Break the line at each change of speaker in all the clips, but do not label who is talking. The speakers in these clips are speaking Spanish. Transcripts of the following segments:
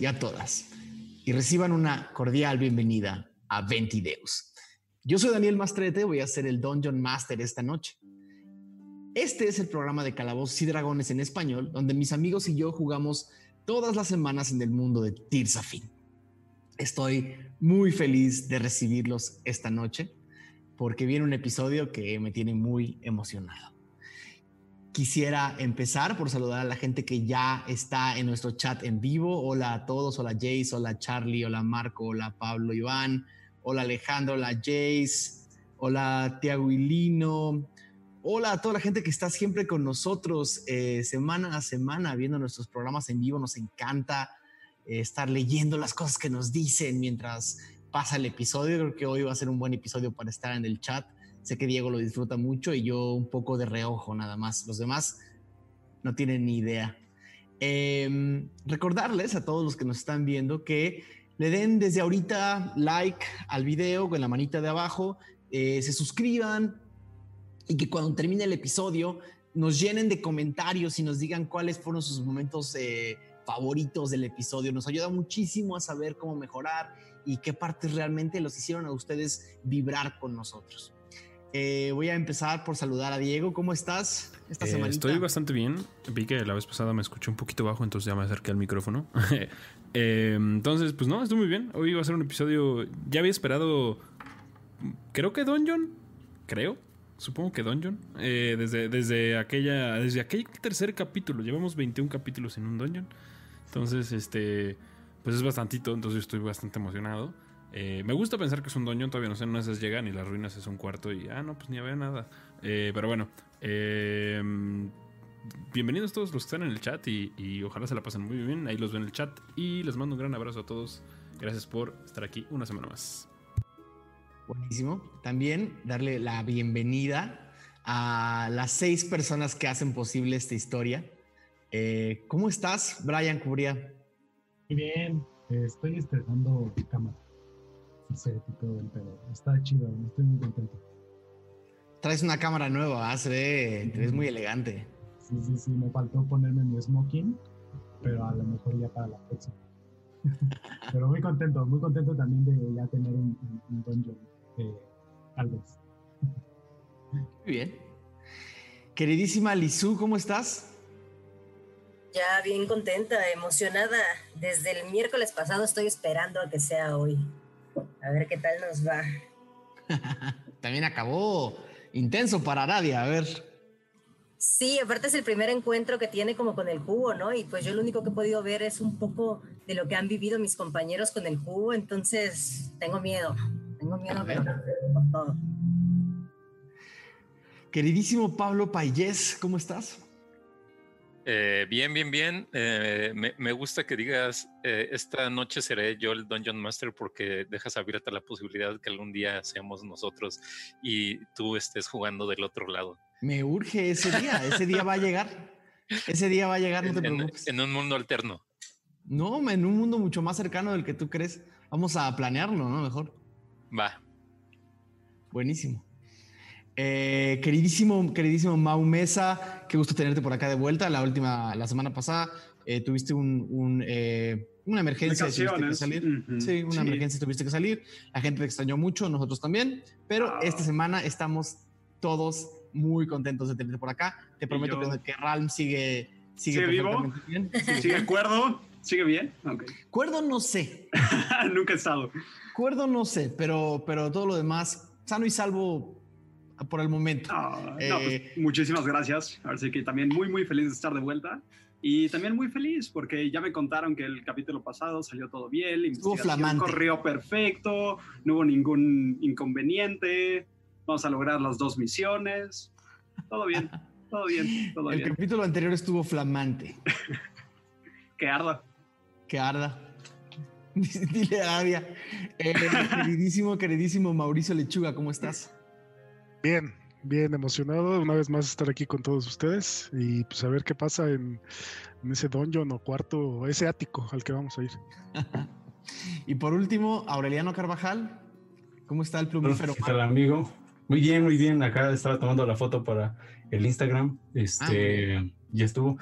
Y a todas y reciban una cordial bienvenida a Ventideus. Yo soy Daniel Mastrete, voy a ser el Dungeon Master esta noche. Este es el programa de Calabozos y Dragones en español, donde mis amigos y yo jugamos todas las semanas en el mundo de Tirzafin. Estoy muy feliz de recibirlos esta noche porque viene un episodio que me tiene muy emocionado. Quisiera empezar por saludar a la gente que ya está en nuestro chat en vivo. Hola a todos, hola Jace, hola Charlie, hola Marco, hola Pablo Iván, hola Alejandro, hola Jace, hola Tiago Ilino, hola a toda la gente que está siempre con nosotros eh, semana a semana viendo nuestros programas en vivo. Nos encanta eh, estar leyendo las cosas que nos dicen mientras pasa el episodio. Creo que hoy va a ser un buen episodio para estar en el chat. Sé que Diego lo disfruta mucho y yo un poco de reojo nada más. Los demás no tienen ni idea. Em, recordarles a todos los que nos están viendo que le den desde ahorita like al video con la manita de abajo, eh, se suscriban y que cuando termine el episodio nos llenen de comentarios y nos digan cuáles fueron sus momentos eh, favoritos del episodio. Nos ayuda muchísimo a saber cómo mejorar y qué partes realmente los hicieron a ustedes vibrar con nosotros. Eh, voy a empezar por saludar a Diego. ¿Cómo estás
esta semana? Estoy bastante bien. Vi que la vez pasada me escuché un poquito bajo, entonces ya me acerqué al micrófono. Eh, entonces, pues no, estoy muy bien. Hoy va a ser un episodio. Ya había esperado. Creo que Dungeon. Creo. Supongo que Dungeon. Eh, desde, desde aquella. Desde aquel tercer capítulo. Llevamos 21 capítulos en un Dungeon. Entonces, este. Pues es bastantito. Entonces estoy bastante emocionado. Eh, me gusta pensar que es un doñón, todavía no sé, no esas llegan y las ruinas es un cuarto y, ah, no, pues ni había nada. Eh, pero bueno, eh, bienvenidos todos los que están en el chat y, ojalá se la pasen muy bien. Ahí los ven en el chat y les mando un gran abrazo a todos. Gracias por estar aquí una semana más.
Buenísimo. También darle la bienvenida a las seis personas que hacen posible esta historia. ¿Cómo estás, Brian Cubría?
Muy bien, estoy estrenando cámara set y todo el pedo. Está chido, estoy muy contento.
Traes una cámara nueva, ¿ah? se ve, te ves muy elegante.
Sí, sí, sí, me faltó ponerme mi smoking, pero a lo mejor ya para la próxima. pero muy contento, muy contento también de ya tener un, un, dungeon, eh, tal vez.
muy bien. Queridísima Lizu, ¿cómo estás?
Ya bien contenta, emocionada. Desde el miércoles pasado estoy esperando a que sea hoy. A ver qué tal nos va.
También acabó intenso para Aradia, a ver.
Sí, aparte es el primer encuentro que tiene como con el jugo, ¿no? Y pues yo lo único que he podido ver es un poco de lo que han vivido mis compañeros con el jugo, entonces tengo miedo, tengo miedo por todo.
Queridísimo Pablo Payés, ¿cómo estás?
Eh, bien, bien, bien. Eh, me, gusta que digas, eh, esta noche seré yo el Dungeon Master porque dejas abierta la posibilidad de que algún día seamos nosotros y tú estés jugando del otro lado.
Me urge ese día, ese día va a llegar. Ese día va a llegar, no te
preocupes. En, un mundo alterno.
No, en un mundo mucho más cercano del que tú crees. Vamos a planearlo, ¿no? Mejor.
Va.
Buenísimo. Eh, queridísimo, queridísimo Mau Mesa, qué gusto tenerte por acá de vuelta. La última, la semana pasada eh, tuviste un, eh, una emergencia, tuviste que salir. Sí, una emergencia, tuviste que salir. La gente te extrañó mucho, nosotros también. Pero ah. esta semana estamos todos muy contentos de tenerte por acá. Te prometo que, que Ralm sigue,
sigue, vivo. Bien. ¿Sigue cuerdo? ¿Sigue bien?
Cuerdo no sé.
Nunca he estado.
Cuerdo no sé, pero, pero todo lo demás, sano y salvo por el momento.
no, pues, eh, muchísimas gracias. Así que también muy, muy feliz de estar de vuelta. Y también muy feliz porque ya me contaron que el capítulo pasado salió todo bien, la corrió perfecto, no hubo ningún inconveniente, vamos a lograr las dos misiones, todo bien, todo bien, todo
el capítulo anterior estuvo flamante.
que arda.
Que arda. Dile a Avia. Eh, queridísimo, queridísimo Mauricio Lechuga, ¿cómo estás?
Bien, bien emocionado una vez más estar aquí con todos ustedes y pues a ver qué pasa en, ese dungeon o cuarto, ese ático al que vamos a ir.
y por último, Aureliano Carvajal, ¿cómo está el plumífero?
¿Qué tal, amigo? Muy bien, muy bien. Acá estaba tomando la foto para el Instagram. Este, ah, ya estuvo.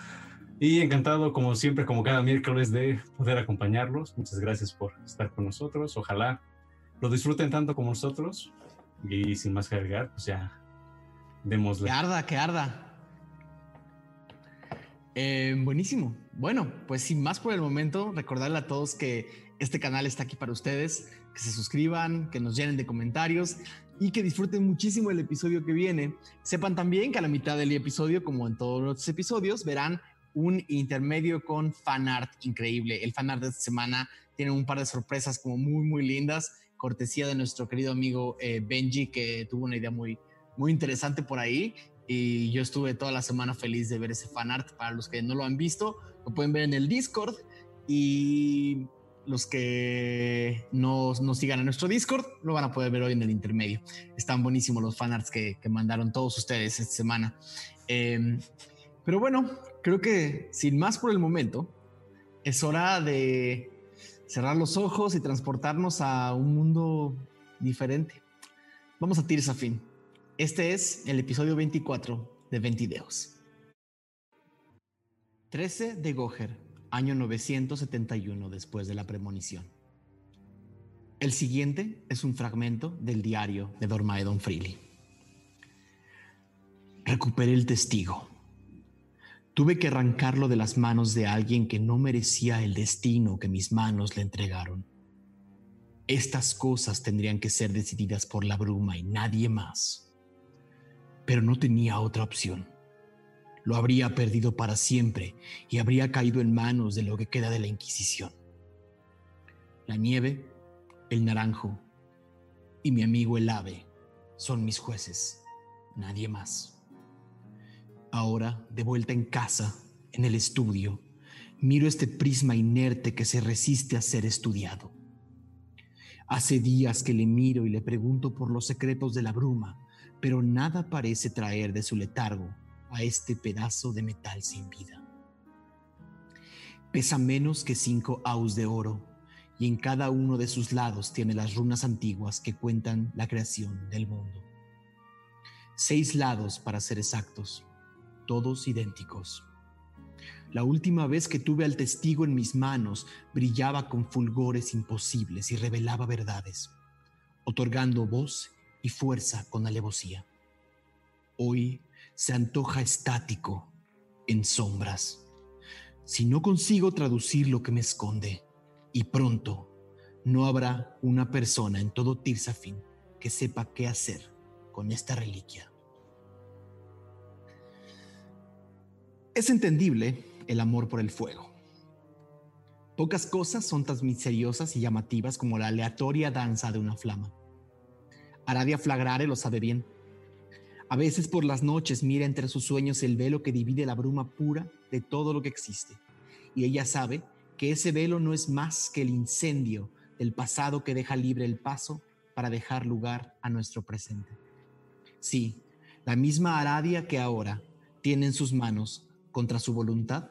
Y encantado, como siempre, como cada miércoles, de poder acompañarlos. Muchas gracias por estar con nosotros. Ojalá lo disfruten tanto como nosotros. Y sin más que agregar, pues ya démosle.
Que arda, que arda. Eh, buenísimo. Bueno, pues sin más por el momento, recordarle a todos que este canal está aquí para ustedes, que se suscriban, que nos llenen de comentarios y que disfruten muchísimo el episodio que viene. Sepan también que a la mitad del episodio, como en todos los episodios, verán un intermedio con fanart increíble. El fanart de esta semana tiene un par de sorpresas como muy, muy lindas, cortesía de nuestro querido amigo eh, Benji, que tuvo una idea muy, muy interesante por ahí. Y yo estuve toda la semana feliz de ver ese fanart. Para los que no lo han visto, lo pueden ver en el Discord. Y los que no nos sigan en nuestro Discord lo van a poder ver hoy en el intermedio. Están buenísimos los fanarts que, que mandaron todos ustedes esta semana. Em, pero bueno, creo que sin más por el momento, es hora de cerrar los ojos y transportarnos a un mundo diferente. Vamos a a fin. Este es el episodio 24 de Ventideos. 13 de Goher, año 971 después de la premonición. El siguiente es un fragmento del diario de Dormaedon Freely. Recuperé el testigo Tuve que arrancarlo de las manos de alguien que no merecía el destino que mis manos le entregaron. Estas cosas tendrían que ser decididas por la bruma y nadie más. Pero no tenía otra opción. Lo habría perdido para siempre y habría caído en manos de lo que queda de la Inquisición. La nieve, el naranjo y mi amigo el ave son mis jueces, nadie más. Ahora, de vuelta en casa, en el estudio, miro este prisma inerte que se resiste a ser estudiado. Hace días que le miro y le pregunto por los secretos de la bruma, pero nada parece traer de su letargo a este pedazo de metal sin vida. Pesa menos que cinco aus de oro y en cada uno de sus lados tiene las runas antiguas que cuentan la creación del mundo. Seis lados para ser exactos todos idénticos. La última vez que tuve al testigo en mis manos, brillaba con fulgores imposibles y revelaba verdades, otorgando voz y fuerza con alevosía. Hoy se antoja estático, en sombras. Si no consigo traducir lo que me esconde, y pronto no habrá una persona en todo Tirsafin que sepa qué hacer con esta reliquia. Es entendible el amor por el fuego. Pocas cosas son tan misteriosas y llamativas como la aleatoria danza de una flama. Aradia Flagrare lo sabe bien. A veces por las noches mira entre sus sueños el velo que divide la bruma pura de todo lo que existe. Y ella sabe que ese velo no es más que el incendio del pasado que deja libre el paso para dejar lugar a nuestro presente. Sí, la misma Aradia que ahora tiene en sus manos contra su voluntad?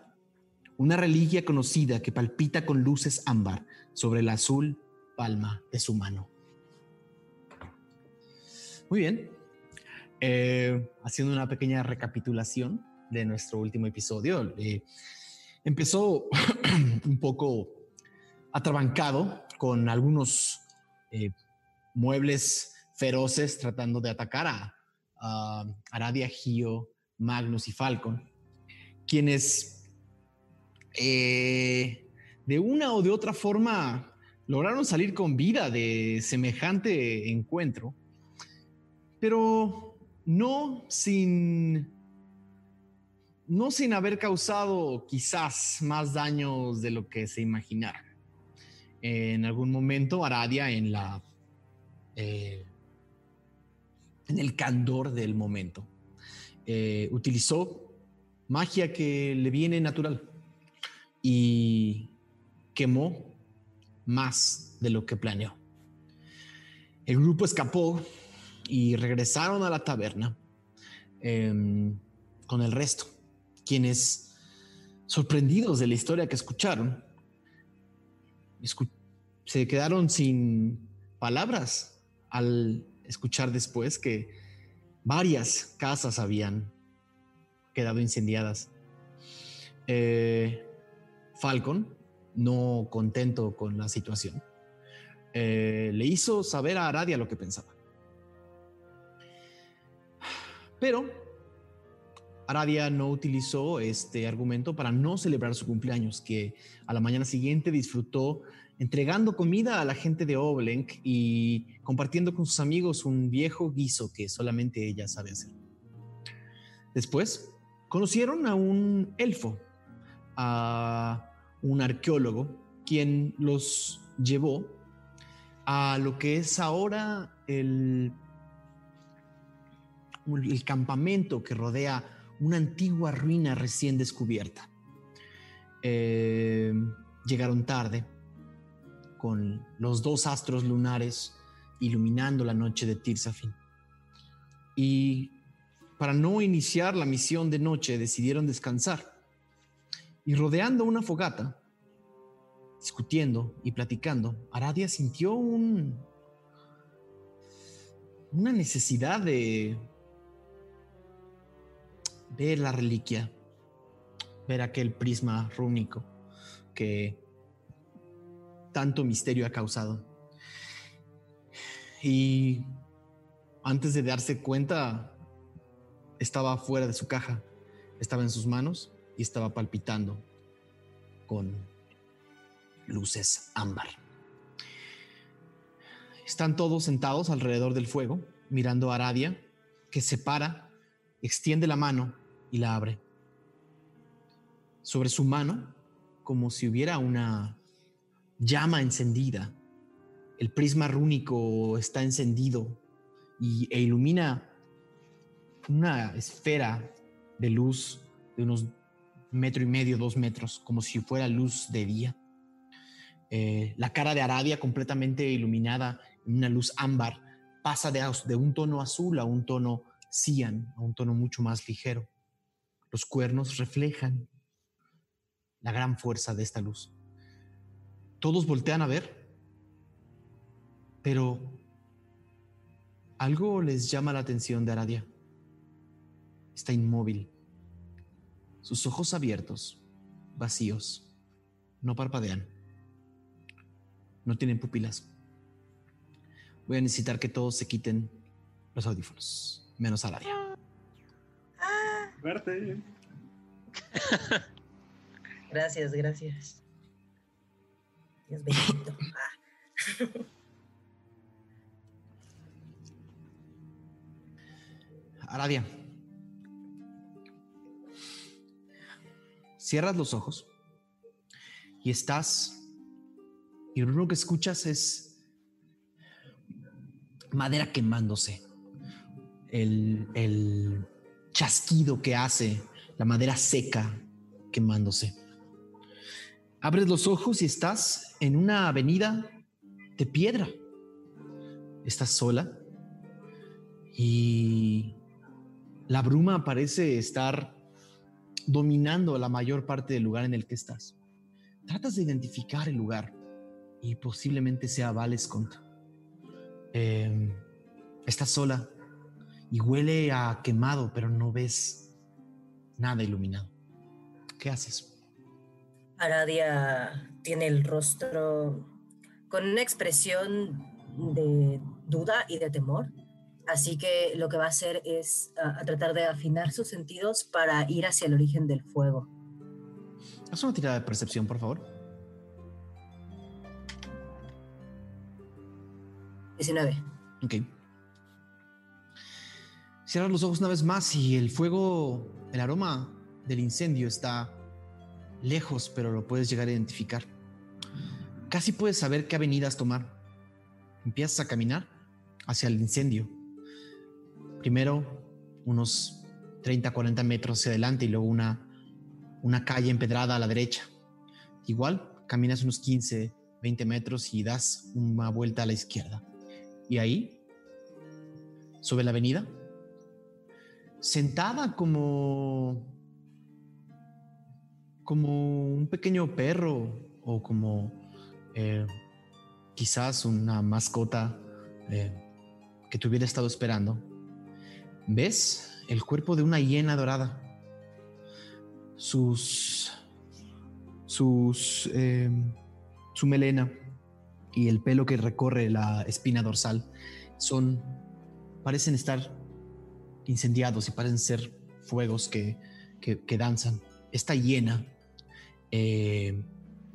Una reliquia conocida que palpita con luces ámbar sobre la azul palma de su mano. Muy bien. Eh, haciendo una pequeña recapitulación de nuestro último episodio. Empezó un poco atrabancado con algunos eh, muebles feroces tratando de atacar a, a Aradia, Gio, Magnus y Falcon quienes eh, de una o de otra forma lograron salir con vida de semejante encuentro, pero no sin no sin haber causado quizás más daños de lo que se imaginara. En algún momento Aradia en la eh, en el candor del momento eh, utilizó magia que le viene natural y quemó más de lo que planeó. El grupo escapó y regresaron a la taberna em, con el resto, quienes, sorprendidos de la historia que escucharon, se quedaron sin palabras al escuchar después que varias casas habían quedado incendiadas. eh, Falcon, no contento con la situación, eh, le hizo saber a Aradia lo que pensaba. Pero Aradia no utilizó este argumento para no celebrar su cumpleaños, que a la mañana siguiente disfrutó entregando comida a la gente de Oblenk y compartiendo con sus amigos un viejo guiso que solamente ella sabe hacer. Después, conocieron a un elfo, a un arqueólogo, quien los llevó a lo que es ahora el, el campamento que rodea una antigua ruina recién descubierta. Eh, llegaron tarde, con los dos astros lunares iluminando la noche de Tirsafin. Y para no iniciar la misión de noche decidieron descansar. Y rodeando una fogata, discutiendo y platicando, Aradia sintió un, una necesidad de ver la reliquia, ver aquel prisma rúnico que tanto misterio ha causado. Y antes de darse cuenta, estaba fuera de su caja, estaba en sus manos y estaba palpitando con luces ámbar. Están todos sentados alrededor del fuego, mirando a Aradia, que se para, extiende la mano y la abre. Sobre su mano, como si hubiera una llama encendida. El prisma rúnico está encendido y, e ilumina una esfera de luz de unos metro y medio, dos metros, como si fuera luz de día. Eh, la cara de Aradia completamente iluminada en una luz ámbar pasa de, de un tono azul a un tono cian, a un tono mucho más ligero. Los cuernos reflejan la gran fuerza de esta luz. Todos voltean a ver, pero algo les llama la atención de Aradia. Está inmóvil, sus ojos abiertos, vacíos, no parpadean, no tienen pupilas. Voy a necesitar que todos se quiten los audífonos, menos Aradia.
Suerte.
gracias, gracias. Dios bendito.
Aradia. Cierras los ojos y estás y lo único que escuchas es madera quemándose. El, el chasquido que hace la madera seca quemándose. Abres los ojos y estás en una avenida de piedra. Estás sola y la bruma parece estar dominando la mayor parte del lugar en el que estás. Tratas de identificar el lugar y posiblemente sea Valescont. Eh, estás sola y huele a quemado, pero no ves nada iluminado. ¿Qué haces?
Aradia tiene el rostro con una expresión de duda y de temor. Así que lo que va a hacer es a tratar de afinar sus sentidos para ir hacia el origen del fuego.
Haz una tirada de percepción, por favor.
19.
Ok. Cierras los ojos una vez más y el fuego, el aroma del incendio está lejos, pero lo puedes llegar a identificar. Casi puedes saber qué avenidas tomar. Empiezas a caminar hacia el incendio. Primero unos 30, 40 metros hacia adelante y luego una, una calle empedrada a la derecha. Igual, caminas unos 15, 20 metros y das una vuelta a la izquierda. Y ahí, sobre la avenida, sentada como como un pequeño perro o como eh, quizás una mascota eh, que te hubiera estado esperando, ves el cuerpo de una hiena dorada. Sus sus, eh, su melena y el pelo que recorre la espina dorsal son, parecen estar incendiados y parecen ser fuegos que, que, danzan. Está llena, eh,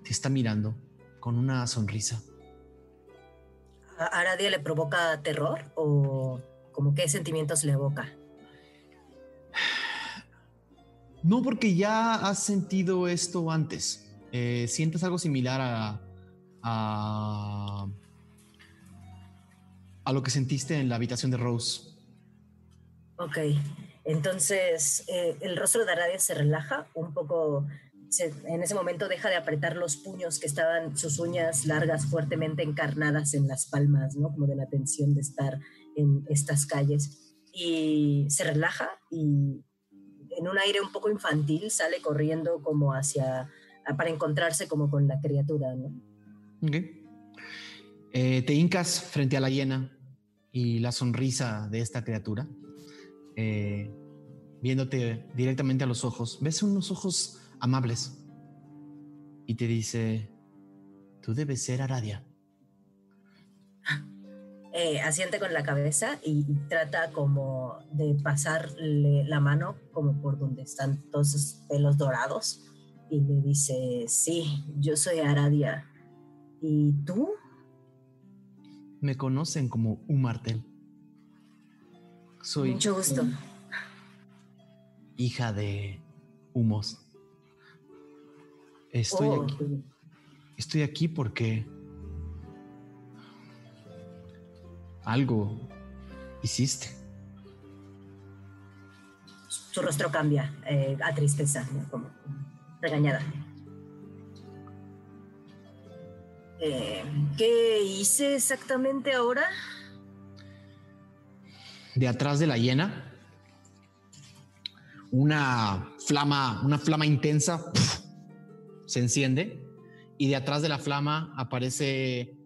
te está mirando con una sonrisa.
¿A Aradia le provoca terror o como qué sentimientos le evoca?
No, porque ya has sentido esto antes. Eh, sientes algo similar a, a, a lo que sentiste en la habitación de Rose.
Ok, entonces eh, el rostro de Aradia se relaja un poco. en ese momento deja de apretar los puños que estaban sus uñas largas fuertemente encarnadas en las palmas, ¿no? Como de la tensión de estar en estas calles. Y se relaja y en un aire un poco infantil sale corriendo como hacia, para encontrarse como con la criatura, ¿no?
Eh, te hincas frente a la hiena y la sonrisa de esta criatura, eh, viéndote directamente a los ojos. Ves unos ojos amables y te dice, tú debes ser Aradia.
Eh, asiente con la cabeza y, trata como de pasarle la mano como por donde están todos esos pelos dorados y le dice, sí, yo soy Aradia. ¿Y tú?
Me conocen como un martel. Soy...
Mucho gusto.
Hija de humos. Estoy oh. aquí. Estoy aquí porque algo hiciste.
Su rostro cambia eh, a tristeza, como regañada. Eh, ¿Qué hice exactamente ahora?
De atrás de la hiena, una flama, una flama intensa se enciende y de atrás de la flama aparece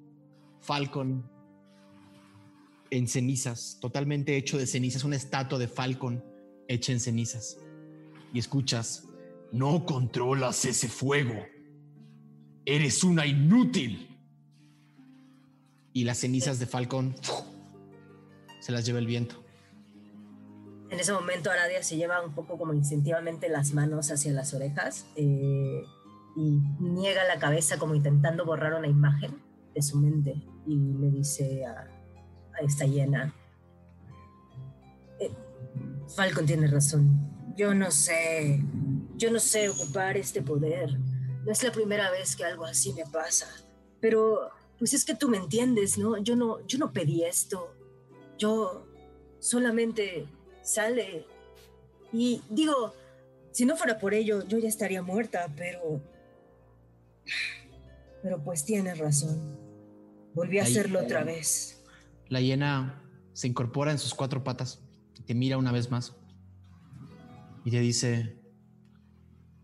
Falcon en cenizas, totalmente hecho de cenizas, una estatua de Falcon hecha en cenizas. Y escuchas, no controlas ese fuego, eres una inútil. Y las cenizas de Falcon se las lleva el viento.
En ese momento Aradia se lleva un poco como instintivamente las manos hacia las orejas eh, y niega la cabeza como intentando borrar una imagen de su mente y le dice a, está llena. Eh, Falcon tiene razón. Yo no sé, yo no sé ocupar este poder. No es la primera vez que algo así me pasa. Pero, pues es que tú me entiendes, ¿no? Yo no, yo no pedí esto. Yo solamente sale. Y digo, si no fuera por ello, yo ya estaría muerta, pero... Pero pues tienes razón. Volví a hacerlo otra vez.
La hiena se incorpora en sus cuatro patas, te mira una vez más y te dice,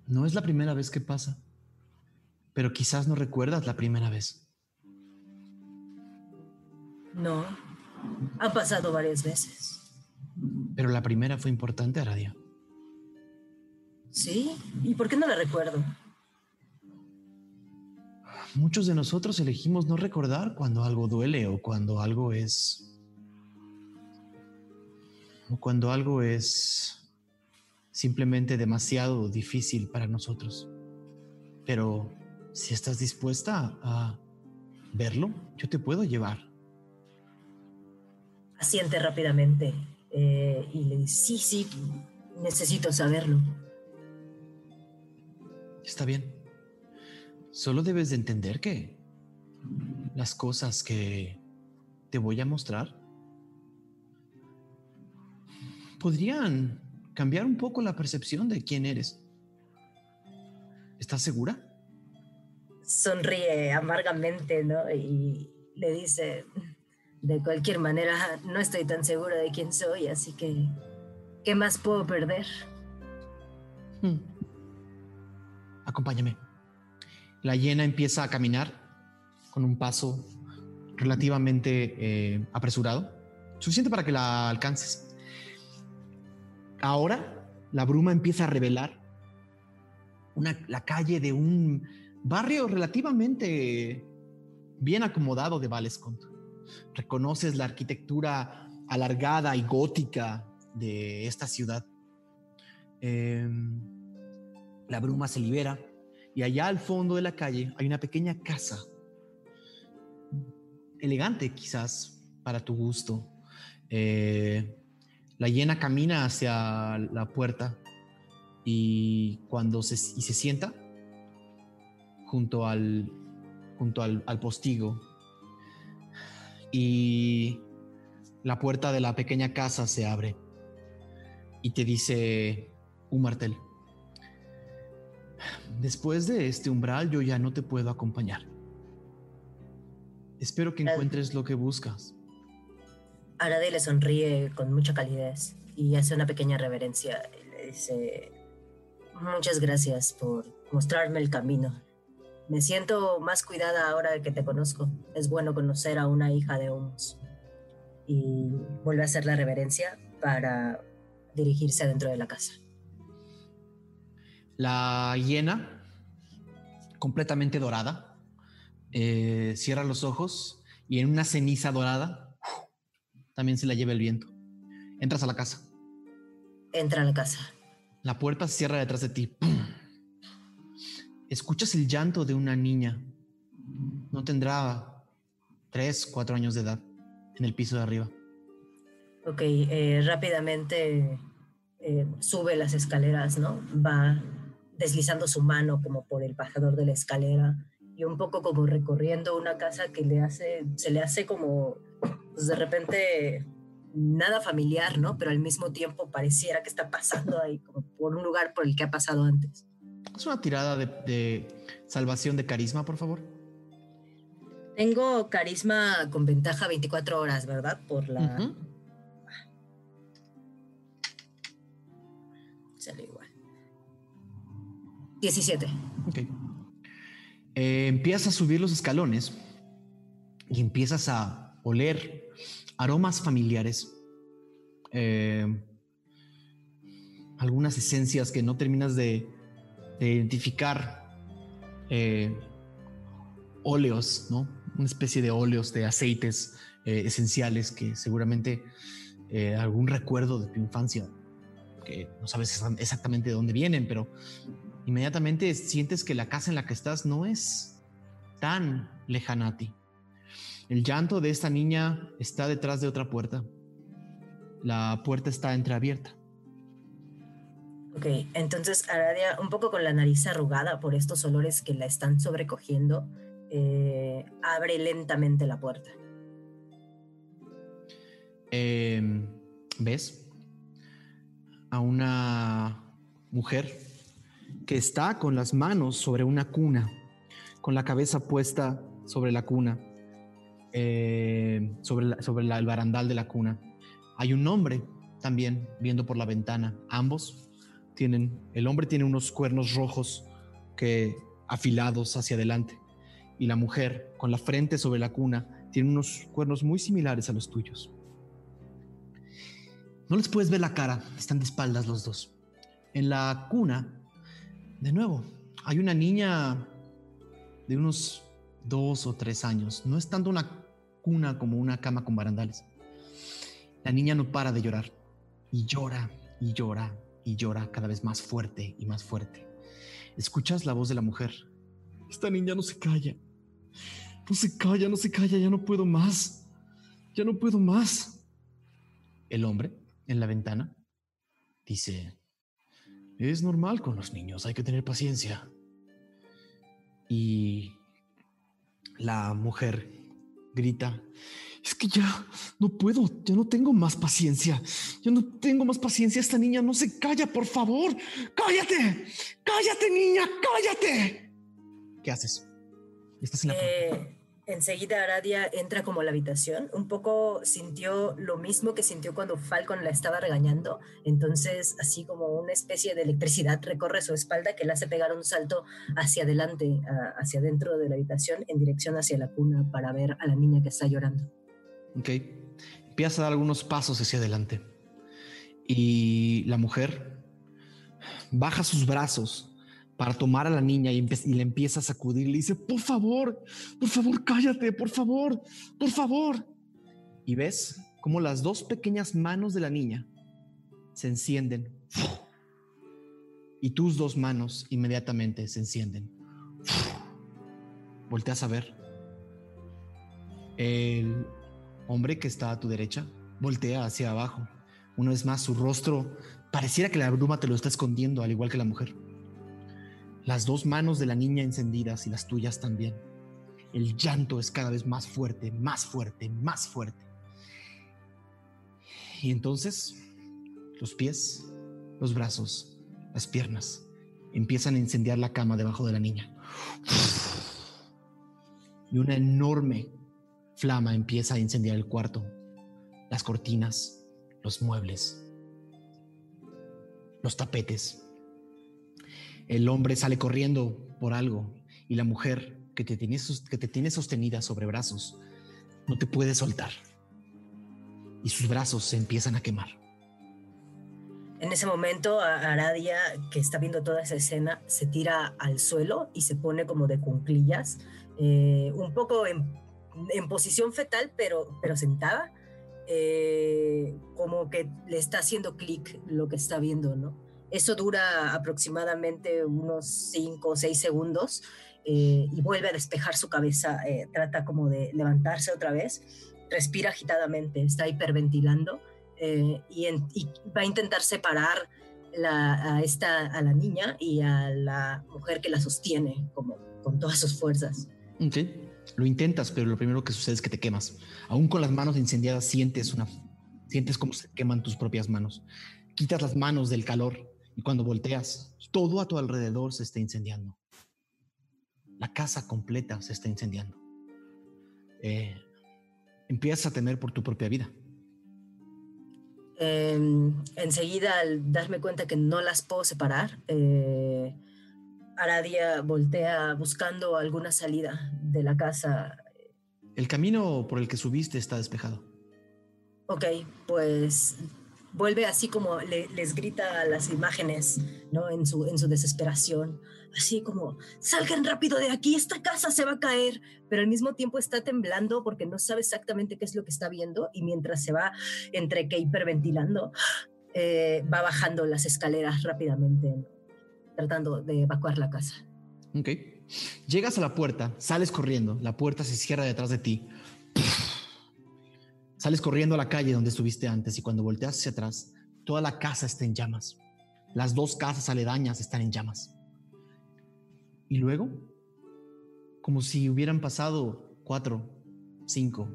no es la primera vez que pasa, pero quizás no recuerdas la primera vez.
No, ha pasado varias veces.
Pero la primera fue importante, Aradia.
Sí, ¿y por qué no la recuerdo?
Muchos de nosotros elegimos no recordar cuando algo duele o cuando algo es... o cuando algo es simplemente demasiado difícil para nosotros. Pero si estás dispuesta a verlo, yo te puedo llevar.
Asiente rápidamente eh, y le dice, sí, sí, necesito saberlo.
Está bien. Solo debes de entender que las cosas que te voy a mostrar podrían cambiar un poco la percepción de quién eres. ¿Estás segura?
Sonríe amargamente, ¿no? Y le dice, de cualquier manera, no estoy tan segura de quién soy, así que, ¿qué más puedo perder?
Hmm. Acompáñame. La hiena empieza a caminar con un paso relativamente eh, apresurado, suficiente para que la alcances. Ahora la bruma empieza a revelar una, la calle de un barrio relativamente bien acomodado de Valescont. Reconoces la arquitectura alargada y gótica de esta ciudad. Em, la bruma se libera y allá al fondo de la calle hay una pequeña casa, elegante quizás para tu gusto. Eh, la hiena camina hacia la puerta y cuando se, y se sienta junto al, junto al, al postigo y la puerta de la pequeña casa se abre y te dice un martel. Después de este umbral yo ya no te puedo acompañar. Espero que encuentres lo que buscas.
Arade le sonríe con mucha calidez y hace una pequeña reverencia. Le dice, muchas gracias por mostrarme el camino. Me siento más cuidada ahora que te conozco. Es bueno conocer a una hija de Humos. Y vuelve a hacer la reverencia para dirigirse adentro de la casa.
La hiena, completamente dorada, eh, cierra los ojos y en una ceniza dorada también se la lleva el viento. Entras a la casa.
Entra a la casa.
La puerta se cierra detrás de ti. Escuchas el llanto de una niña. No tendrá tres, cuatro años de edad en el piso de arriba.
Ok, eh, rápidamente eh, sube las escaleras, ¿no? Va deslizando su mano como por el bajador de la escalera y un poco como recorriendo una casa que le hace, se le hace como, pues de repente nada familiar, ¿no? Pero al mismo tiempo pareciera que está pasando ahí, como por un lugar por el que ha pasado antes.
Es una tirada de, salvación de carisma, por favor.
Tengo carisma con ventaja 24 horas, ¿verdad? Por la... Sale 17.
Ok. Eh, empiezas a subir los escalones y empiezas a oler aromas familiares. Eh, algunas esencias que no terminas de, identificar. Eh, óleos, ¿no? Una especie de óleos, de aceites esenciales que seguramente algún recuerdo de tu infancia, que no sabes exactamente de dónde vienen, pero inmediatamente sientes que la casa en la que estás no es tan lejana a ti. El llanto de esta niña está detrás de otra puerta. La puerta está entreabierta.
Ok, entonces Aradia, un poco con la nariz arrugada por estos olores que la están sobrecogiendo, eh, abre lentamente la puerta.
Em, ¿Ves? A una mujer que está con las manos sobre una cuna, con la cabeza puesta sobre la cuna, eh, sobre, sobre el barandal de la cuna. Hay un hombre también viendo por la ventana. Ambos tienen, el hombre tiene unos cuernos rojos que afilados hacia adelante y la mujer con la frente sobre la cuna tiene unos cuernos muy similares a los tuyos. No les puedes ver la cara, están de espaldas los dos. En la cuna de nuevo, hay una niña de unos dos o tres años. No es tanto una cuna como una cama con barandales. La niña no para de llorar y llora y llora y llora cada vez más fuerte y más fuerte. Escuchas la voz de la mujer. Esta niña no se calla. No se calla, no se calla, ya no puedo más. Ya no puedo más. El hombre en la ventana dice, es normal con los niños, hay que tener paciencia. Y la mujer grita, es que ya no puedo, ya no tengo más paciencia, ya no tengo más paciencia, esta niña no se calla, por favor, cállate, cállate niña, cállate. ¿Qué haces?
Estás en la eh, Enseguida Aradia entra como a la habitación, un poco sintió lo mismo que sintió cuando Falcon la estaba regañando, entonces así como una especie de electricidad recorre su espalda que le hace pegar un salto hacia adelante, hacia dentro de la habitación, en dirección hacia la cuna para ver a la niña que está llorando.
Ok, empieza a dar algunos pasos hacia adelante y la mujer baja sus brazos para tomar a la niña y, y le empieza a sacudir. Le dice, por favor, por favor, cállate, por favor, por favor. Y ves cómo las dos pequeñas manos de la niña se encienden. Y tus dos manos inmediatamente se encienden. Volteas a ver. El hombre que está a tu derecha voltea hacia abajo. Una vez más, su rostro pareciera que la bruma te lo está escondiendo, al igual que la mujer. Las dos manos de la niña encendidas y las tuyas también. El llanto es cada vez más fuerte, más fuerte, más fuerte. Y entonces los pies, los brazos, las piernas empiezan a incendiar la cama debajo de la niña. Y una enorme flama empieza a incendiar el cuarto, las cortinas, los muebles, los tapetes. El hombre sale corriendo por algo y la mujer que te tiene, sostenida sobre brazos no te puede soltar. Y sus brazos se empiezan a quemar.
En ese momento, Aradia, que está viendo toda esa escena, se tira al suelo y se pone como de cunclillas, eh, un poco en, posición fetal, pero, pero sentada, eh, como que le está haciendo clic lo que está viendo, ¿no? Eso dura aproximadamente unos 5 o 6 segundos eh, y vuelve a despejar su cabeza, trata como de levantarse otra vez, respira agitadamente, está hiperventilando eh, y, va a intentar separar a, esta, a la niña y a la mujer que la sostiene como con todas sus fuerzas.
Lo intentas, pero lo primero que sucede es que te quemas. Aún con las manos incendiadas sientes una, sientes cómo se queman tus propias manos. Quitas las manos del calor y cuando volteas, todo a tu alrededor se está incendiando. La casa completa se está incendiando. Eh, empiezas a temer por tu propia vida.
Em, enseguida, al darme cuenta que no las puedo separar, eh, Aradia voltea buscando alguna salida de la casa.
El camino por el que subiste está despejado.
Ok, pues vuelve así como les grita a las imágenes, ¿no? En su, en su desesperación así como, salgan rápido de aquí, esta casa se va a caer, pero al mismo tiempo está temblando porque no sabe exactamente qué es lo que está viendo y mientras se va entre que hiperventilando, eh, va bajando las escaleras rápidamente, tratando de evacuar la casa.
Ok. Llegas a la puerta, sales corriendo, la puerta se cierra detrás de ti. Sales corriendo a la calle donde estuviste antes y cuando volteas hacia atrás, toda la casa está en llamas. Las dos casas aledañas están en llamas. Y luego, como si hubieran pasado cuatro, cinco,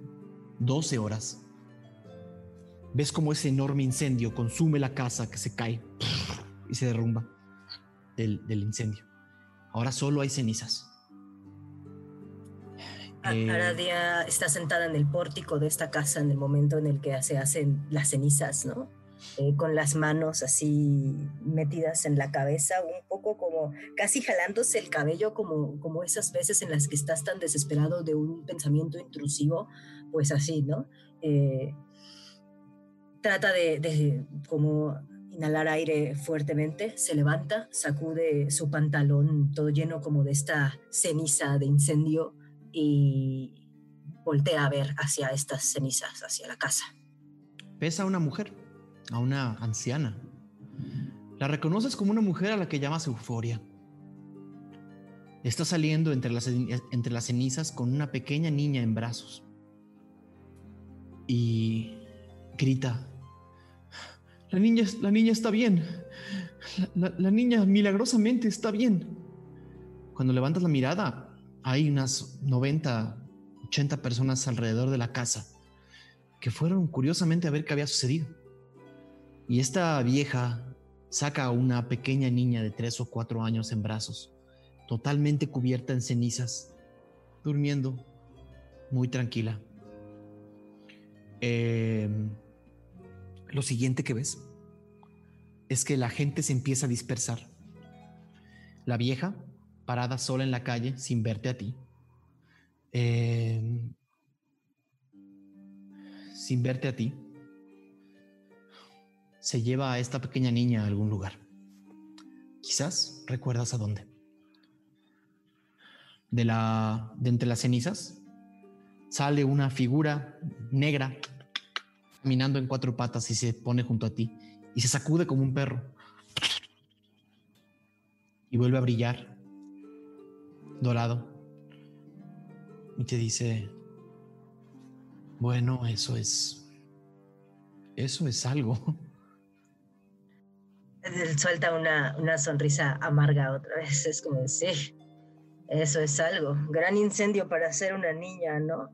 doce horas, ves como ese enorme incendio consume la casa que se cae y se derrumba del, incendio. Ahora solo hay cenizas.
Eh, Aradia está sentada en el pórtico de esta casa en el momento en el que se hacen las cenizas, ¿no? Eh, con las manos así metidas en la cabeza, un poco como casi jalándose el cabello, como, como esas veces en las que estás tan desesperado de un pensamiento intrusivo, pues así, ¿no? Eh, trata de, de como inhalar aire fuertemente, se levanta, sacude su pantalón todo lleno como de esta ceniza de incendio y voltea a ver hacia estas cenizas, hacia la casa.
Pesa una mujer a una anciana. La reconoces como una mujer a la que llamas Euforia. Está saliendo entre las, entre las cenizas con una pequeña niña en brazos. Y grita, la niña, la niña está bien. La, niña milagrosamente está bien. Cuando levantas la mirada, hay unas 90, 80 personas alrededor de la casa que fueron curiosamente a ver qué había sucedido. Y esta vieja saca a una pequeña niña de tres o cuatro años en brazos, totalmente cubierta en cenizas, durmiendo muy tranquila. Em, lo siguiente que ves es que la gente se empieza a dispersar. La vieja, parada sola en la calle, sin verte a ti, em, sin verte a ti, se lleva a esta pequeña niña a algún lugar. Quizás recuerdas a dónde. de, la, de entre las cenizas sale una figura negra caminando en cuatro patas y se pone junto a ti y se sacude como un perro y vuelve a brillar dorado y te dice, bueno, eso es, eso es algo.
Suelta una, una sonrisa amarga otra vez, es como decir, eso es algo, gran incendio para ser una niña, ¿no?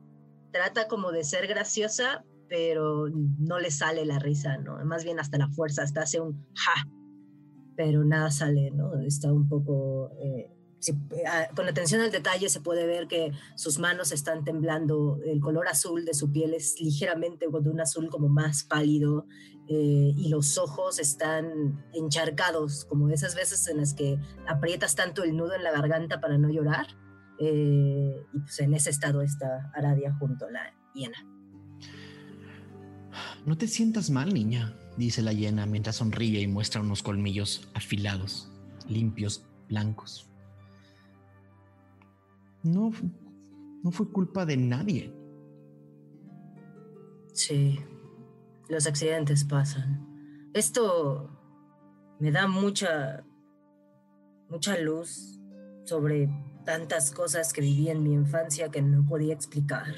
Trata como de ser graciosa, pero no le sale la risa, ¿no? Más bien hasta la fuerza, hasta hace un ja, pero nada sale, ¿no? Está un poco eh, Con atención al detalle se puede ver que sus manos están temblando, el color azul de su piel es ligeramente de un azul como más pálido eh, y los ojos están encharcados, como esas veces en las que aprietas tanto el nudo en la garganta para no llorar. Eh, y pues en ese estado está Aradia junto a la hiena.
No te sientas mal, niña, dice la hiena mientras sonríe y muestra unos colmillos afilados, limpios, blancos no, no fue culpa de nadie.
Sí, los accidentes pasan. Esto me da mucha, mucha luz sobre tantas cosas que viví en mi infancia que no podía explicar.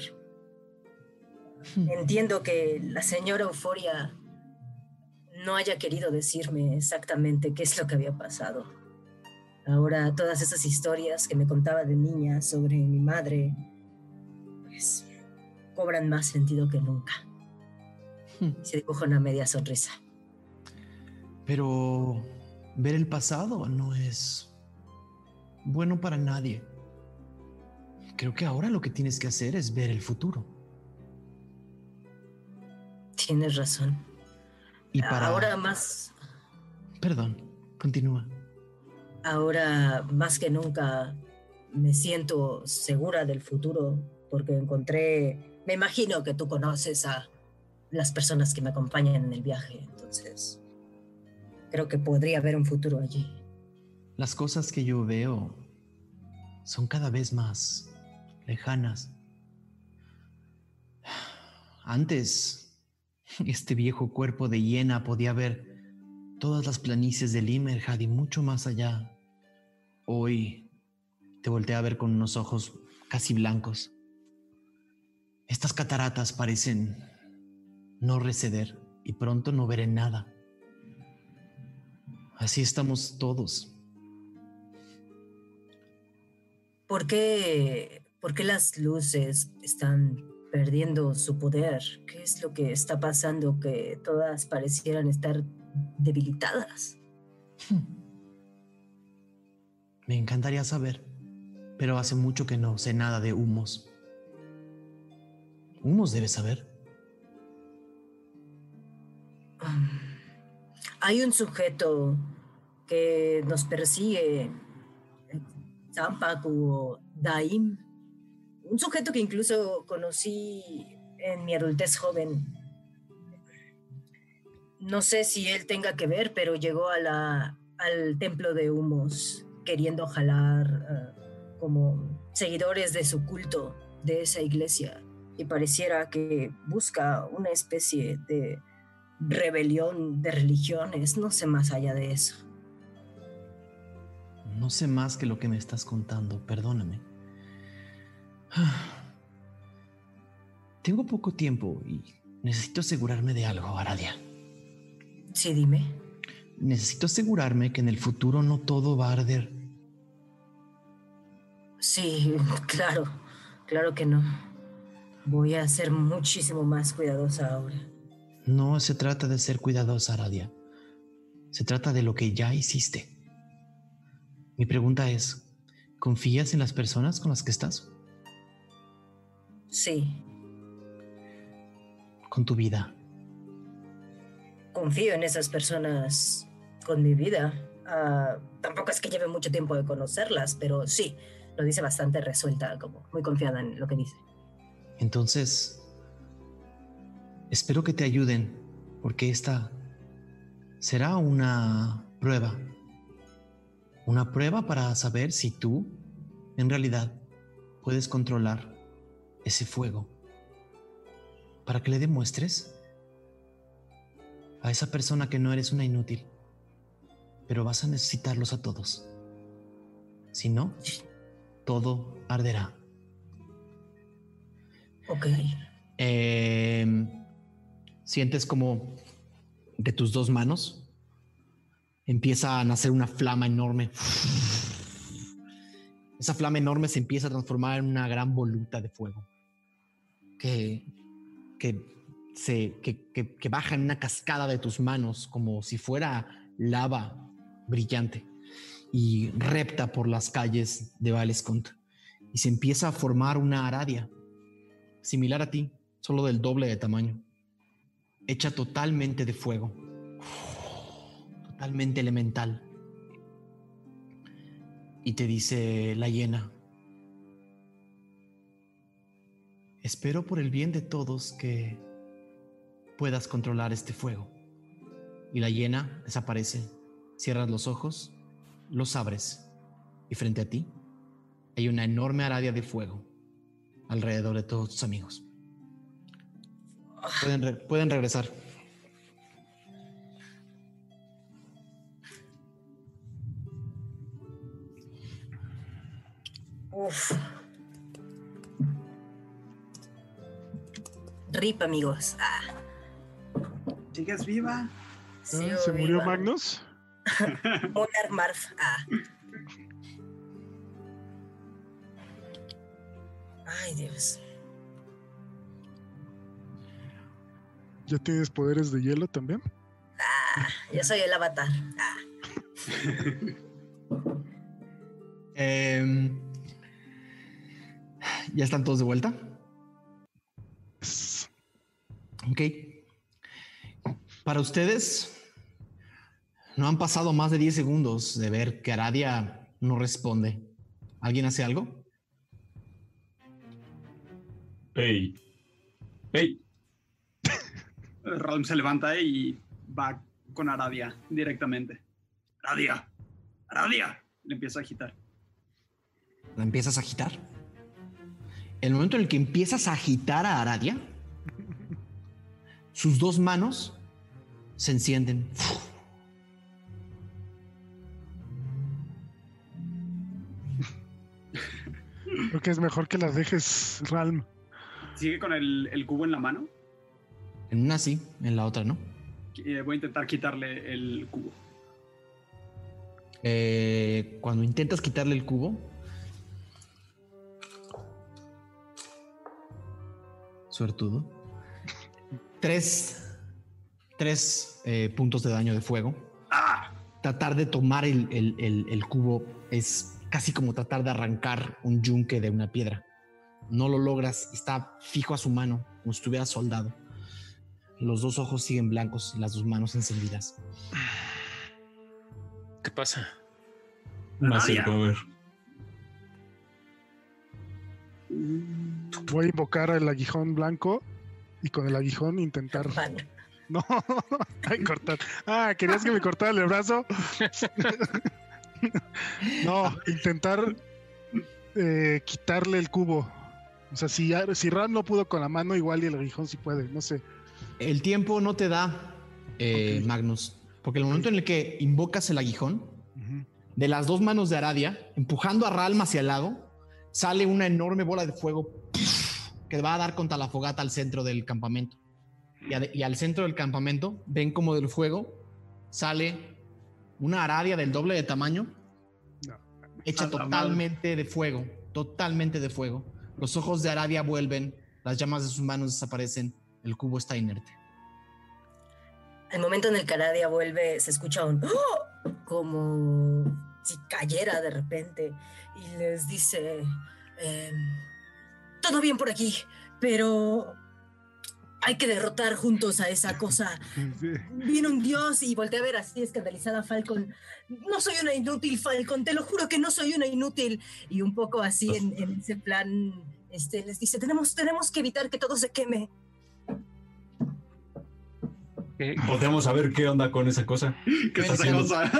Hmm. Entiendo que la señora Euforia no haya querido decirme exactamente qué es lo que había pasado. Ahora todas esas historias que me contaba de niña sobre mi madre, pues cobran más sentido que nunca. Hmm. Se dibuja una media sonrisa.
Pero ver el pasado no es bueno para nadie. Creo que ahora lo que tienes que hacer es ver el futuro.
Tienes razón. Y para ahora más.
Perdón, continúa
ahora más que nunca me siento segura del futuro porque encontré, me imagino que tú conoces a las personas que me acompañan en el viaje, entonces creo que podría haber un futuro allí.
Las cosas que yo veo son cada vez más lejanas. Antes, este viejo cuerpo de hiena podía ver todas las planicies del Imerhad y mucho más allá. Hoy te volteé a ver con unos ojos casi blancos. Estas cataratas parecen no receder y pronto no veré nada. Así estamos todos.
¿Por qué, ¿Por qué las luces están perdiendo su poder? ¿Qué es lo que está pasando que todas parecieran estar debilitadas? Hmm.
Me encantaría saber, pero hace mucho que no sé nada de humos. Humos debe saber.
Hay un sujeto que nos persigue, Zampaku o Daim, un sujeto que incluso conocí en mi adultez joven. No sé si él tenga que ver, pero llegó al templo de humos queriendo jalar eh, como seguidores de su culto, de esa iglesia. Y pareciera que busca una especie de rebelión de religiones, no sé más allá de eso.
No sé más que lo que me estás contando, perdóname. Tengo poco tiempo y necesito asegurarme de algo, Aradia.
Sí, dime.
Necesito asegurarme que en el futuro no todo va a arder
Sí, claro, claro que no. Voy a ser muchísimo más cuidadosa ahora.
No se trata de ser cuidadosa, Aradia. Se trata de lo que ya hiciste. Mi pregunta es, ¿confías en las personas con las que estás?
Sí.
Con tu vida.
Confío en esas personas con mi vida. Ah, tampoco es que lleve mucho tiempo de conocerlas, pero sí, lo dice bastante resuelta, como muy confiada en lo que dice.
Entonces, espero que te ayuden, porque esta será una prueba. Una prueba para saber si tú, en realidad, puedes controlar ese fuego para que le demuestres a esa persona que no eres una inútil, pero vas a necesitarlos a todos. Si no, todo arderá.
Ok.
Em, sientes como de tus dos manos empieza a nacer una flama enorme. Esa flama enorme se empieza a transformar en una gran voluta de fuego que, que, se, que, que baja en una cascada de tus manos como si fuera lava brillante y repta por las calles de Valescont y se empieza a formar una aradia similar a ti, solo del doble de tamaño, hecha totalmente de fuego, totalmente elemental. Y te dice la hiena, espero por el bien de todos que puedas controlar este fuego. Y la hiena desaparece, cierras los ojos, los abres y frente a ti hay una enorme aradia de fuego alrededor de todos tus amigos. Pueden, pueden regresar.
Uf. Rip, amigos. Ah.
¿Sigues viva?
Ah, ¿Se murió Magnus?
Marf. Ah. Ay, Dios.
¿Ya tienes poderes de hielo también?
Ah, yo soy el avatar. Ah.
Em, ¿Ya están todos de vuelta? Ok. Para ustedes, no han pasado más de 10 segundos de ver que Aradia no responde. ¿Alguien hace algo?
¡Ey! ¡Ey!
Raúl se levanta y va con Aradia directamente. ¡Aradia! ¡Aradia! Le empieza a agitar.
¿La empiezas a agitar? El momento en el que empiezas a agitar a Aradia, sus dos manos se encienden.
Creo que es mejor que las dejes, Ralm.
¿Sigue con el, el cubo en la mano?
En una sí, en la otra no.
Eh, voy a intentar quitarle el cubo.
Eh, cuando intentas quitarle el cubo, suertudo, tres, tres eh, puntos de daño de fuego.
¡Ah!
Tratar de tomar el, el- el- el cubo es casi como tratar de arrancar un yunque de una piedra. No lo logras, está fijo a su mano, como si estuviera soldado. Los dos ojos siguen blancos y las dos manos encendidas.
¿Qué pasa?
Aradia.
acerco a ver.
Voy a invocar al aguijón blanco y con el aguijón intentar. No, ay, cortar. Ah, ¿querías que me cortara el brazo? no, intentar eh, quitarle el cubo. O sea, si, si Ram no pudo con la mano, igual y el aguijón sí puede, no sé.
El tiempo no te da, eh. Magnus, porque el momento en el que invocas el aguijón, de las dos manos de Aradia, empujando a Ralm hacia el lado, sale una enorme bola de fuego que va a dar contra la fogata al centro del campamento. Y, a- y al centro del campamento ven como del fuego sale una Aradia del doble de tamaño,
No.
hecha totalmente de fuego, totalmente de fuego. Los ojos de Aradia vuelven, las llamas de sus manos desaparecen, el cubo está inerte.
Al momento en el que Aradia vuelve, se escucha un ¡Oh! como si cayera de repente y les dice: em, Todo bien por aquí, pero hay que derrotar juntos a esa cosa.
Sí.
Vino un dios y volteé a ver así escandalizada a Falcon. No soy una inútil, Falcon, te lo juro que no soy una inútil. Y un poco así en, en ese plan, este, les dice, tenemos, tenemos que evitar que todo se queme.
Podemos a ver qué onda con esa cosa.
¿Qué es esa cosa?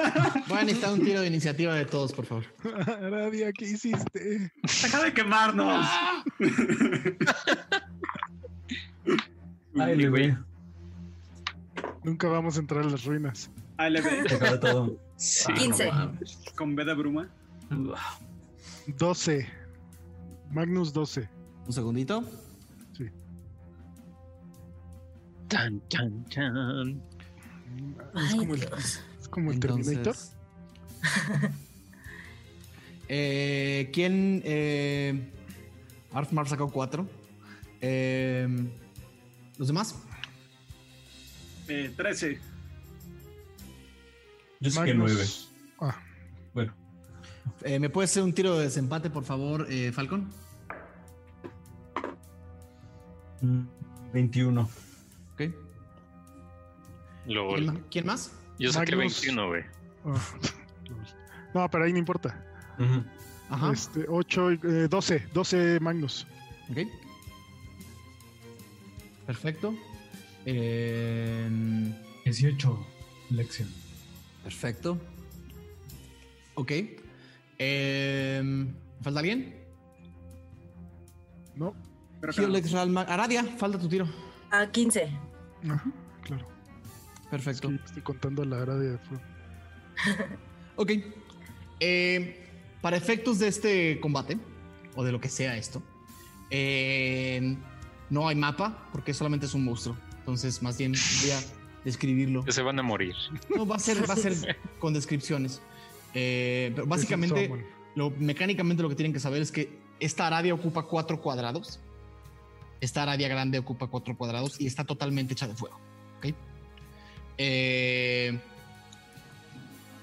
Voy a necesitar un tiro de iniciativa de todos, por favor.
Aradia, ¿qué hiciste?
Deja de quemarnos.
Ay, güey.
Nunca vamos a entrar a las ruinas.
ALB.
todo.
15.
Con B de bruma.
12. Magnus 12.
Un segundito.
Sí.
Chan, chan, chan.
Es como el, es como el
Entonces-
Terminator.
Eh, ¿Quién? Eh, Arfmar sacó cuatro. Eh, ¿Los demás?
Eh, 13.
Yo sé que nueve.
Ah,
Bueno,
Eh, ¿Me puedes hacer un tiro de desempate, por favor, eh, Falcon?
mm, 21.
Ok.
Lol.
¿Quién, quién más?
Yo saqué
Magnus.
21, güey.
ah. No, pero ahí no importa.
Ujú.
Ajá.
Este, 8, eh, 12. 12 Magnus.
Ok. Perfecto. Eh,
18, lección.
perfecto. Ok. Eh, ¿Falta alguien?
No.
Giolex Ralma. Aradia, falta tu tiro.
A 15.
Ajá, claro.
Perfecto.
Estoy contando la Aradia de fuego.
Ok. Eh, para efectos de este combate, o de lo que sea esto, eh, no hay mapa porque solamente es un monstruo. Entonces, más bien voy a describirlo.
Que se van a morir.
No, va a ser, va a ser con descripciones. Eh, pero básicamente, lo, mecánicamente lo que tienen que saber es que esta aradia ocupa cuatro cuadrados. Esta aradia grande ocupa cuatro cuadrados y está totalmente hecha de fuego. ¿ok? Eh,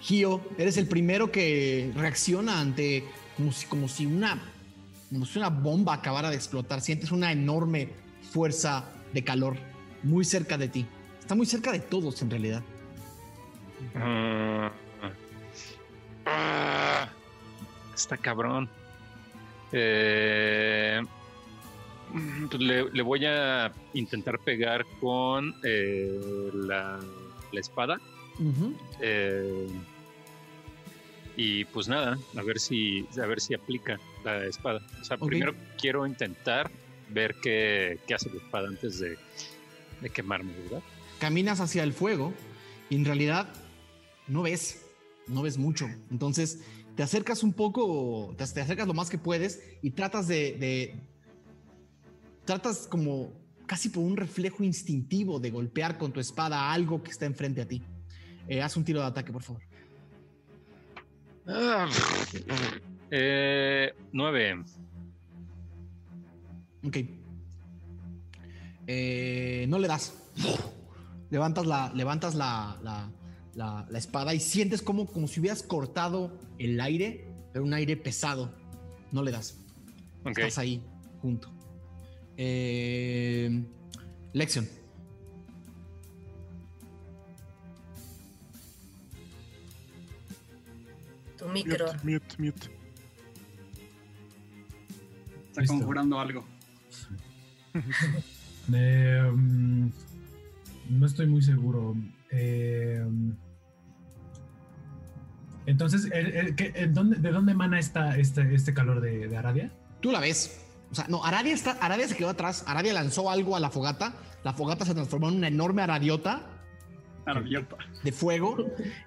Gio, eres el primero que reacciona ante como si, como si una como si una bomba acabara de explotar. Sientes una enorme fuerza de calor muy cerca de ti. Está muy cerca de todos en realidad.
Ah. Está cabrón. Eh, pues le, le voy a intentar pegar con eh, la, la espada. Eh, y pues nada, a ver si a ver si aplica la espada. O sea, primero quiero intentar ver qué, qué hace la espada antes de, de quemarme, ¿verdad?
caminas hacia el fuego y en realidad no ves, no ves mucho. Entonces te acercas un poco, te, te acercas lo más que puedes y tratas de, de- tratas como casi por un reflejo instintivo de golpear con tu espada algo que está enfrente a ti. Eh, haz un tiro de ataque, por favor.
Eh, nueve.
Ok. Eh, no le das. Levantas la, levantas la, la- la- la espada y sientes como, como si hubieras cortado el aire, pero un aire pesado. No le das. Estás ahí, junto. Eh, Lexion.
Tu micro.
Mute, mute, mute.
Está
Listo.
conjurando algo.
Eh, mm, no estoy muy seguro. Eh, entonces, ¿el- el- qué- en dónde- ¿de dónde emana esta, este, este calor de, de Aradia?
Tú la ves. O sea, no, Aradia, está, Aradia se quedó atrás. Aradia lanzó algo a la fogata. La fogata se transformó en una enorme aradiota
Maravilloso.
de fuego.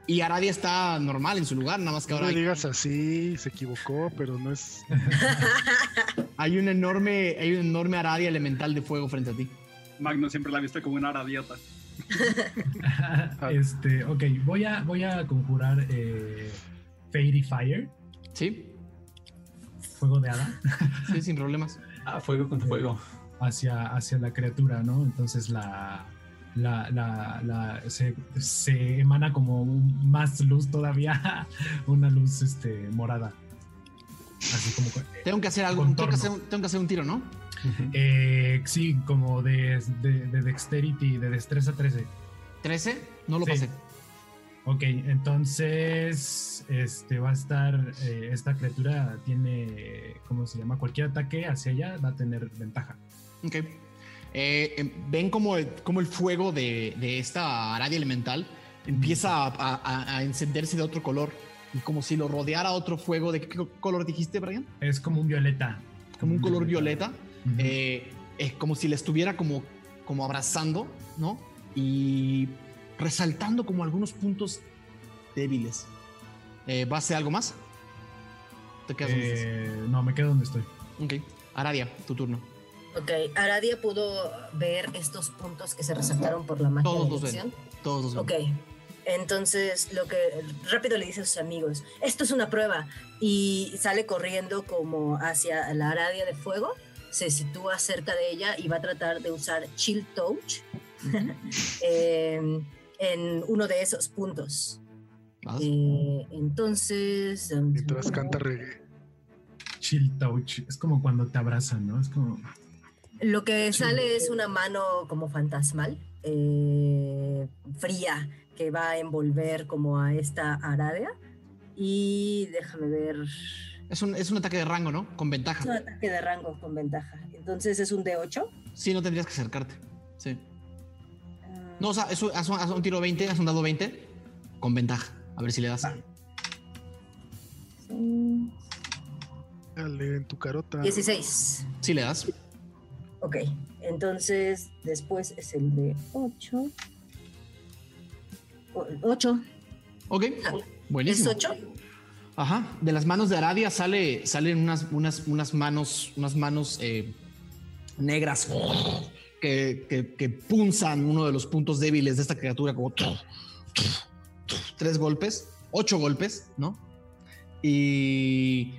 Y Aradia está normal en su lugar, nada más que
No
ahora hay,
digas así, se equivocó, pero no es.
hay un enorme, hay un enorme Aradia elemental de fuego frente a ti.
Magno siempre la ha visto como una radiota.
este, ok, voy a, voy a conjurar eh, Fairy Fire,
¿Sí?
fuego de hada,
Sí, sin problemas.
Ah, fuego contra fuego.
hacia, hacia la criatura, ¿no? Entonces la. La, la, la- se, se emana como un- más luz todavía, una luz este, morada. Así como.
Tengo que hacer algo, tengo que hacer, un- tengo que hacer un tiro, ¿no?
Eh, sí, como de, de, de Dexterity, de Destreza 13.
13, no lo
Sí.
pasé.
Ok, entonces este va a estar, eh, esta criatura tiene, ¿cómo se llama? Cualquier ataque hacia ella va a tener ventaja.
Ok. Eh, em, ven como el, como el fuego de, de esta aradia elemental empieza a, encenderse de otro color. Y como si lo rodeara otro fuego. ¿De qué color dijiste, Brian?
Es como un violeta.
Como un color violeta. Eh, es como si le estuviera como, como abrazando, ¿no? Y resaltando como algunos puntos débiles. Eh, ¿Va a hacer algo más?
¿Te quedas No, me quedo donde estoy.
Ok. Aradia, tu turno.
Ok, Aradia pudo ver estos puntos que se resaltaron por la magia
Todos los ven. Todos los ven.
Ok. Entonces, lo que rápido le dice a sus amigos, esto es una prueba, y sale corriendo como hacia la Aradia de fuego, se sitúa cerca de ella y va a tratar de usar Chill Touch em, en uno de esos puntos. Eh, entonces...
Mientras canta reggae.
Chill Touch, es como cuando te abrazan, ¿no? Es como...
Lo que sale es una mano como fantasmal, eh, fría, que va a envolver como a esta aradia. Y déjame ver.
Es un, es un ataque de rango, ¿no? Con ventaja. Es
un ataque de rango con ventaja. Entonces es un D8.
Sí, no tendrías que acercarte. Sí. no, o sea, haz, un, tiro 20, haz un dado 20 con ventaja. A ver si le das.
Dale en tu carota.
16.
Sí le das.
Ok, entonces después es el de 8. 8.
Ok, buenísimo.
¿Es 8?
Ajá, de las manos de Aradia sale, salen unas, unas, unas manos, unas manos eh, negras que, que, punzan uno de los puntos débiles de esta criatura como tres golpes, ocho golpes, ¿no? Y,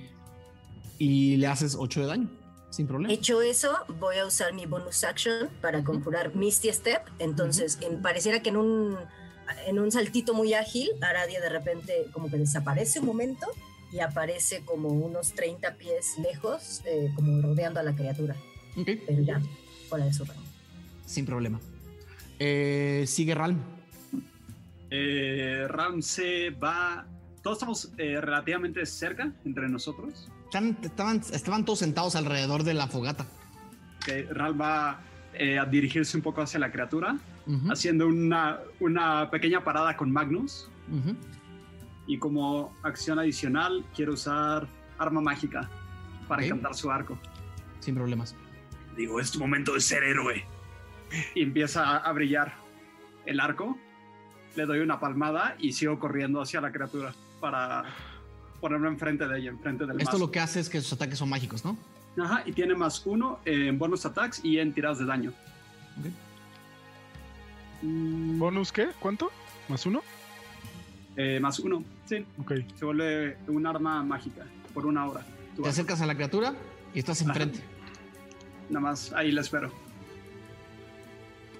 y le haces ocho de daño. Sin problema.
Hecho eso, voy a usar mi bonus action para conjurar Misty Step. Entonces, pareciera que en un en un saltito muy ágil, Aradia de repente como que desaparece un momento y aparece como unos 30 pies lejos, eh, como rodeando a la criatura. Pero ya, fuera de su rango.
Sin problema. Eh, sigue Ralm.
Eh, Ralm se va. Todos estamos eh, relativamente cerca entre nosotros.
estaban, estaban todos sentados alrededor de la fogata.
Okay, Ralm va a dirigirse un poco hacia la criatura haciendo una, una, pequeña parada con Magnus. Y como acción adicional, quiero usar arma mágica para encantar su arco.
Sin problemas.
Digo, es tu momento de ser héroe. Y empieza a brillar el arco. Le doy una palmada y sigo corriendo hacia la criatura para ponerme enfrente de ella, enfrente del
Esto lo que hace es que sus ataques son mágicos, ¿no?
Ajá, y tiene más uno en bonus attacks y en tiradas de daño.
Mm. ¿Bonus qué? ¿Cuánto? ¿Más uno?
Eh, más uno, sí.
Ok.
Se vuelve un arma mágica por una hora.
Te acercas a la criatura y estás enfrente.
Nada más, ahí la espero.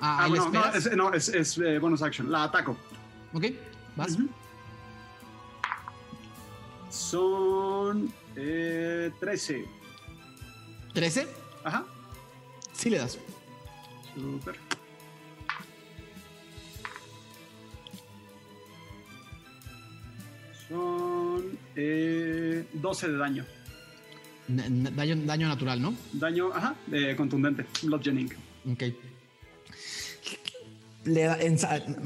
Ah, ahí ah,
no, es, no, es, eh, bonus action. La ataco.
Ok, vas.
Son eh, 13.
¿13?
Ajá.
Sí le das.
Super. Son eh, 12 de daño.
daño. Daño natural, ¿no?
Daño, ajá, de contundente, bludgeoning.
Ok. Le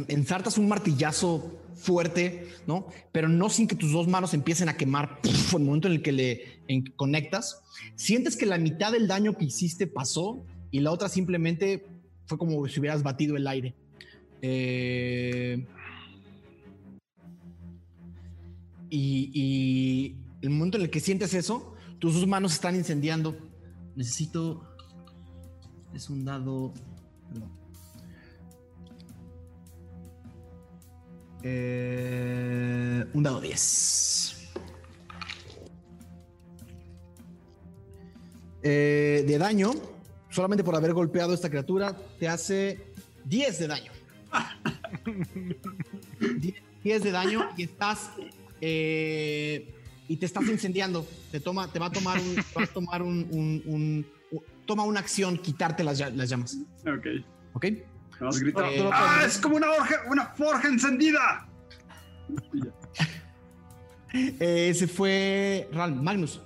ensartas un martillazo fuerte, ¿no? Pero no sin que tus dos manos empiecen a quemar en el momento en el que le conectas. Sientes que la mitad del daño que hiciste pasó y la otra simplemente fue como si hubieras batido el aire. Eh, y, el momento en el que sientes eso, tus manos están incendiando. Necesito. Es un dado. Eh, un dado 10. Eh, de daño, solamente por haber golpeado a esta criatura, te hace 10 de daño. 10 de daño y estás eh, y te estás incendiando, te, toma, te va a tomar un, va a tomar un, toma una acción, quitarte las, las llamas.
Ok.
Ok.
Eh, ¡Ah! ¡Es como una, una forja encendida!
ese fue Magnus.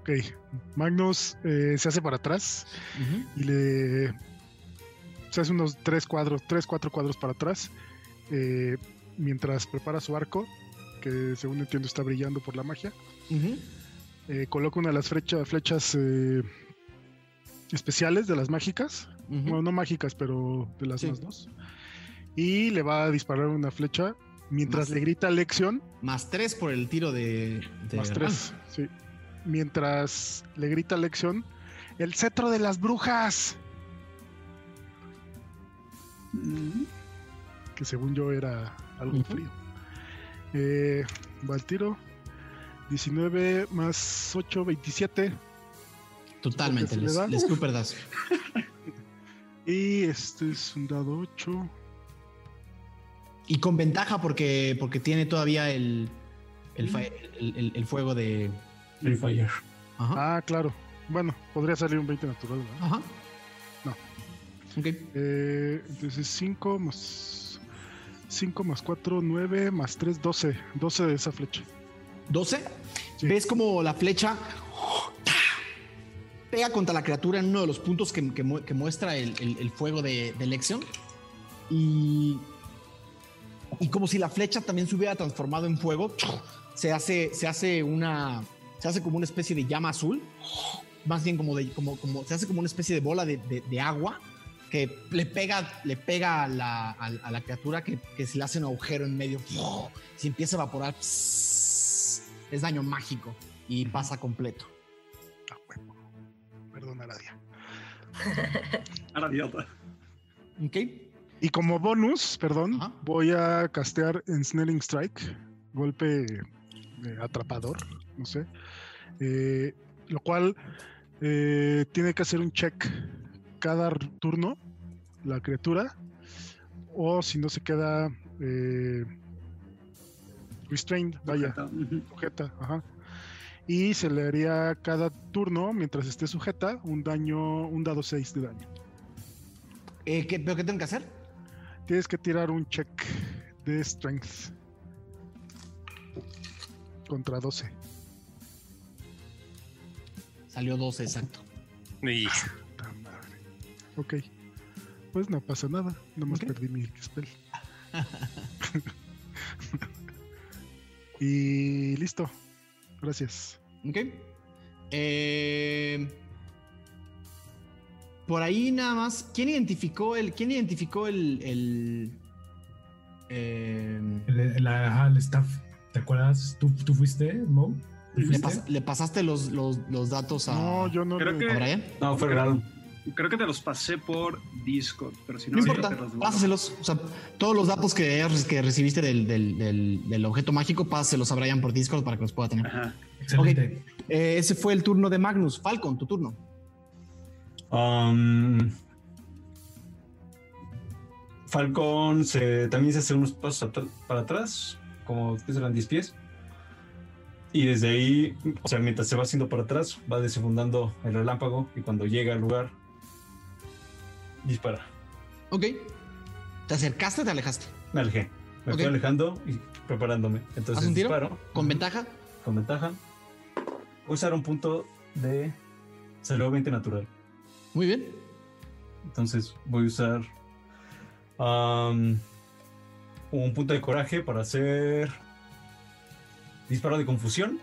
Ok. Magnus eh, se hace para atrás y le. Se hace unos tres cuadros, tres, cuatro cuadros para atrás. Eh, mientras prepara su arco, que según entiendo está brillando por la magia. Eh, coloca una de las flechas especiales de las mágicas. Bueno, no mágicas, pero de las más dos. Y le va a disparar una flecha mientras le grita lección.
Más tres por el tiro de.
más tres, sí. Mientras le grita lección. ¡El cetro de las brujas! Mm. Que según yo era algo frío. Eh, va al tiro. 19 más 8, 27.
Totalmente, les, les super das.
y este es un dado 8.
Y con ventaja porque, porque tiene todavía el, el, el, fuego de.
El fire.
Ah, claro. Bueno, podría salir un 20 natural, Ajá. No.
Ok.
Eh, entonces 5 más. 5 más 4, 9 más 3, 12. 12 de esa flecha.
¿12? ¿Ves como la flecha pega contra la criatura en uno de los puntos que, muestra el, fuego de, de elección. Y, y como si la flecha también se hubiera transformado en fuego, se hace, se hace una, se hace como una especie de llama azul, más bien como de, como, como, se hace como una especie de bola de, agua que le pega, le pega a la, criatura que, se le hace un agujero en medio, si empieza a evaporar, es daño mágico y pasa completo.
Perdón, Aradia.
Aradiota.
Ok.
Y como bonus, perdón, voy a castear Ensnaring Strike, golpe eh, atrapador, no sé. Eh, lo cual eh, tiene que hacer un check cada turno, la criatura, o si no se queda restrained, vaya, sujeta, ajá y se le haría cada turno, mientras esté sujeta, un daño, un dado 6 de daño.
Eh, ¿qué, ¿Pero qué tengo que hacer?
Tienes que tirar un check de strength contra 12.
Salió 12, exacto.
Ok. Pues no pasa nada. Nomás perdí mi spell. y listo. Gracias.
Ok. Eh, por ahí nada más. ¿Quién identificó el. ¿Quién identificó el. el,
eh, el, staff? ¿Te acuerdas? ¿Tú, tú fuiste, Mo?
¿Le, pasaste los, los, los, datos a.
No, yo no.
Creo que,
Brian?
No, fue Grado.
Creo que te los pasé por Discord, pero si no,
no importa, pásaselos. O sea, todos los datos que, que recibiste del, del, del, objeto mágico, pásaselos a Brian por Discord para que los pueda tener. Ajá. Excelente. Eh, ese fue el turno de Magnus. Falcon, tu turno.
Um, Falcon se, también se hace unos pasos para atrás, como que serán 10 pies. Y desde ahí, o sea, mientras se va haciendo para atrás, va desenfundando el relámpago y cuando llega al lugar, dispara.
Ok. ¿Te acercaste o te alejaste?
Me alejé. Me estoy alejando y preparándome. Entonces ¿Haz un tiro? disparo.
¿Con ventaja?
Con ventaja. Voy a usar un punto de salió 20 natural.
Muy bien.
Entonces voy a usar um, un punto de coraje para hacer disparo de confusión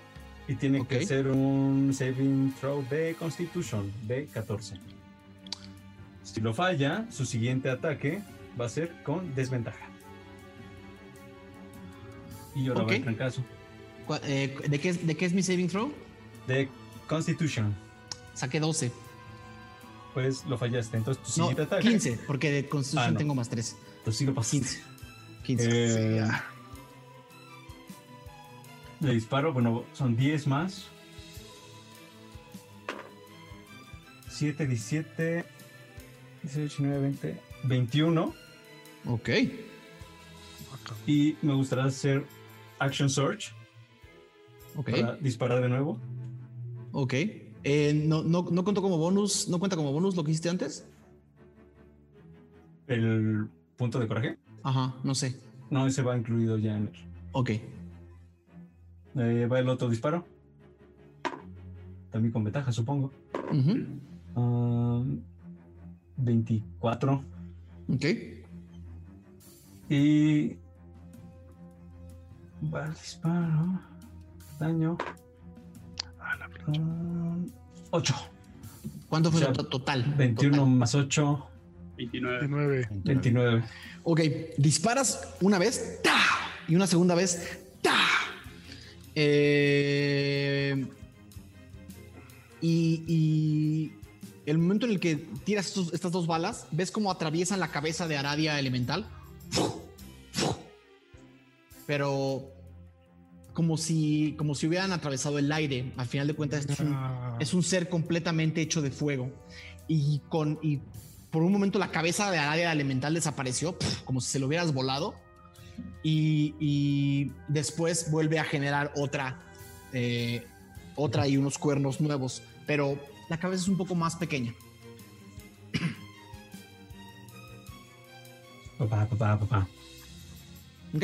y tiene que ser un saving throw de Constitution de 14. Si lo falla, su siguiente ataque va a ser con desventaja. Y ahora va a caso.
Eh, ¿de, qué, ¿De qué es mi saving throw?
De Constitution.
Saqué 12.
Pues lo fallaste. Entonces tu siguiente ataque.
15, porque de Constitution ah, tengo más 3.
Entonces sí lo pasaste.
15. 15.
Eh, le disparo, bueno, son 10 más. 7, 17, 18, 19, 20, 21.
Ok.
Y me gustaría hacer Action Search.
Ok.
Para disparar de nuevo.
Ok. Eh, no, no, no cuento como bonus, ¿no cuenta como bonus lo que hiciste antes?
¿El punto de coraje?
Ajá, no sé.
No, ese va incluido ya en el.
Ok.
Eh, va el otro disparo. también con ventaja, supongo. 24.
Ok.
Y. Va el disparo. Daño. 8.
¿Cuánto fue total?
21 más 8.
29.
29.
Ok, disparas una vez y una segunda vez. Eh, y, el momento en el que tiras estas dos balas, ves cómo atraviesan la cabeza de Aradia Elemental. Pero como si, como si hubieran atravesado el aire. Al final de cuentas, es un, ah. es un ser completamente hecho de fuego. Y, con, y por un momento la cabeza de Aradia Elemental desapareció, como si se lo hubieras volado. Y, después vuelve a generar otra, eh, otra y unos cuernos nuevos. Pero la cabeza es un poco más pequeña.
Papá, papá, papá.
Ok.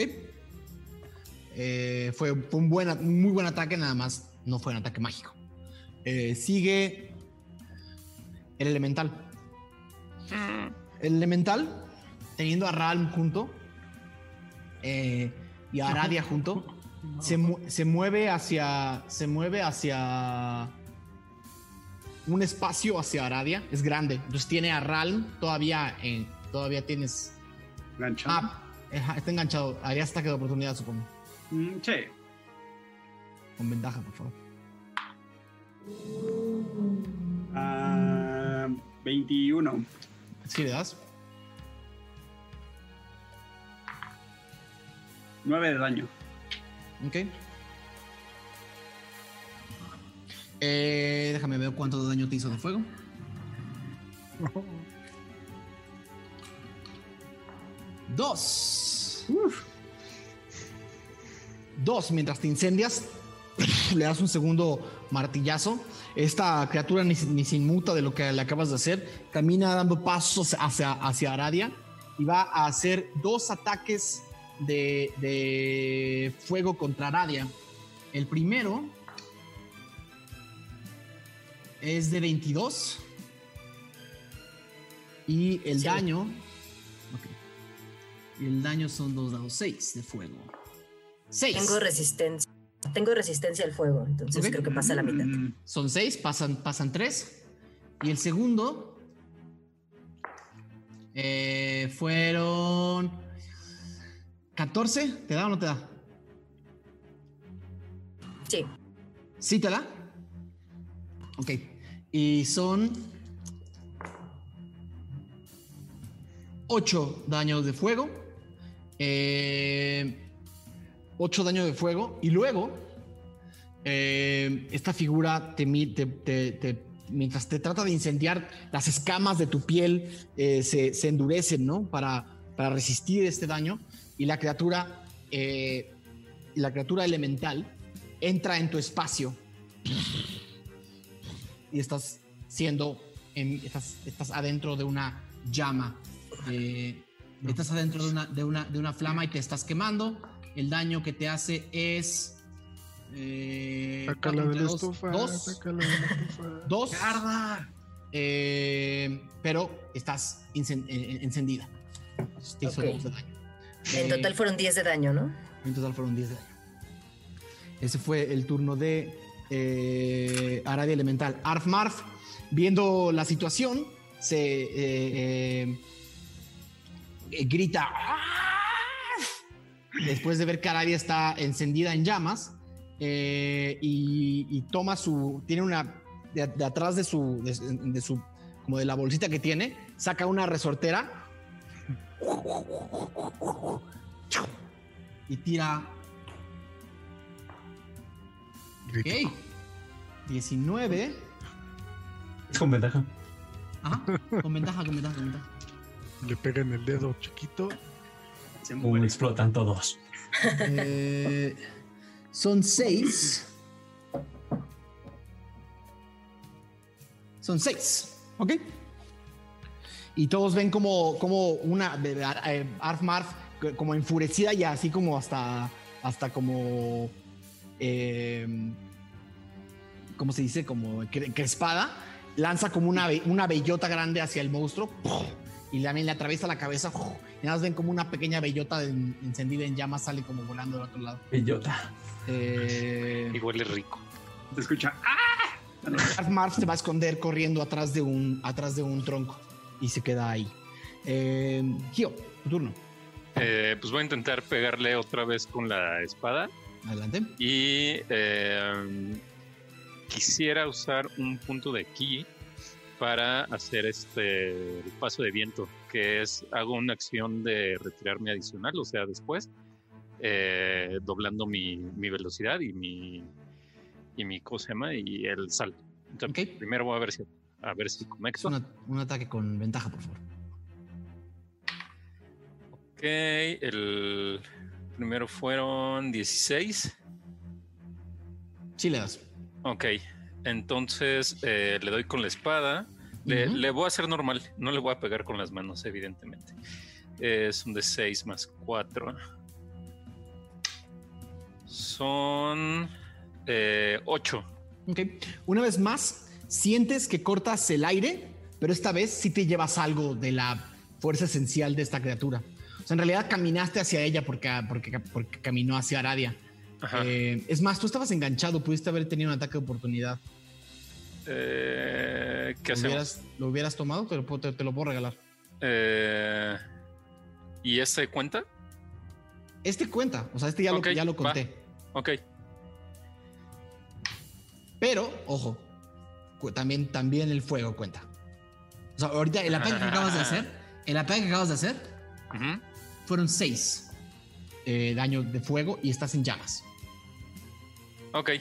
Eh, fue, un buen, muy buen ataque, nada más no fue un ataque mágico. Eh, sigue el elemental. El elemental, teniendo a Ralm junto eh, y a Aradia junto, se, mueve hacia. Se mueve hacia. Un espacio hacia Aradia. Es grande. Entonces tiene a Ralm todavía en. Todavía tienes.
Ah,
está enganchado. Haría ataque de oportunidad, supongo.
Mm, sí.
Con ventaja, por favor.
21.
Ah, ¿Sí le das?
9 de daño.
Ok. Eh, déjame ver cuánto daño te hizo de fuego. Dos. Dos, mientras te incendias, le das un segundo martillazo. Esta criatura ni, se inmuta de lo que le acabas de hacer. Camina dando pasos hacia, hacia Aradia y va a hacer dos ataques de, fuego contra Aradia. El primero es de 22 y el daño. Y el daño son dos dados 6 de fuego. 6.
Tengo resistencia. Tengo resistencia al fuego, entonces creo que pasa la mitad. Mm.
Son seis, pasan, pasan tres. Y el segundo eh, fueron 14. ¿Te da o no te da?
Sí.
¿Sí te da? Ok. Y son 8 daños de fuego. Eh, 8 daños de fuego y luego eh, esta figura mientras te trata de incendiar, las escamas de tu piel eh, se, endurecen, ¿no? Para, para, resistir este daño y la criatura, eh, la criatura elemental entra en tu espacio y estás siendo, estás, estás, adentro de una llama, estás adentro de una, de, una, de una flama y te estás quemando el daño que te hace es.
Eh, sácala de la estufa. Dos.
Dos. Eh, pero estás eh, encendida.
En total fueron 10 de daño, ¿no?
En total fueron 10 de daño. Ese fue el turno de eh, Aradia Elemental. Arf Marf, viendo la situación, se eh, grita después de ver que Aradia está encendida en llamas eh, y, toma su, tiene una, de, atrás de su, de, su, como de la bolsita que tiene, saca una resortera y tira. Ok. 19.
Con ventaja.
Ajá, con ventaja, con ventaja, con ventaja.
Le pega en el dedo chiquito
se explotan todos.
Eh, son seis. Son seis. ¿Ok? Y todos ven como, como una eh, Arf Marf como enfurecida y así como hasta, hasta como eh, ¿cómo se dice? Como espada lanza como una, una bellota grande hacia el monstruo y también le atraviesa la cabeza. Y nada más ven como una pequeña bellota encendida en llamas sale como volando del otro lado.
Bellota.
Eh, y huele rico.
Se escucha. ¡Ah!
Marv se va a esconder corriendo atrás de un, atrás de un tronco y se queda ahí. Eh, Gio, tu turno.
Eh, pues voy a intentar pegarle otra vez con la espada.
Adelante.
Y eh, quisiera usar un punto de ki para hacer este el paso de viento, que es hago una acción de retirarme adicional, o sea, después, eh, doblando mi, mi, velocidad y mi y mi cosa y el salto. Entonces, primero voy a ver si a ver si conecto.
un ataque con ventaja, por favor.
Ok, el primero fueron 16.
Sí le das.
Ok, entonces eh, le doy con la espada. Le, voy a hacer normal, no le voy a pegar con las manos, evidentemente. Es un de 6 más 4. Son 8. Eh,
ok, una vez más, sientes que cortas el aire, pero esta vez sí te llevas algo de la fuerza esencial de esta criatura. O sea, en realidad caminaste hacia ella porque, porque, porque caminó hacia Aradia. Eh, es más, tú estabas enganchado, pudiste haber tenido un ataque de oportunidad.
Eh, ¿Qué
¿Lo hubieras, ¿Lo hubieras tomado? Te lo, te, lo puedo regalar.
Eh, ¿Y este cuenta?
Este cuenta, o sea, este ya, lo, ya lo conté.
Ok.
Pero, ojo, también, también el fuego cuenta. O sea, ahorita el ataque que acabas de hacer, el ataque que acabas de hacer, fueron seis eh, daño de fuego y estás en llamas.
Ok.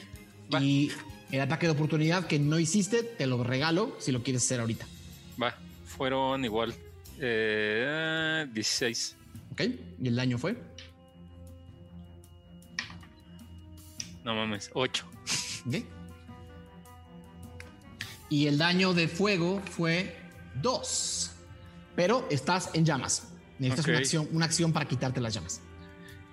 Y el ataque de oportunidad que no hiciste, te lo regalo si lo quieres hacer ahorita.
Va, fueron igual. Eh, 16.
Ok, ¿y el daño fue?
No mames, 8.
Ok. Y el daño de fuego fue 2. Pero estás en llamas. Necesitas una, acción, una acción para quitarte las llamas.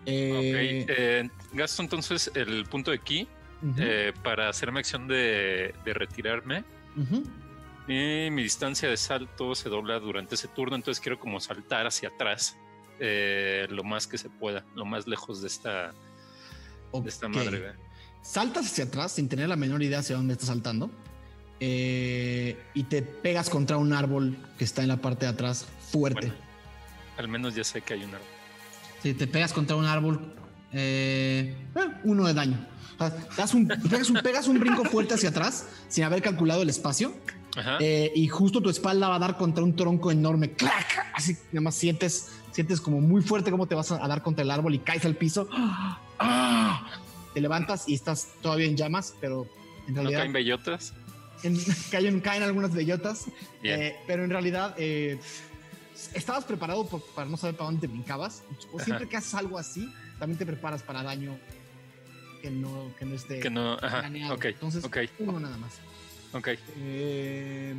Eh, eh, gasto entonces el punto de ki eh, para hacerme acción de, retirarme. Y mi distancia de salto se dobla durante ese turno, entonces quiero como saltar hacia atrás lo más que se pueda, lo más lejos de esta, esta madre.
Saltas hacia atrás sin tener la menor idea hacia dónde estás saltando. y te pegas contra un árbol que está en la parte de atrás fuerte.
Al menos ya sé que hay un árbol.
Si te pegas contra un árbol, eh, uno de daño. das un, pegas, un, brinco fuerte hacia atrás sin haber calculado el espacio. Eh, y justo tu espalda va a dar contra un tronco enorme. ¡Clac! Así nada más sientes, sientes como muy fuerte cómo te vas a dar contra el árbol y caes al piso. ¡Ah! Te levantas y estás todavía en llamas, pero en realidad.
¿No caen bellotas?
caen, caen algunas bellotas, eh, pero en realidad estabas preparado para no saber para dónde te brincabas. O siempre que haces algo así, también te preparas para daño que no, que no esté
que no, ajá,
Entonces, uno nada más.
Ok.
Eh,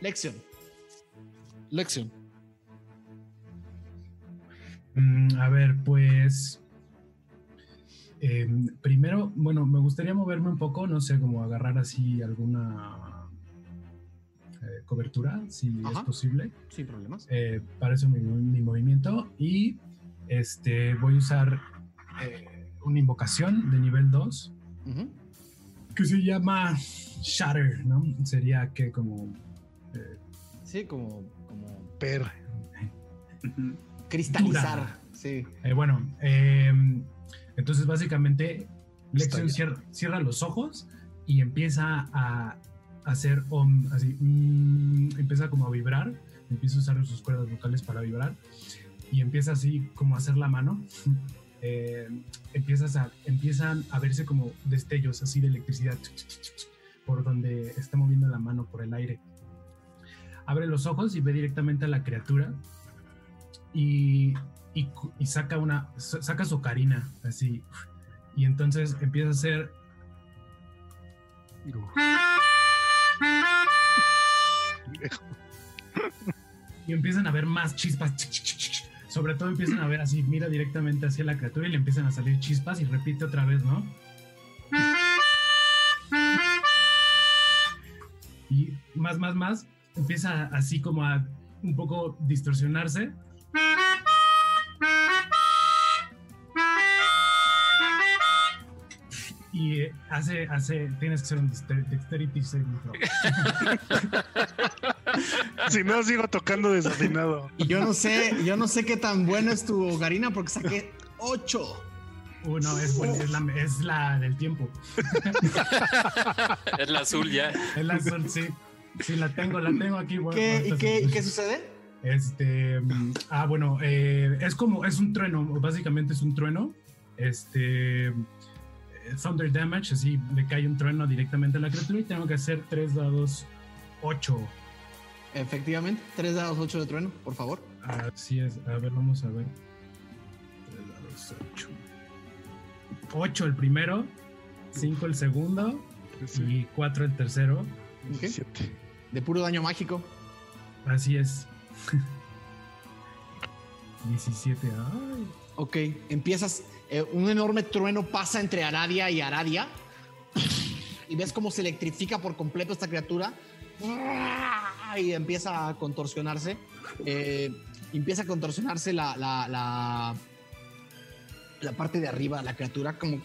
lección. Lección.
Mm, a ver, pues. Em, primero, bueno, me gustaría moverme un poco, no sé, como agarrar así alguna cobertura, si es posible.
Sin problemas.
Eh, para eso mi, movimiento. Y este, voy a usar eh, una invocación de nivel 2 que se llama Shatter, ¿no? Sería que como...
Eh, sí, como... como...
Per.
Cristalizar. Sí.
bueno, em, entonces básicamente Lexion cierra los ojos y empieza a hacer así, mm, empieza como a vibrar, empieza a usar sus cuerdas vocales para vibrar y empieza así como a hacer la mano. Eh, empiezas a, empiezan a verse como destellos así de electricidad por donde está moviendo la mano por el aire. Abre los ojos y ve directamente a la criatura y, y, y saca una, saca su carina así y entonces empieza a hacer Y empiezan a ver más chispas. Sobre todo empiezan a ver así, mira directamente hacia la criatura y le empiezan a salir chispas y repite otra vez, ¿no? Y más, más, más, empieza así como a un poco distorsionarse Y hace, hace, tienes que ser un dexterity
si no, sigo tocando desafinado.
Y yo no sé, yo no sé qué tan bueno es tu garina porque saqué 8.
Uh, no, es, es, la, es la del tiempo.
es la azul ya.
Es la azul, sí. Sí, la tengo, la tengo aquí.
¿Qué, ¿Y qué, qué, sucede?
Este, ah, bueno, eh, es como, es un trueno, básicamente es un trueno. Este, Thunder Damage, así le cae un trueno directamente a la criatura y tengo que hacer 3 dados 8.
Efectivamente, 3 dados 8 de trueno, por favor.
Así es, a ver, vamos a ver. 3 dados 8. 8 el primero, 5 el segundo y 4 el tercero.
17. De puro daño mágico.
Así es. 17. Ay.
Ok, empiezas. Eh, un enorme trueno pasa entre Aradia y Aradia. Y ves cómo se electrifica por completo esta criatura. Y empieza a contorsionarse. Eh, empieza a contorsionarse la, la, parte de arriba de la criatura, como.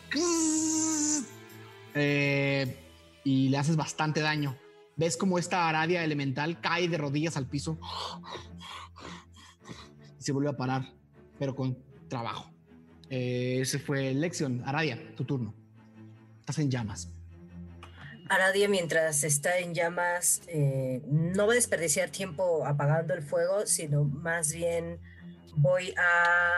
Eh, y le haces bastante daño ves como esta aradia elemental cae de rodillas al piso y se vuelve a parar, pero con trabajo. Eh, ese fue Lexion. Aradia, tu turno. Estás en llamas.
Aradia, mientras está en llamas, eh, no va a desperdiciar tiempo apagando el fuego, sino más bien voy a,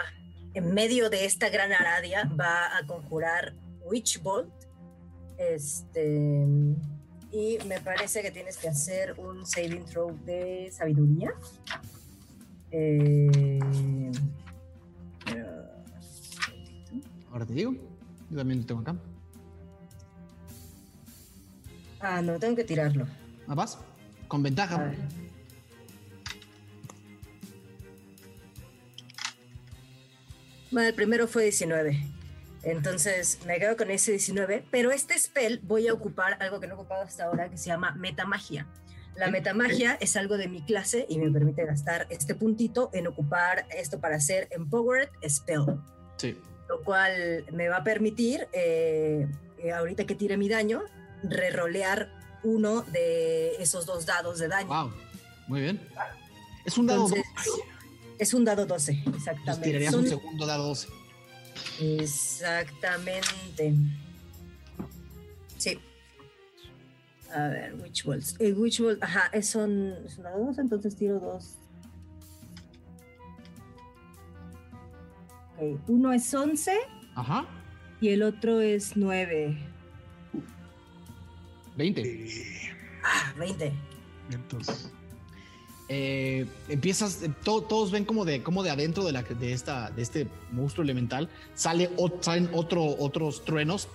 en medio de esta gran Aradia, va a conjurar Witch Bolt. Este y me parece que tienes que hacer un saving throw de sabiduría. Eh,
Ahora te digo, yo también lo tengo acá.
Ah, no, tengo que tirarlo.
¿Ah, vas? Con ventaja.
Bueno, el primero fue 19. Entonces me quedo con ese 19, pero este spell voy a ocupar algo que no he ocupado hasta ahora que se llama metamagia. La metamagia es algo de mi clase y me permite gastar este puntito en ocupar esto para hacer Empowered Spell.
Sí.
Lo cual me va a permitir, eh, eh, ahorita que tire mi daño, rerolear uno de esos dos dados de daño.
Wow, muy bien. Es un dado 12.
Es un dado 12, exactamente. Pues
tirarías un segundo dado 12.
Exactamente. Sí. A ver, Witch Balls. Eh, Witch Ball, ajá, son, son dos, entonces tiro dos. Okay. Uno es 11.
Ajá.
Y el otro es 9.
20.
Ah, 20.
Entonces. Eh, empiezas, eh, todos ven como de, como de adentro de, la, de, esta, de este monstruo elemental sale, salen otro, otros truenos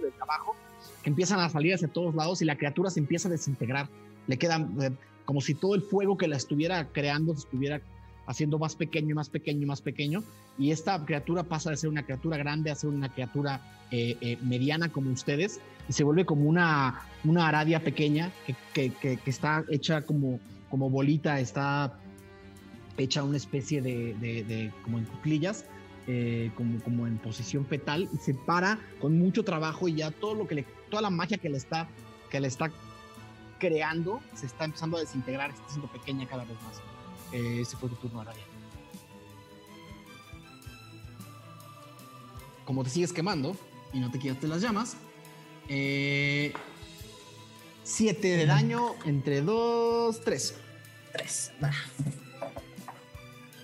de abajo que empiezan a salir hacia todos lados y la criatura se empieza a desintegrar. Le queda eh, como si todo el fuego que la estuviera creando se estuviera haciendo más pequeño y más pequeño y más pequeño. Y esta criatura pasa de ser una criatura grande a ser una criatura mediana como ustedes y se vuelve como una, una aradia pequeña que, que, que está hecha como como bolita está hecha una especie de, como en cuclillas, eh, como, como en posición fetal, y se para con mucho trabajo y ya todo lo que le, toda la magia que le está, que le está creando se está empezando a desintegrar, está siendo pequeña cada vez más. Eh, ese fue tu turno, Arabia. Como te sigues quemando y no te quitaste las llamas, eh, 7 de daño entre 2, 3.
3, va.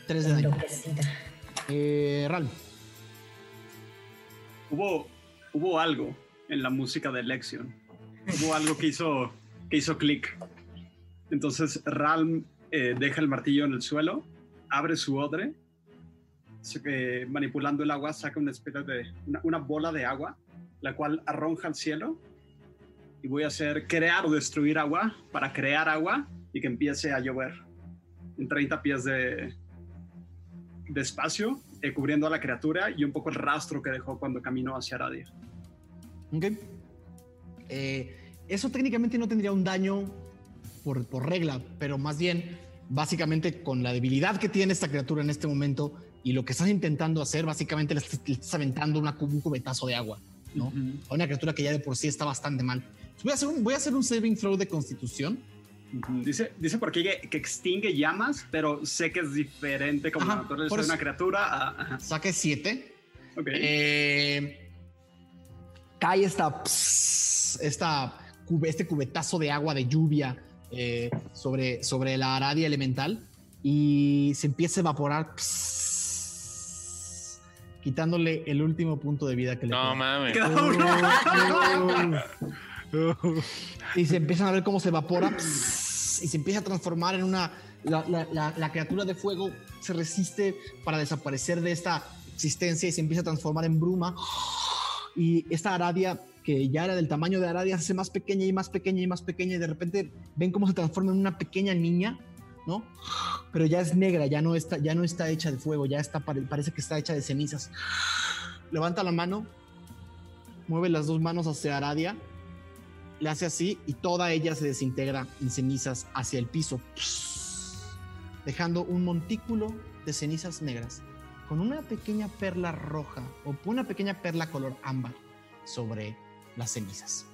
3 de daño. Eh, Ral.
Hubo, hubo algo en la música de Lexion. Hubo algo que hizo, que hizo clic. Entonces Ral eh, deja el martillo en el suelo, abre su odre, eh, manipulando el agua, saca una especie de una, bola de agua, la cual arroja al cielo y voy a hacer crear o destruir agua para crear agua y que empiece a llover en 30 pies de, de espacio, eh, cubriendo a la criatura y un poco el rastro que dejó cuando caminó hacia Aradia.
Ok. Eh, eso técnicamente no tendría un daño por, por regla, pero más bien básicamente con la debilidad que tiene esta criatura en este momento y lo que estás intentando hacer, básicamente le estás, aventando una, un cubetazo de agua, ¿no? A una criatura que ya de por sí está bastante mal. Voy a hacer un, voy a hacer un saving throw de constitución.
Dice, dice por aquí que, extingue llamas, pero sé que es diferente como la de una criatura.
Saque 7. Eh, cae esta, esta, este cubetazo de agua de lluvia eh, sobre, sobre la aradia elemental y se empieza a evaporar quitándole el último punto de vida que le
No mames.
y se empiezan a ver cómo se evapora y se empieza a transformar en una. La, criatura de fuego se resiste para desaparecer de esta existencia y se empieza a transformar en bruma. Y esta Aradia, que ya era del tamaño de Aradia, se hace más pequeña y más pequeña y más pequeña. Y de repente ven cómo se transforma en una pequeña niña, ¿no? Pero ya es negra, ya no está, ya no está hecha de fuego, ya está, parece que está hecha de cenizas. Levanta la mano, mueve las dos manos hacia Aradia le hace así y toda ella se desintegra en cenizas hacia el piso, dejando un montículo de cenizas negras con una pequeña perla roja o una pequeña perla color ámbar sobre las cenizas.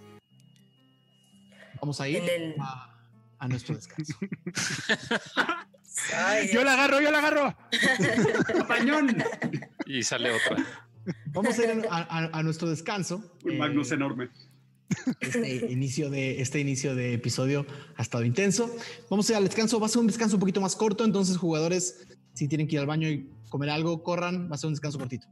Vamos a ir a, nuestro descanso.
yo la agarro, yo la agarro.
Pañón.
Y sale otra.
Vamos a ir a, nuestro descanso.
Un Magnus eh, enorme.
Este inicio, de, este inicio de episodio ha estado intenso. Vamos a ir al descanso. Va a ser un descanso un poquito más corto. Entonces, jugadores, si tienen que ir al baño y comer algo, corran. Va a ser un descanso cortito.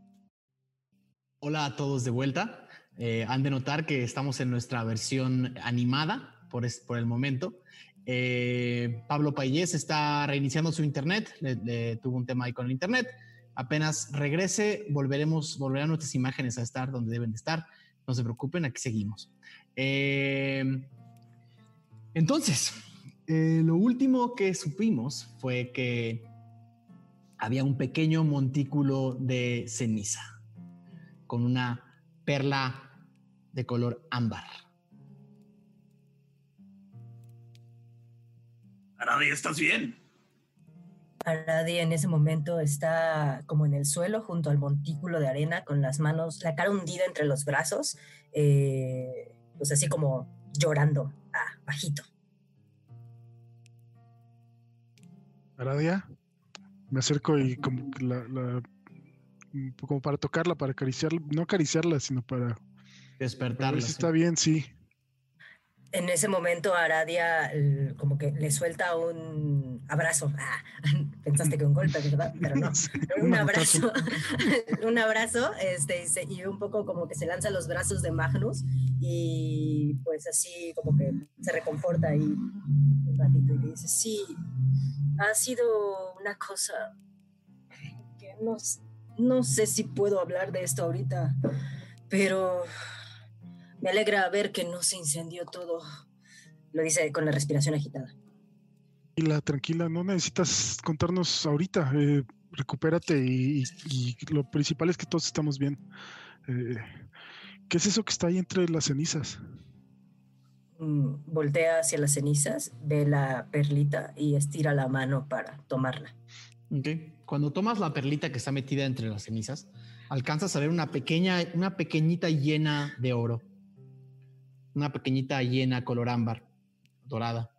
Hola a todos de vuelta. Eh, han de notar que estamos en nuestra versión animada por, por el momento. Eh, Pablo Payés está reiniciando su internet. Le, tuvo un tema ahí con el internet. Apenas regrese, volveremos, volverán nuestras imágenes a estar donde deben de estar. No se preocupen, aquí seguimos. Eh, entonces, lo último que supimos fue que había un pequeño montículo de ceniza con una perla de color ámbar.
Aradi, ¿estás bien?
Aradi en ese momento está como en el suelo junto al montículo de arena con las manos, la cara hundida entre los brazos. Eh, pues así como llorando, ah, bajito.
Aradia, me acerco y como, como para tocarla, para acariciarla, no acariciarla, sino para
despertarla.
si está bien, sí.
En ese momento Aradia como que le suelta un abrazo. Ah, pensaste que un golpe, ¿verdad? Pero no. un abrazo. un abrazo este, y un poco como que se lanza los brazos de Magnus y pues así como que se reconforta ahí un ratito y le dice, sí, ha sido una cosa que no, no sé si puedo hablar de esto ahorita, pero me alegra ver que no se incendió todo. Lo dice con la respiración agitada.
Tranquila, tranquila, no necesitas contarnos ahorita. Eh, recupérate y, lo principal es que todos estamos bien. Eh, ¿Qué es eso que está ahí entre las cenizas?
Mm, voltea hacia las cenizas, ve la perlita y estira la mano para tomarla.
Cuando tomas la perlita que está metida entre las cenizas, alcanzas a ver una pequeña, una pequeñita llena de oro una pequeñita hiena color ámbar, dorada.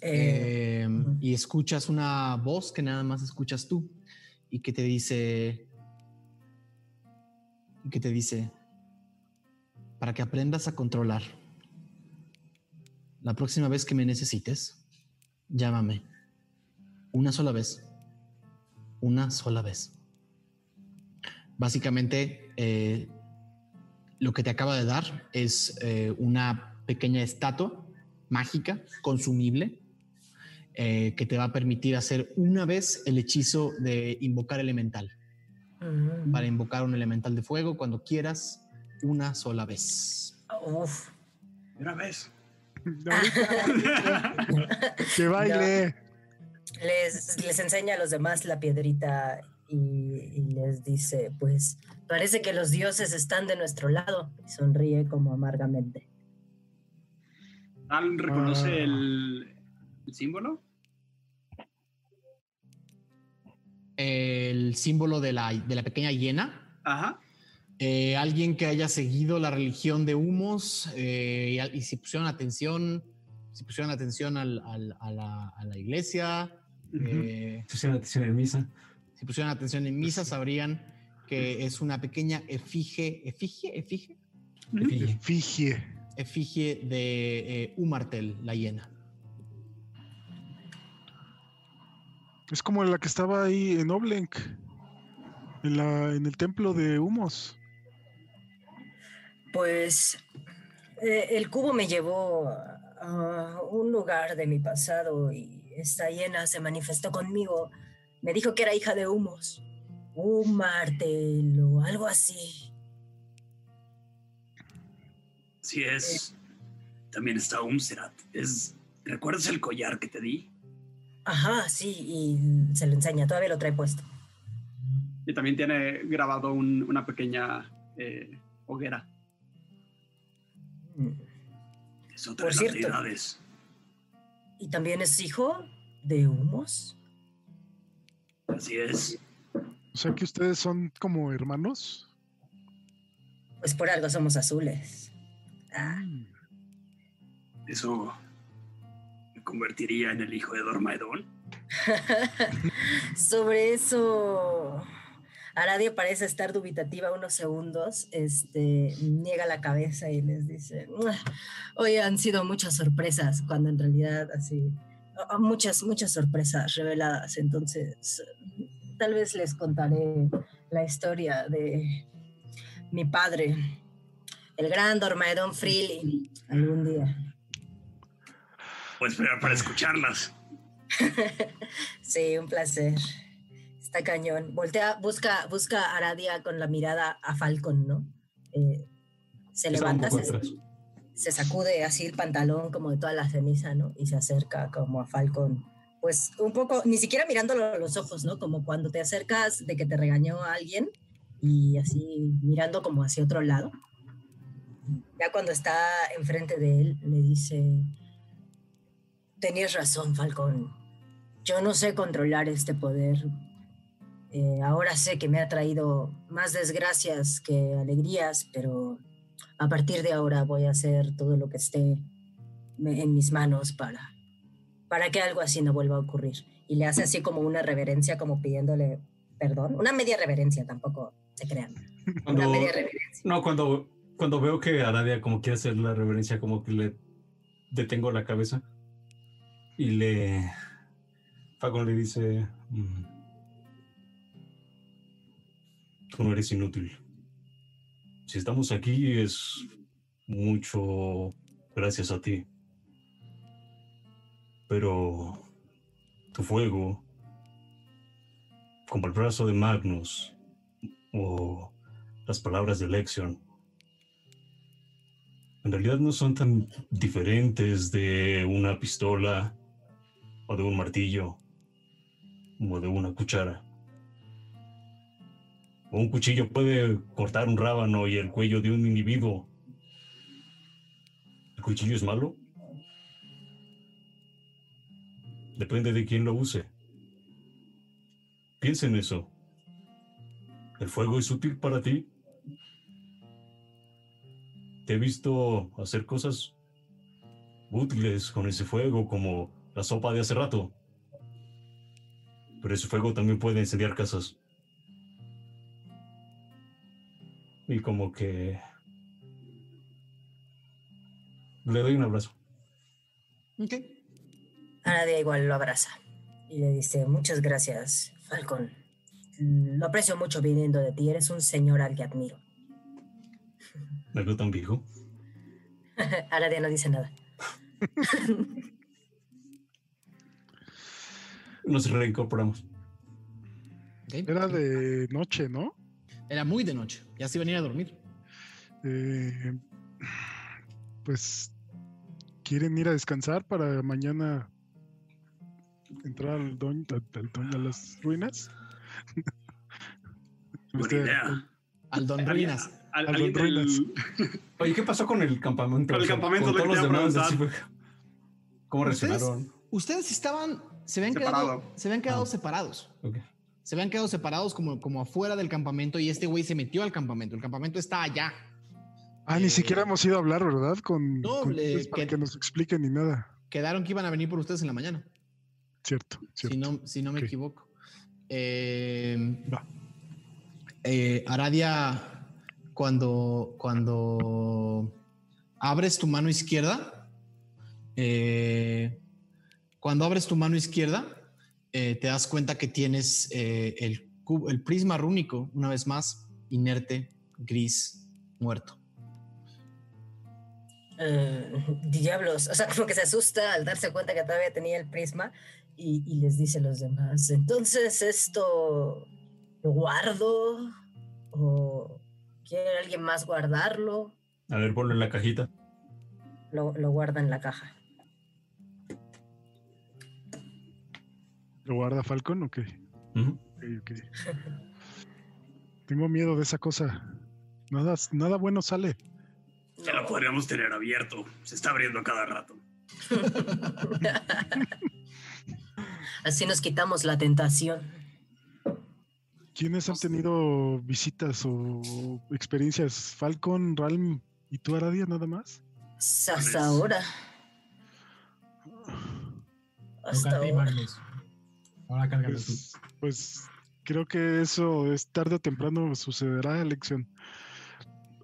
Eh, em, y escuchas una voz que nada más escuchas tú y que te dice, y que te dice, para que aprendas a controlar. La próxima vez que me necesites, llámame. Una sola vez. Una sola vez. Básicamente, eh, lo que te acaba de dar es eh, una pequeña estatua mágica, consumible, eh, que te va a permitir hacer una vez el hechizo de invocar elemental. Mm. Para invocar un elemental de fuego cuando quieras, una sola vez.
Uf. Una vez.
que baile.
Les, les enseña a los demás la piedrita y, les dice, pues parece que los dioses están de nuestro lado y sonríe como amargamente.
¿Al reconoce ah. el, símbolo?
El símbolo de la, de la pequeña hiena.
Ajá.
Eh, alguien que haya seguido la religión de humos eh, y, si pusieron atención, si pusieron atención al, a, la, iglesia.
Eh, pusieron atención en misa.
Si pusieron atención en misa, sabrían que es una pequeña efigie, efigie, efigie.
Efigie.
Efigie de Umartel, la hiena.
Es como la que estaba ahí en Oblenk, en, la, en el templo de Humos.
Pues eh, el cubo me llevó a un lugar de mi pasado y esta hiena se manifestó conmigo. Me dijo que era hija de humos, un martel o algo así.
Sí es. También está Umserat. Es, ¿Recuerdas el collar que te di?
Ajá, sí, y se lo enseña, todavía lo trae puesto.
Y también tiene grabado una pequeña eh, hoguera. Es otra Por cierto,
¿Y también es hijo de humos?
Así es.
O sea que ustedes son como hermanos.
Pues por algo somos azules. Ah.
Eso me convertiría en el hijo de Dormaedón.
Sobre eso Aradia parece estar dubitativa unos segundos, este, niega la cabeza y les dice, hoy han sido muchas sorpresas, cuando en realidad así, muchas, muchas sorpresas reveladas, entonces tal vez les contaré la historia de mi padre, el gran Dormaedon Freely, algún día.
Pues esperar para escucharlas.
sí, un placer cañón. Voltea, busca, busca a Aradia con la mirada a Falcon, ¿no? Eh, se levanta, se, sacude así el pantalón como de toda la ceniza, ¿no? Y se acerca como a Falcon. Pues un poco, ni siquiera mirándolo a los ojos, ¿no? Como cuando te acercas de que te regañó a alguien y así mirando como hacia otro lado. Ya cuando está enfrente de él, le dice, tenías razón, Falcon. Yo no sé controlar este poder. Eh, ahora sé que me ha traído más desgracias que alegrías, pero a partir de ahora voy a hacer todo lo que esté en mis manos para, para que algo así no vuelva a ocurrir. Y le hace así como una reverencia, como pidiéndole perdón. Una media reverencia, tampoco se crean. una media reverencia.
No, cuando, cuando veo que Aradia como quiere hacer la reverencia, como que le detengo la cabeza y le... Fagon le dice... Mm, Tú no eres inútil. Si estamos aquí es mucho gracias a ti. Pero tu fuego, como el brazo de Magnus o las palabras de Lexion, en realidad no son tan diferentes de una pistola o de un martillo o de una cuchara. Un cuchillo puede cortar un rábano y el cuello de un individuo. ¿El cuchillo es malo? Depende de quién lo use. Piensa en eso. ¿El fuego es útil para ti? Te he visto hacer cosas útiles con ese fuego, como la sopa de hace rato. Pero ese fuego también puede incendiar casas. Y como que le doy un abrazo.
Ok.
Anadia igual lo abraza y le dice, muchas gracias, Falcon. Lo aprecio mucho viniendo de ti, eres un señor al que admiro.
¿Algo tan viejo?
Aradia no dice nada.
Nos reincorporamos.
Era de noche, ¿no?
Era muy de noche, ya se iban a dormir.
Eh, pues, ¿quieren ir a descansar para mañana entrar al don, a las ruinas?
Al don ruinas.
Al, don ruinas. Oye, ¿qué pasó con el campamento?
Con el campamento, todos los demás.
¿Cómo reaccionaron?
Ustedes, estaban, se habían quedado, se habían quedado ah. separados. Se habían quedado separados como, como afuera del campamento y este güey se metió al campamento. El campamento está allá.
Ah, ni siquiera hemos ido a hablar, ¿verdad? Con, no, para que, nos expliquen ni nada.
Quedaron que iban a venir por ustedes en la mañana.
Cierto, cierto.
Si no, si no me equivoco. Eh, eh, Aradia, cuando, cuando abres tu mano izquierda, eh, cuando abres tu mano izquierda, te das cuenta que tienes el, el prisma rúnico, una vez más, inerte, gris, muerto.
diablos, o sea, como que se asusta al darse cuenta que todavía tenía el prisma y, y, les dice a los demás, entonces esto ¿Lo guardo? ¿O quiere alguien más guardarlo?
A ver, ponlo en la cajita.
Lo, guarda en la caja.
¿Lo guarda Falcon o qué? Tengo miedo de esa cosa. Nada, nada bueno sale.
Ya lo podríamos tener abierto. Se está abriendo a cada rato.
Así nos quitamos la tentación.
¿Quiénes han tenido visitas o experiencias? Falcon, Ralm y tú, Aradia, nada más.
Hasta ahora. Hasta ahora.
Ahora
pues, pues, creo que eso es tarde o temprano sucederá, elección.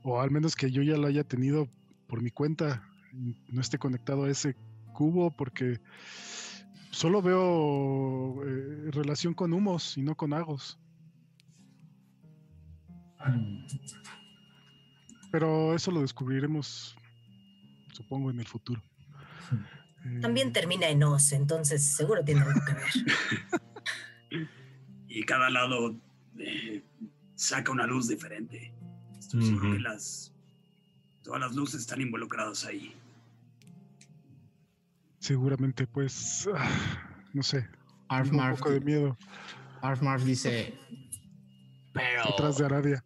O al menos que yo ya lo haya tenido por mi cuenta, no esté conectado a ese cubo, porque solo veo eh, relación con humos y no con agos. Pero eso lo descubriremos, supongo, en el futuro.
También termina en os, entonces seguro tiene algo que ver.
y cada lado eh, saca una luz diferente. Estoy seguro que las, todas las luces están involucradas ahí.
Seguramente, pues, ah, no sé.
un poco de miedo. Arf dice, pero...
Detrás de Arabia.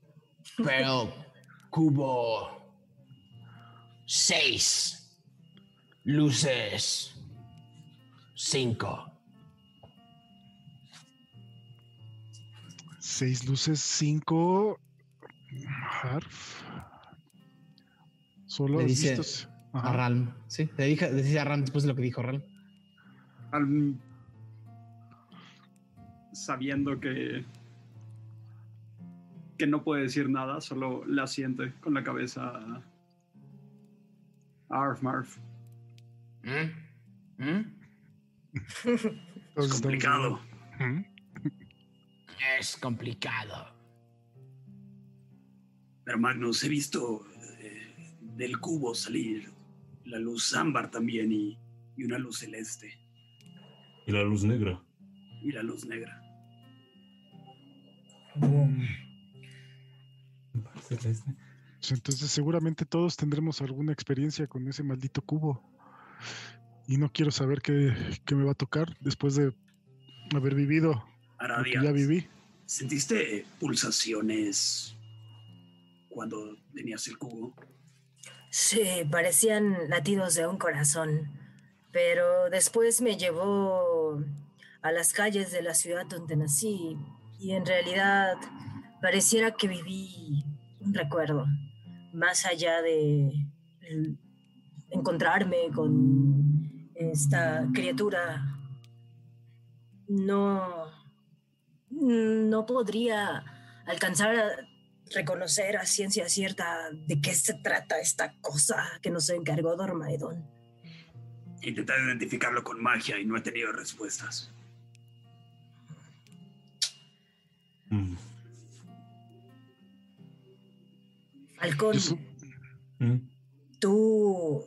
Pero cubo seis luces cinco.
Seis luces, cinco. Harf. Solo
le dice a Ralm. Sí, le dice a Ralm después de lo que dijo Ralm.
sabiendo que que no puede decir nada, solo la siente con la cabeza. Arf Marf. ¿Mm? ¿Mm? es complicado. ¿Mm?
Es complicado.
Pero Magnus, he visto eh, del cubo salir la luz ámbar también y, y una luz celeste.
Y la luz negra.
Y la luz negra.
Pues entonces seguramente todos tendremos alguna experiencia con ese maldito cubo. Y no quiero saber qué, me va a tocar después de haber vivido lo que ya viví.
¿Sentiste pulsaciones cuando tenías el cubo?
Sí, parecían latidos de un corazón. Pero después me llevó a las calles de la ciudad donde nací y en realidad pareciera que viví un recuerdo, más allá de encontrarme con esta criatura, no, no podría alcanzar a reconocer a ciencia cierta de qué se trata esta cosa que nos encargó Dormaedon.
Intenté identificarlo con magia y no he tenido respuestas.
Mm. Halcón, ¿Mm? tú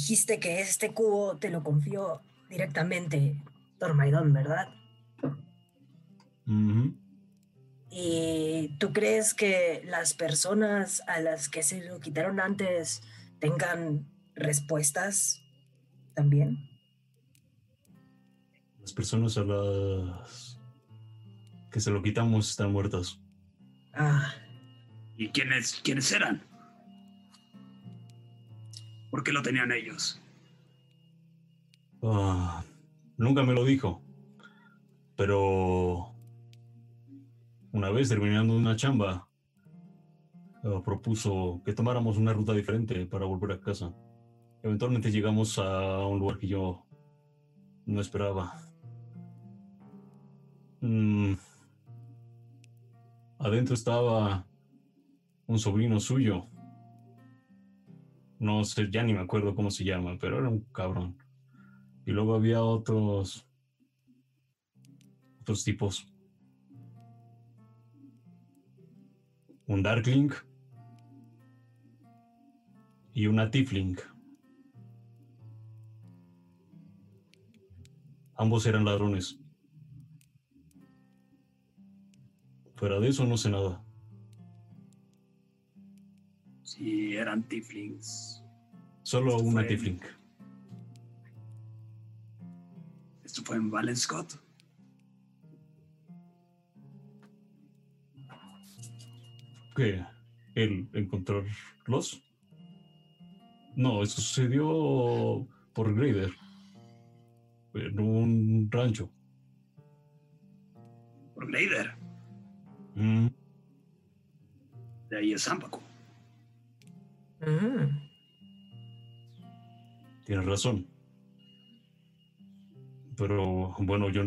dijiste que este cubo te lo confió directamente Tormaidón, ¿verdad? ¿Y tú crees que las personas a las que se lo quitaron antes tengan respuestas también?
Las personas a las que se lo quitamos están muertas.
Ah,
¿Y quiénes, quiénes eran? ¿Por qué lo tenían ellos?
Ah, nunca me lo dijo. Pero una vez terminando una chamba, propuso que tomáramos una ruta diferente para volver a casa. Eventualmente llegamos a un lugar que yo no esperaba. Mm. Adentro estaba un sobrino suyo. No sé, ya ni me acuerdo cómo se llama, pero era un cabrón. Y luego había otros. otros tipos. Un Darkling. Y una Tiefling. Ambos eran ladrones. Fuera de eso no sé nada.
Sí, eran tieflings.
Solo una tiefling.
Esto fue en Valenscott.
¿Qué? ¿El encontrarlos? No, eso sucedió por Grader. En un rancho.
Por Grader.
Mm.
De ahí es Zampaco.
Mm. Tienes razón. Pero bueno, yo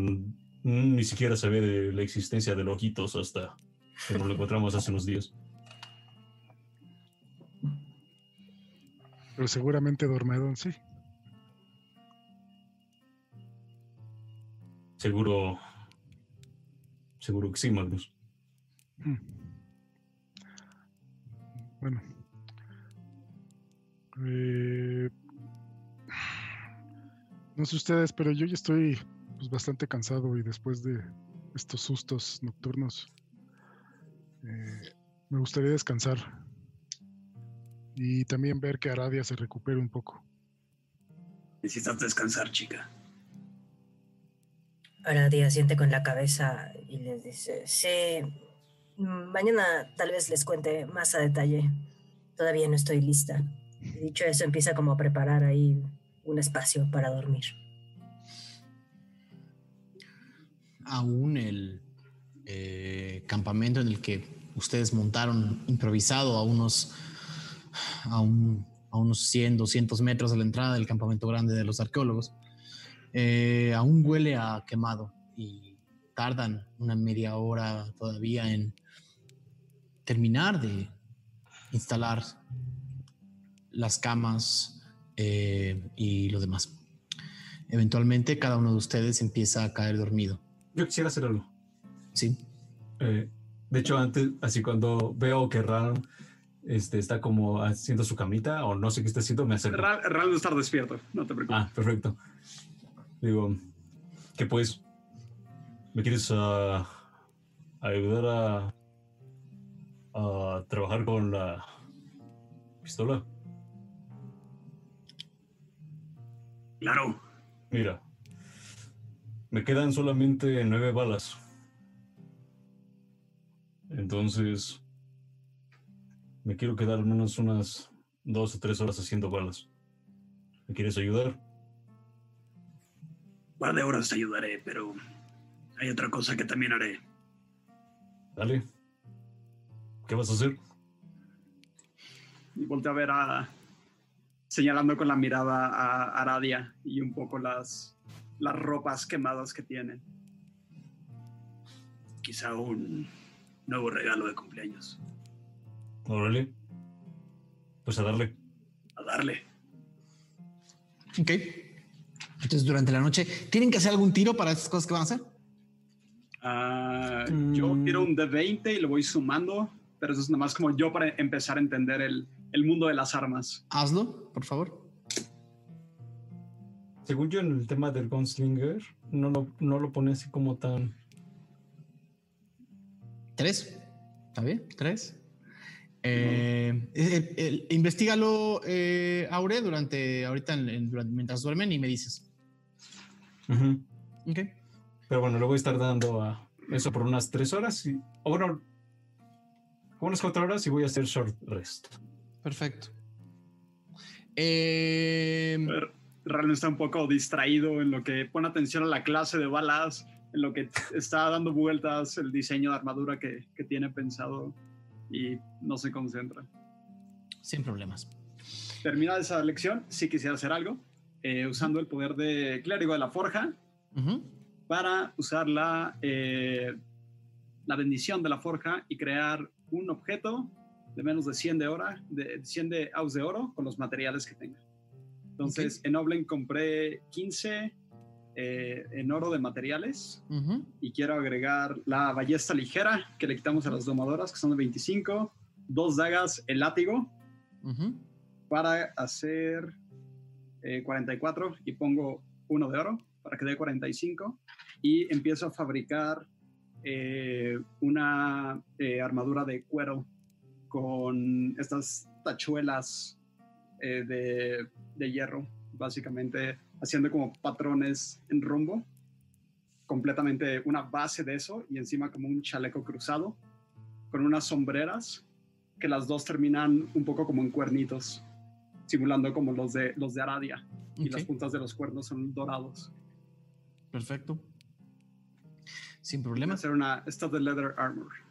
ni siquiera sabía de la existencia de los ojitos hasta que nos lo encontramos hace unos días.
Pero seguramente Dormedón sí.
Seguro. Seguro que sí, Magnus. Hmm.
Bueno. Eh, no sé ustedes, pero yo ya estoy pues, bastante cansado y después de estos sustos nocturnos, eh, me gustaría descansar y también ver que Aradia se recupere un poco.
Necesitas descansar, chica.
Aradia siente con la cabeza y le dice, sí, mañana tal vez les cuente más a detalle. Todavía no estoy lista. Dicho eso, empieza como a preparar ahí un espacio para dormir.
Aún el eh, campamento en el que ustedes montaron improvisado a unos, a, unos 100, 200 metros de la entrada del campamento grande de los arqueólogos, eh, aún huele a quemado y tardan una media hora todavía en terminar de instalar las camas eh, y lo demás. Eventualmente cada uno de ustedes empieza a caer dormido.
Yo quisiera hacer algo.
Sí.
Eh, de hecho, antes, así cuando veo que Ral este, está como haciendo su camita o no sé qué está haciendo, me acerco.
Ral, Ral no estar despierto, no te preocupes.
Ah, perfecto. Digo, que pues, ¿me quieres uh, ayudar a, a trabajar con la pistola?
Claro.
Mira, me quedan solamente nueve balas. Entonces, me quiero quedar al menos unas dos o tres horas haciendo balas. ¿Me quieres ayudar?
Un par de horas te ayudaré, pero hay otra cosa que también haré.
Dale. ¿Qué vas a hacer?
Y a ver a, señalando con la mirada a Aradia y un poco las, las ropas quemadas que tiene. Quizá un nuevo regalo de cumpleaños.
Órale. Pues a darle.
A darle.
Ok. Entonces, durante la noche, ¿tienen que hacer algún tiro para estas cosas que van a hacer?
Ah, yo mm. quiero un de 20 y lo voy sumando, pero eso es nada más como yo para empezar a entender el, el mundo de las armas.
Hazlo, por favor.
Según yo, en el tema del Gunslinger, no lo, no lo pone así como tan.
Tres. ¿Está bien? Tres. Eh, eh investigalo, eh, Aure, durante ahorita mientras duermen y me dices.
Ok. Pero bueno, le voy a estar dando a eso por unas tres horas y. O bueno, unas cuatro horas y voy a hacer short rest.
Perfecto. Eh,
realmente está un poco distraído en lo que pone atención a la clase de balas, en lo que está dando vueltas el diseño de armadura que, que tiene pensado y no se concentra.
Sin problemas.
Terminada esa lección, sí quisiera hacer algo, eh, usando el poder de clérigo de la forja para usar la, eh, la bendición de la forja y crear un objeto de menos de 100 de, hora, de 100 de aus de oro con los materiales que tenga. Entonces, en Oblen compré 15 eh, en oro de materiales y quiero agregar la ballesta ligera que le quitamos a las domadoras, que son de 25, dos dagas, el látigo, para hacer 44 eh, y pongo uno de oro para que dé 45 y empiezo a fabricar eh, una armadura de cuero con estas tachuelas de, de hierro, básicamente haciendo como patrones en rumbo, completamente una base de eso y encima como un chaleco cruzado con unas sombreras que las dos terminan un poco como en cuernitos, simulando como los de los de Aradia y las puntas de los cuernos son dorados.
Perfecto. Sin problema.
Hacer una esta de leather armor.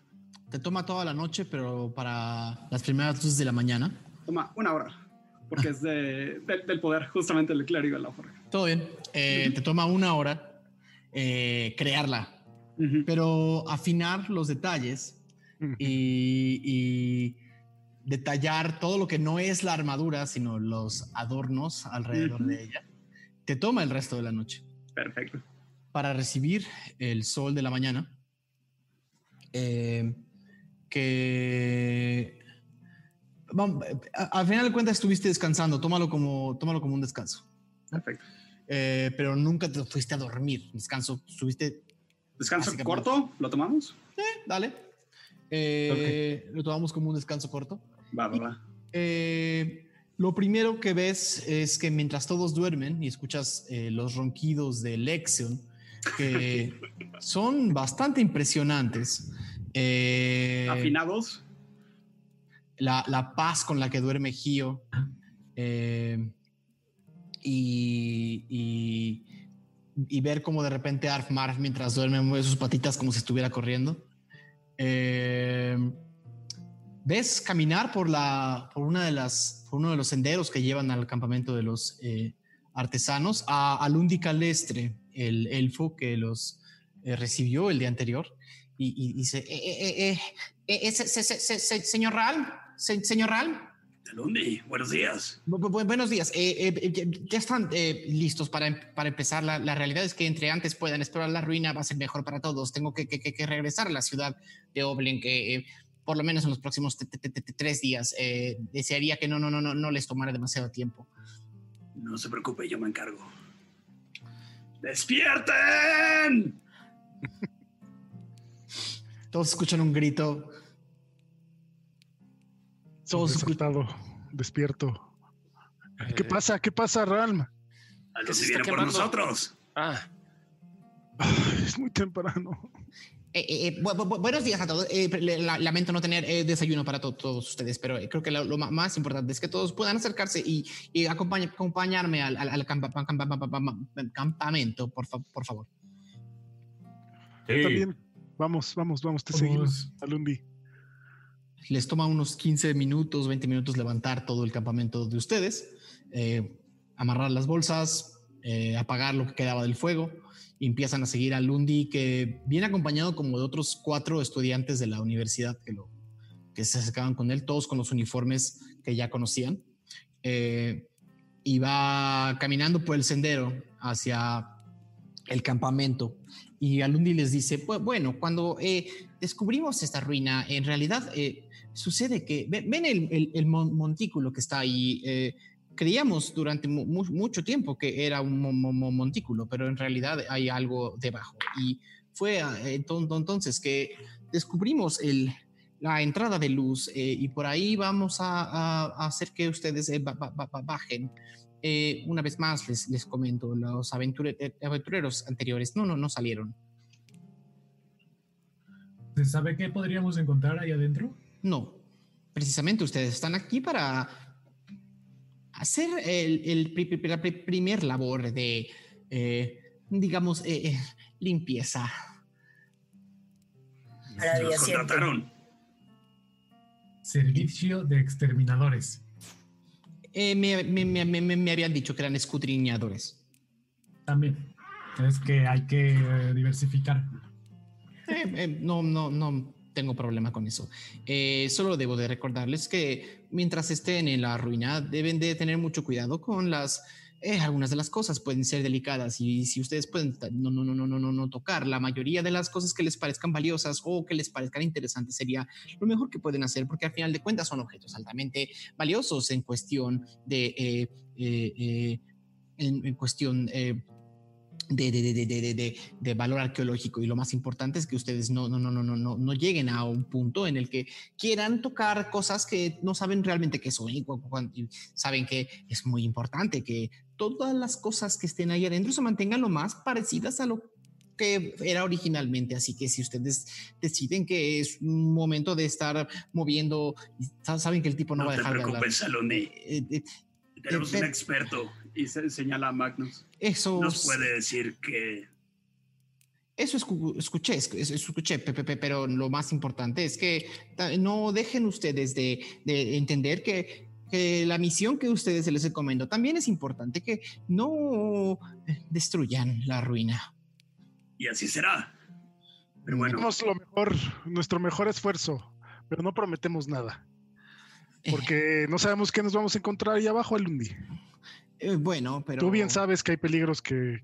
Te toma toda la noche, pero para las primeras luces de la mañana.
Toma una hora porque es de, del poder, justamente el clérigo de la forja.
Todo bien. Eh, te toma una hora eh, crearla, pero afinar los detalles y, detallar todo lo que no es la armadura, sino los adornos alrededor de ella, te toma el resto de la noche.
Perfecto.
Para recibir el sol de la mañana, eh, que al final de cuentas estuviste descansando, tómalo como, tómalo como un descanso.
Perfecto.
Eh, pero nunca te fuiste a dormir. Descanso, estuviste.
¿Descanso corto? ¿Lo tomamos?
Sí, dale. Eh, lo tomamos como un descanso corto.
Va, va, va.
Eh, lo primero que ves es que mientras todos duermen y escuchas los ronquidos de Lexion, que son bastante impresionantes.
¿Afinados?
la, paz con la que duerme Gio eh, y, y, ver cómo de repente Arfmar mientras duerme mueve sus patitas como si estuviera corriendo. Eh, ves caminar por, la, por, una de las, uno de los senderos que llevan al campamento de los eh, artesanos a, a Lundi Calestre, el elfo que los recibió el día anterior, y, dice, señor Ral, señor Ral.
Lundi, buenos días.
buenos días. Eh, eh, ya están eh, listos para, em, para empezar. La, la, realidad es que entre antes puedan explorar la ruina va a ser mejor para todos. Tengo que, que, que regresar a la ciudad de Oblen, que por lo menos en los próximos tres días. desearía que no, no, no, no, no les tomara demasiado tiempo.
No se preocupe, yo me encargo. ¡Despierten!
Todos escuchan un grito
todos despertado, despierto. ¿Qué pasa? ¿Qué pasa, Ralm?
Que se viene por nosotros.
Ah.
es muy temprano.
Eh, eh, eh, buenos días a todos. lamento no tener desayuno para todos ustedes, pero creo que lo, más importante es que todos puedan acercarse y, acompañarme al, campamento, por, por favor.
También. Vamos, vamos, vamos, te seguimos, Alundi
les toma unos 15 minutos, 20 minutos levantar todo el campamento de ustedes, eh, amarrar las bolsas, eh, apagar lo que quedaba del fuego y empiezan a seguir a Lundi que viene acompañado como de otros cuatro estudiantes de la universidad que, lo, que se acercaban con él, todos con los uniformes que ya conocían. Eh, y va caminando por el sendero hacia el campamento y Alundi les dice, pues bueno, cuando descubrimos esta ruina, en realidad sucede que, ven el, montículo que está ahí, eh, creíamos durante mucho tiempo que era un montículo, pero en realidad hay algo debajo. Y fue entonces que descubrimos el, la entrada de luz eh, y por ahí vamos a, hacer que ustedes eh, una vez más les, les comento, los aventureros anteriores no, no, no salieron.
¿Se sabe qué podríamos encontrar ahí adentro?
No, precisamente ustedes están aquí para hacer el, la primer labor de, eh, digamos, eh, limpieza.
Nos contrataron.
Servicio de exterminadores.
Me, me, me, me, habían dicho que eran escudriñadores.
También. Es que hay que diversificar.
no, no, no tengo problema con eso. Eh, solo debo de recordarles que mientras estén en la ruina deben de tener mucho cuidado con las... Eh, algunas de las cosas pueden ser delicadas y si ustedes pueden no, no, no, no, no, no, tocar la mayoría de las cosas que les parezcan valiosas o que les parezcan interesantes sería lo mejor que pueden hacer porque al final de cuentas son objetos altamente valiosos en cuestión de... Eh, en, en, cuestión de, de, de, de, valor arqueológico y lo más importante es que ustedes no, no, no, no, no, no, no lleguen a un punto en el que quieran tocar cosas que no saben realmente qué son y saben que es muy importante que todas las cosas que estén ahí adentro se mantengan lo más parecidas a lo que era originalmente. Así que si ustedes deciden que es un momento de estar moviendo, saben que el tipo no, va a dejar
de hablar. Eh, eh, Tenemos un experto y se señala a Magnus.
Eso
nos puede decir que
eso escuché, escuché, Pepe, pero lo más importante es que no dejen ustedes de, entender que, la misión que ustedes se les recomendó también es importante, que no destruyan la ruina.
Y así será. Pero bueno.
lo mejor, nuestro mejor esfuerzo, pero no prometemos nada. Porque no sabemos qué nos vamos a encontrar ahí abajo, Alundi.
Eh, bueno, pero.
Tú bien sabes que hay peligros que,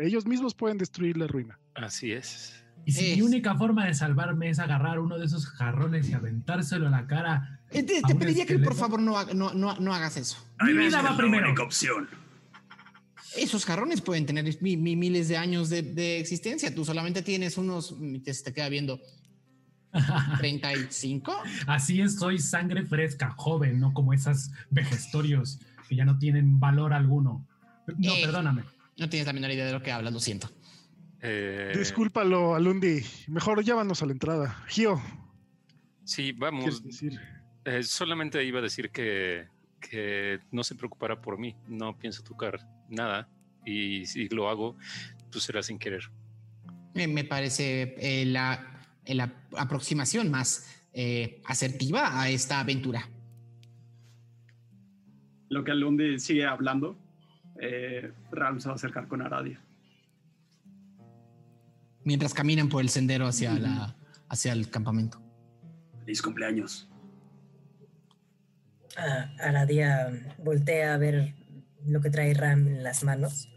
ellos mismos pueden destruir la ruina.
Así es.
Y si mi única forma de salvarme es agarrar uno de esos jarrones y aventárselo a la cara.
Eh, te, pediría que por favor no, no, hagas eso.
mi vida va primero. única opción.
Esos jarrones pueden tener miles de años de, existencia. Tú solamente tienes unos. Te, te queda viendo. 35.
Así es, soy sangre fresca, joven, no como esas vejestorios que ya no tienen valor alguno. No, eh, perdóname.
No tienes la menor idea de lo que hablas, lo siento.
Eh... Discúlpalo, Alundi. Mejor llévanos a la entrada. Gio.
Sí, vamos. Eh, solamente iba a decir que, que no se preocupara por mí. No pienso tocar nada. Y si lo hago, pues será sin querer.
me parece eh, la, la, aproximación más asertiva a esta aventura
lo que Alundi sigue hablando, eh, se va a acercar con Aradia.
Mientras caminan por el sendero hacia, la, hacia el campamento.
Feliz cumpleaños.
Ah, Aradia voltea a ver lo que trae Ram en las manos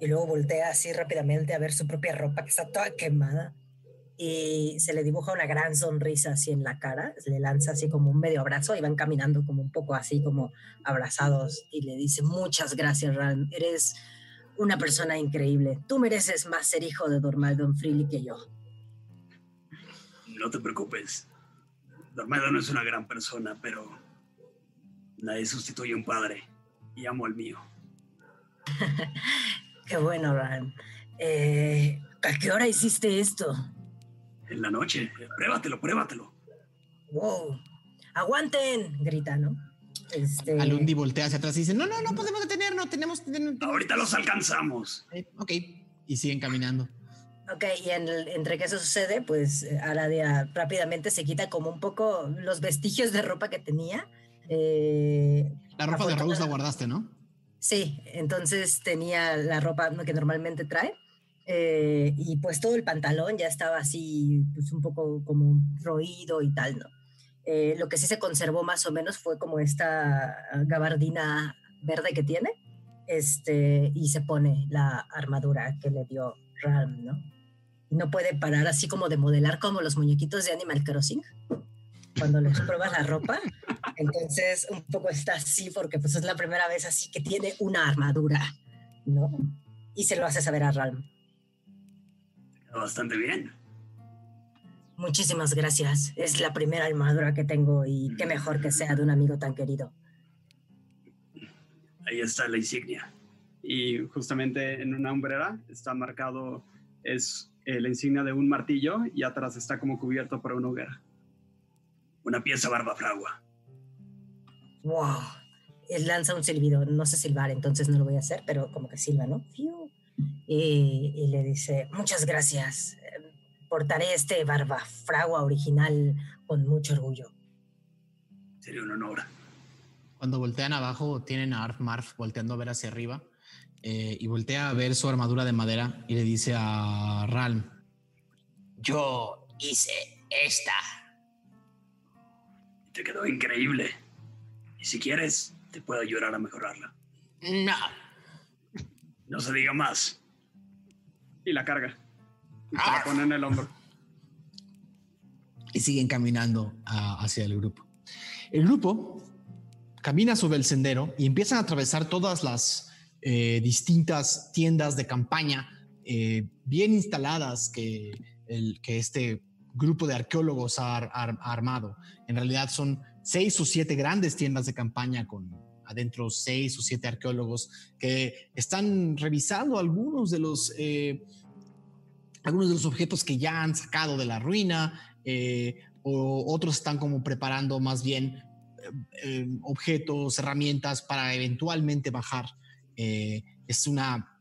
y luego voltea así rápidamente a ver su propia ropa que está toda quemada y se le dibuja una gran sonrisa así en la cara, le lanza así como un medio abrazo y van caminando como un poco así como abrazados y le dice muchas gracias Ram, eres una persona increíble, tú mereces más ser hijo de Dormaldon Freely que yo.
No te preocupes, Dormaldon no es una gran persona, pero nadie sustituye a un padre y amo al mío.
Qué bueno, Ram. Eh, ¿A qué hora hiciste esto?
en la noche. Pruébatelo, pruébatelo.
¡Wow! ¡Aguanten! Grita, ¿no?
Este... Alundi voltea hacia atrás y dice: No, no, no podemos detenernos, tenemos.
Ahorita los alcanzamos.
Eh, ok, y siguen caminando.
Ok, y entre que eso sucede, pues Aradia rápidamente se quita como un poco los vestigios de ropa que tenía. Eh,
la ropa de Rose la guardaste, ¿no?
Sí, entonces tenía la ropa que normalmente trae eh, y pues todo el pantalón ya estaba así, pues un poco como roído y tal, ¿no? Eh, lo que sí se conservó más o menos fue como esta gabardina verde que tiene, este, y se pone la armadura que le dio Ram, ¿no? Y no puede parar así como de modelar como los muñequitos de Animal Crossing cuando les pruebas la ropa. Entonces, un poco está así porque pues es la primera vez así que tiene una armadura, ¿no? Y se lo hace saber a Ram
bastante bien.
Muchísimas gracias. Es la primera armadura que tengo y qué mejor que sea de un amigo tan querido.
Ahí está la insignia.
Y justamente en una hombrera está marcado, es eh, la insignia de un martillo y atrás está como cubierto por una hoguera.
Una pieza barba fragua.
¡Wow! lanza un silbido. No sé silbar, entonces no lo voy a hacer, pero como que silba, ¿no? Y, le dice, muchas gracias. Portaré este barba fragua original con mucho orgullo.
Sería un honor.
Cuando voltean abajo, tienen a Arf Marf volteando a ver hacia arriba eh, y voltea a ver su armadura de madera y le dice a Ralm,
yo hice esta.
Te quedó increíble. Y si quieres, te puedo ayudar a mejorarla.
No.
No se diga más.
Y la carga. Y la pone en el hombro.
Y siguen caminando ah, hacia el grupo. El grupo camina sobre el sendero y empiezan a atravesar todas las eh, distintas tiendas de campaña eh, bien instaladas que, el, que este grupo de arqueólogos ha, armado. En realidad son seis o siete grandes tiendas de campaña con adentro seis o siete arqueólogos que están revisando algunos de los eh, algunos de los objetos que ya han sacado de la ruina eh, o otros están como preparando más bien eh, objetos, herramientas para eventualmente bajar. es una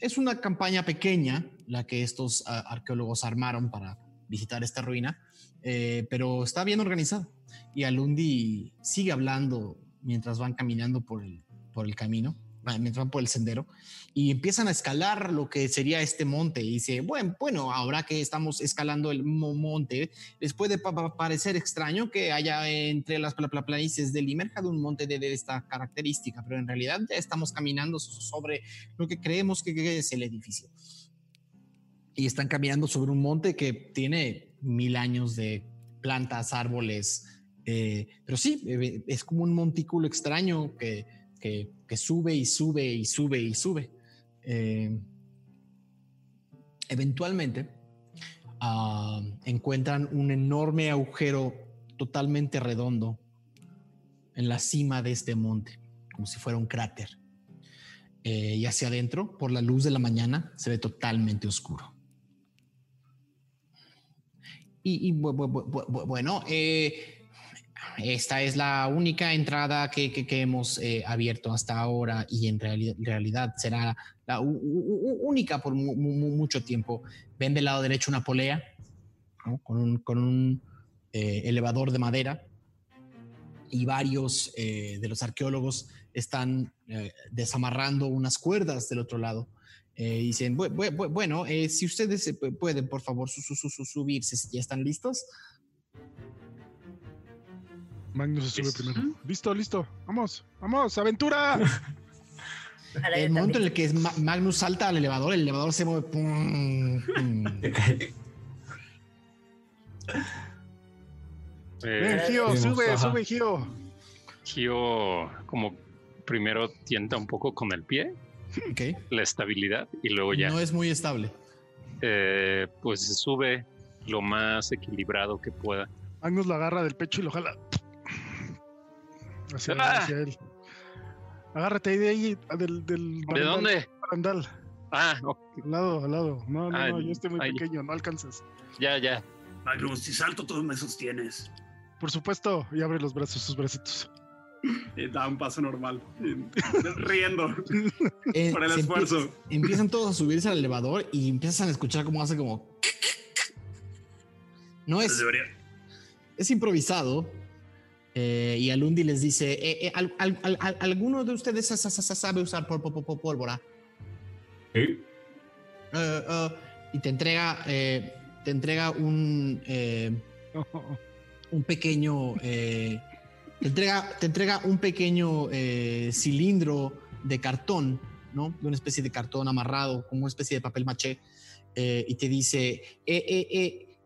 es una campaña pequeña la que estos ah, arqueólogos armaron para visitar esta ruina, eh, pero está bien organizado. Y Alundi sigue hablando mientras van caminando por el, por el camino, van por el sendero, y empiezan a escalar lo que sería este monte. Y dice, bueno, bueno, ahora que estamos escalando el monte, les puede parecer extraño que haya entre las planicies del de un monte de, esta característica, pero en realidad ya estamos caminando sobre lo que creemos que es el edificio y están caminando sobre un monte que tiene mil años de plantas, árboles, eh, pero sí, eh, es como un montículo extraño que, que, sube y sube y sube y sube. Eh, eventualmente ah, encuentran un enorme agujero totalmente redondo en la cima de este monte, como si fuera un cráter. y hacia adentro, por la luz de la mañana, se ve totalmente oscuro. Y, bueno, eh, esta es la única entrada que, que, hemos eh, abierto hasta ahora y en realidad, será la única por mucho tiempo. Ven del lado derecho una polea con un, con un eh, elevador de madera y varios de los arqueólogos están desamarrando unas cuerdas del otro lado eh, dicen, bueno, eh, si ustedes pueden, por favor, subirse, si ya están listos.
Magnus se sube primero. Listo, listo. Vamos, vamos, aventura.
el momento en el que Magnus salta al elevador, el elevador se mueve.
Ven, Gio, sube, sube, Gio.
Gio, como primero tienta un poco con el pie la estabilidad y luego ya.
No es muy estable.
Eh, pues se sube lo más equilibrado que pueda.
Magnus lo agarra del pecho y lo jala hacia, ¡Ah! él. Agárrate ahí de ahí, del, del
¿De dónde?
Ah, Al lado, al lado. No, no, no, yo estoy muy pequeño, no alcanzas.
Ya, ya.
Magnus, si salto, tú me sostienes.
Por supuesto, y abre los brazos, sus bracitos.
da un paso normal, riendo eh, por el esfuerzo.
empiezan todos a subirse al elevador y empiezan a escuchar cómo hace como. No es. Es improvisado. Eh, y Alundi les dice: eh, ¿Alguno de ustedes sabe usar pólvora?
Sí.
y te entrega, te entrega un, un pequeño te entrega, te entrega un pequeño eh, cilindro de cartón, ¿no? De una especie de cartón amarrado, como una especie de papel maché, eh, y te dice, eh,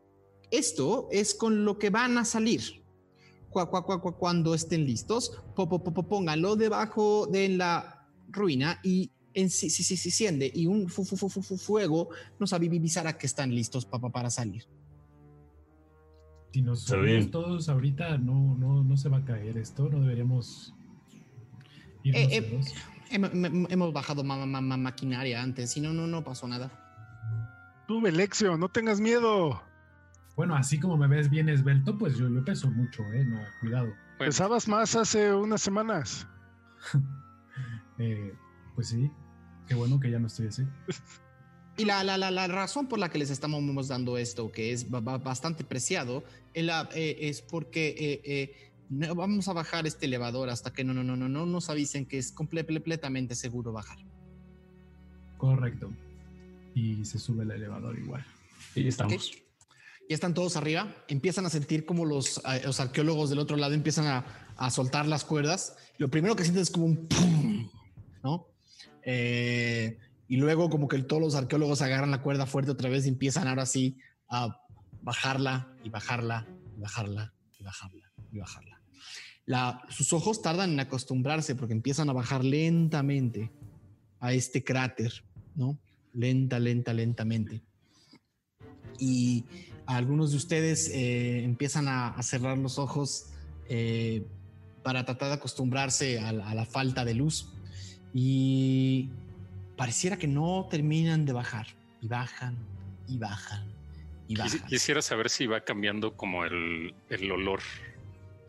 esto es con lo que van a salir. Cuando estén listos, póngalo debajo de la ruina y en, si, si, si, enciende y un fuego nos avisará que están listos para salir.
Si nos subimos todos ahorita, no, no, no se va a caer esto, no deberíamos
irnos eh, eh, hemos, bajado maquinaria antes, si no, no, no pasó nada.
Tú, Belexio, no tengas miedo.
Bueno, así como me ves bien esbelto, pues yo, yo peso mucho, ¿eh? No, cuidado.
Pesabas más hace unas semanas.
Eh, pues sí, qué bueno que ya no estoy así.
Y la, la, la, razón por la que les estamos dando esto, que es bastante preciado, eh, es porque vamos a bajar este elevador hasta que no, no, no, no, no nos avisen que es completamente seguro bajar.
Correcto. Y se sube el elevador igual.
Y estamos.
Ya están todos arriba. Empiezan a sentir como los, eh, los arqueólogos del otro lado empiezan a, a, soltar las cuerdas. Lo primero que sienten es como un pum, ¿no? Eh, y luego como que todos los arqueólogos agarran la cuerda fuerte otra vez y empiezan ahora sí a bajarla y bajarla y bajarla y bajarla y bajarla. La, sus ojos tardan en acostumbrarse porque empiezan a bajar lentamente a este cráter, ¿no? Lenta, lenta, lentamente. Y algunos de ustedes eh, empiezan a, cerrar los ojos eh, para tratar de acostumbrarse a, la falta de luz. Y pareciera que no terminan de bajar. Y bajan, y bajan, y bajan.
Quisiera saber si va cambiando como el, el olor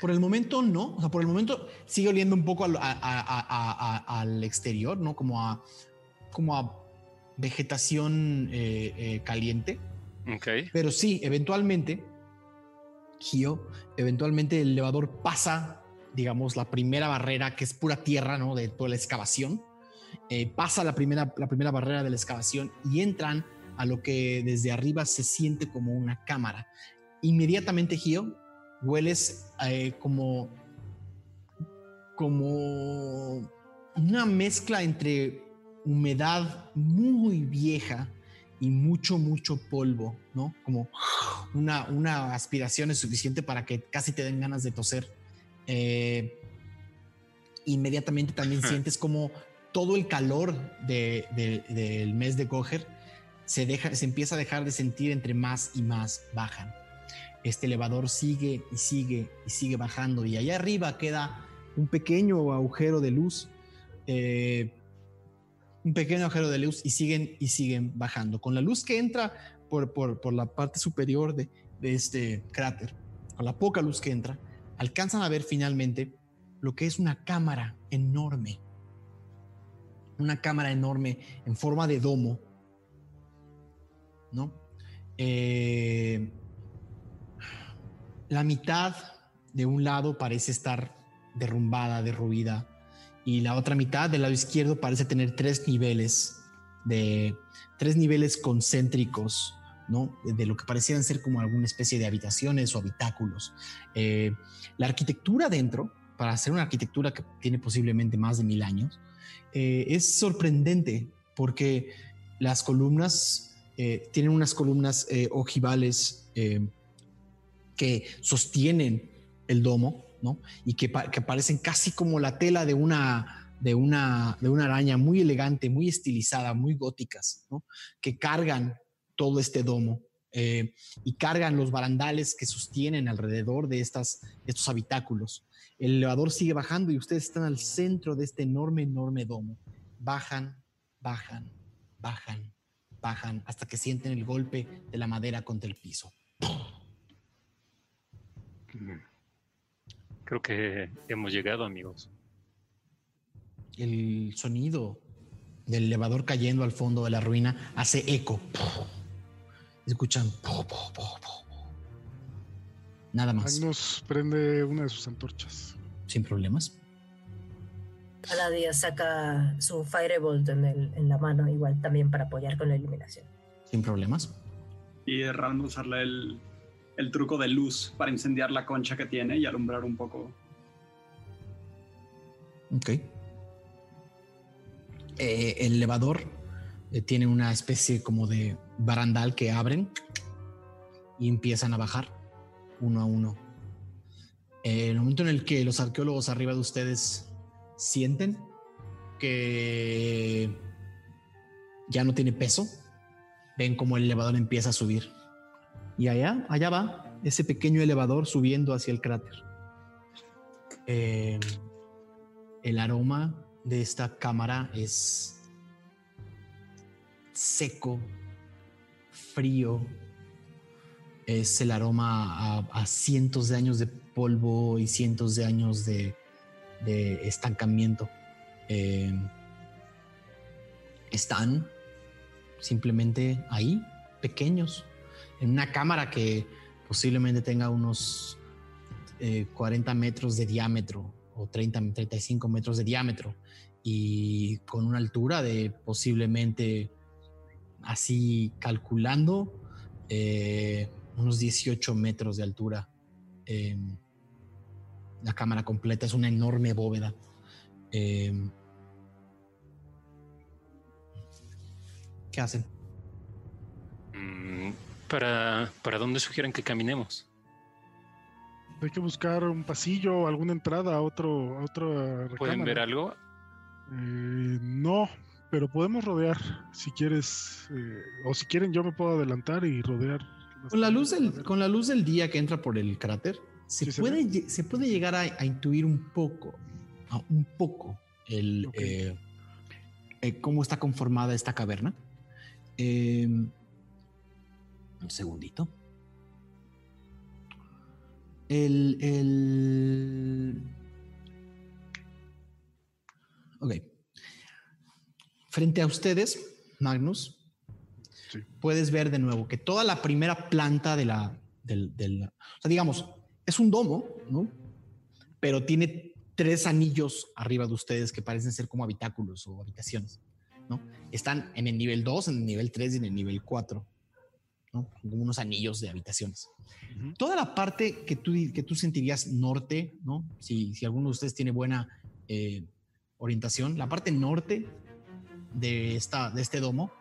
por el momento no, o sea, por el momento sigue oliendo un poco al, exterior, ¿no? Como a, como a vegetación eh, caliente.
Ok.
Pero sí, eventualmente, Gio, eventualmente el elevador pasa, digamos, la primera barrera que es pura tierra, ¿no? De toda la excavación. Eh, pasa la primera, la primera barrera de la excavación y entran a lo que desde arriba se siente como una cámara. Inmediatamente, Gio, hueles eh, como, como una mezcla entre humedad muy vieja y mucho, mucho polvo, ¿no? Como una, una aspiración es suficiente para que casi te den ganas de toser. Eh, inmediatamente también sientes como todo el calor del mes de Goher se, deja, se empieza a dejar de sentir entre más y más bajan este elevador sigue y sigue y sigue bajando y allá arriba queda un pequeño agujero de luz, eh, un pequeño agujero de luz y siguen y siguen bajando. Con la luz que entra por, por, la parte superior de, de este cráter, con la poca luz que entra, alcanzan a ver finalmente lo que es una cámara enorme, una cámara enorme en forma de domo, ¿no? Eh, la mitad de un lado parece estar derrumbada, derruida, y la otra mitad del lado izquierdo parece tener tres niveles de tres niveles concéntricos, ¿no? De lo que parecieran ser como alguna especie de habitaciones o habitáculos. Eh, la arquitectura dentro, para hacer una arquitectura que tiene posiblemente más de mil años, eh, es sorprendente porque las columnas eh, tienen unas columnas ojivales que sostienen el domo, Y que, parecen casi como la tela de una, de una, de una araña muy elegante, muy estilizada, muy góticas. Que cargan todo este domo eh, y cargan los barandales que sostienen alrededor de estas, estos habitáculos. El elevador sigue bajando y ustedes están al centro de este enorme, enorme domo. Bajan, bajan, bajan, bajan hasta que sienten el golpe de la madera contra el piso.
Creo que hemos llegado, amigos.
El sonido del elevador cayendo al fondo de la ruina hace eco. Escuchan. Nada más.
nos prende una de sus antorchas.
Sin problemas.
Cada día saca su Firebolt en, en la mano, igual también para apoyar con la iluminación.
Sin problemas.
Y Ram usarle el, el truco de luz para incendiar la concha que tiene y alumbrar un poco.
Ok. Eh, el elevador eh, tiene una especie como de barandal que abren y empiezan a bajar uno a uno. Eh, el momento en el que los arqueólogos arriba de ustedes sienten que ya no tiene peso, ven como el elevador empieza a subir y allá, allá va ese pequeño elevador subiendo hacia el cráter. Eh, el aroma de esta cámara es seco, frío. Es el aroma a, cientos de años de polvo y cientos de años de, estancamiento. eh, están simplemente ahí, pequeños, en una cámara que posiblemente tenga unos 40 eh, metros de diámetro o 30, 35 metros de diámetro y con una altura de posiblemente así calculando eh, unos 18 metros de altura. Em, la cámara completa es una enorme bóveda. Em, ¿Qué hacen?
¿Para, ¿Para dónde sugieren que caminemos?
Hay que buscar un pasillo o alguna entrada a otro a otra
¿Pueden ver algo?
Eh, no, pero podemos rodear si quieres eh, o si quieren yo me puedo adelantar y rodear.
Con la luz del con la luz del día que entra por el cráter se puede se, puede llegar a, intuir un poco un poco el eh, cómo está conformada esta caverna. Un segundito. El, el... Ok. Frente a ustedes, Magnus, puedes ver de nuevo que toda la primera planta de la, del, del, o sea, digamos, es un domo, ¿no? Pero tiene tres anillos arriba de ustedes que parecen ser como habitáculos o habitaciones, ¿no? Están en el nivel 2, en el nivel 3 y en el nivel 4, ¿no? Como unos anillos de habitaciones. Toda la parte que tú, que tú sentirías norte, ¿no? Si, si alguno de ustedes tiene buena eh, orientación, la parte norte de, esta, de este domo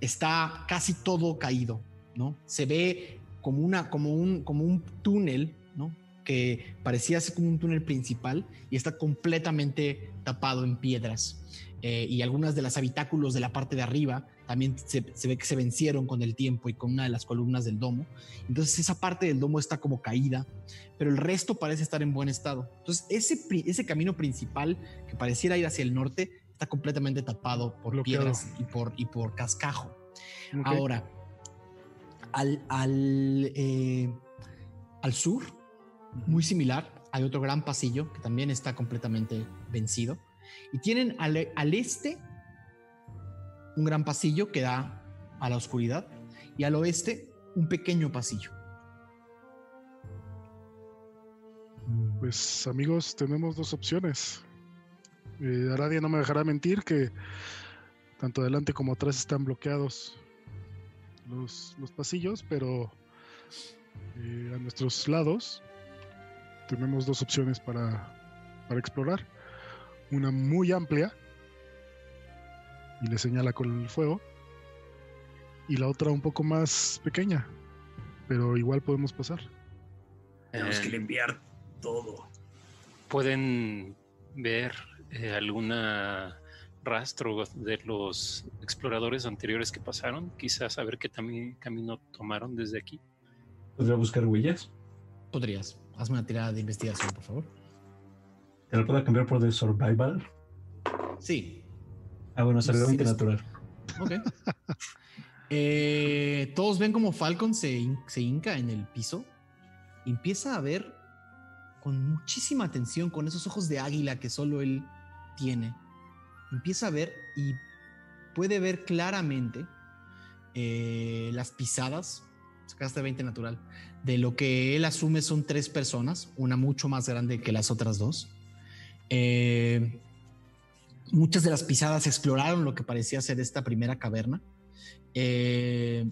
está casi todo caído, ¿no? Se ve como, una, como, un, como un túnel, ¿no? Que parecía ser como un túnel principal y está completamente tapado en piedras. Eh, y algunas de las habitáculos de la parte de arriba también se, ve que se vencieron con el tiempo y con una de las columnas del domo. Entonces esa parte del domo está como caída, pero el resto parece estar en buen estado. Entonces ese, ese camino principal que pareciera ir hacia el norte está completamente tapado por piedras y por, y por cascajo. Ahora, al, al, eh, al sur, muy similar, hay otro gran pasillo que también está completamente vencido. Y tienen al, al este un gran pasillo que da a la oscuridad y al oeste un pequeño pasillo.
Pues amigos, tenemos dos opciones. Eh, Aradia no me dejará mentir que tanto adelante como atrás están bloqueados los, pasillos, pero eh, a nuestros lados tenemos dos opciones para, para explorar. Una muy amplia y le señala con el fuego. Y la otra un poco más pequeña, pero igual podemos pasar.
Tenemos que eh, limpiar todo.
¿Pueden ver eh, alguna rastro de los exploradores anteriores que pasaron? Quizás saber qué camino tomaron desde aquí.
¿Podría buscar huellas?
Podrías. Hazme una tirada de investigación, por favor.
¿Te lo puedo cambiar por de survival?
Sí,
Ah, bueno, salió natural.
Ok. Eh, todos ven como Falcon se, se hinca en el piso. Empieza a ver con muchísima atención, con esos ojos de águila que solo él tiene. Empieza a ver y puede ver claramente eh, las pisadas, sacaste 20 natural, de lo que él asume son tres personas, una mucho más grande que las otras dos. Eh, Muchas de las pisadas exploraron lo que parecía ser esta primera caverna. Eh,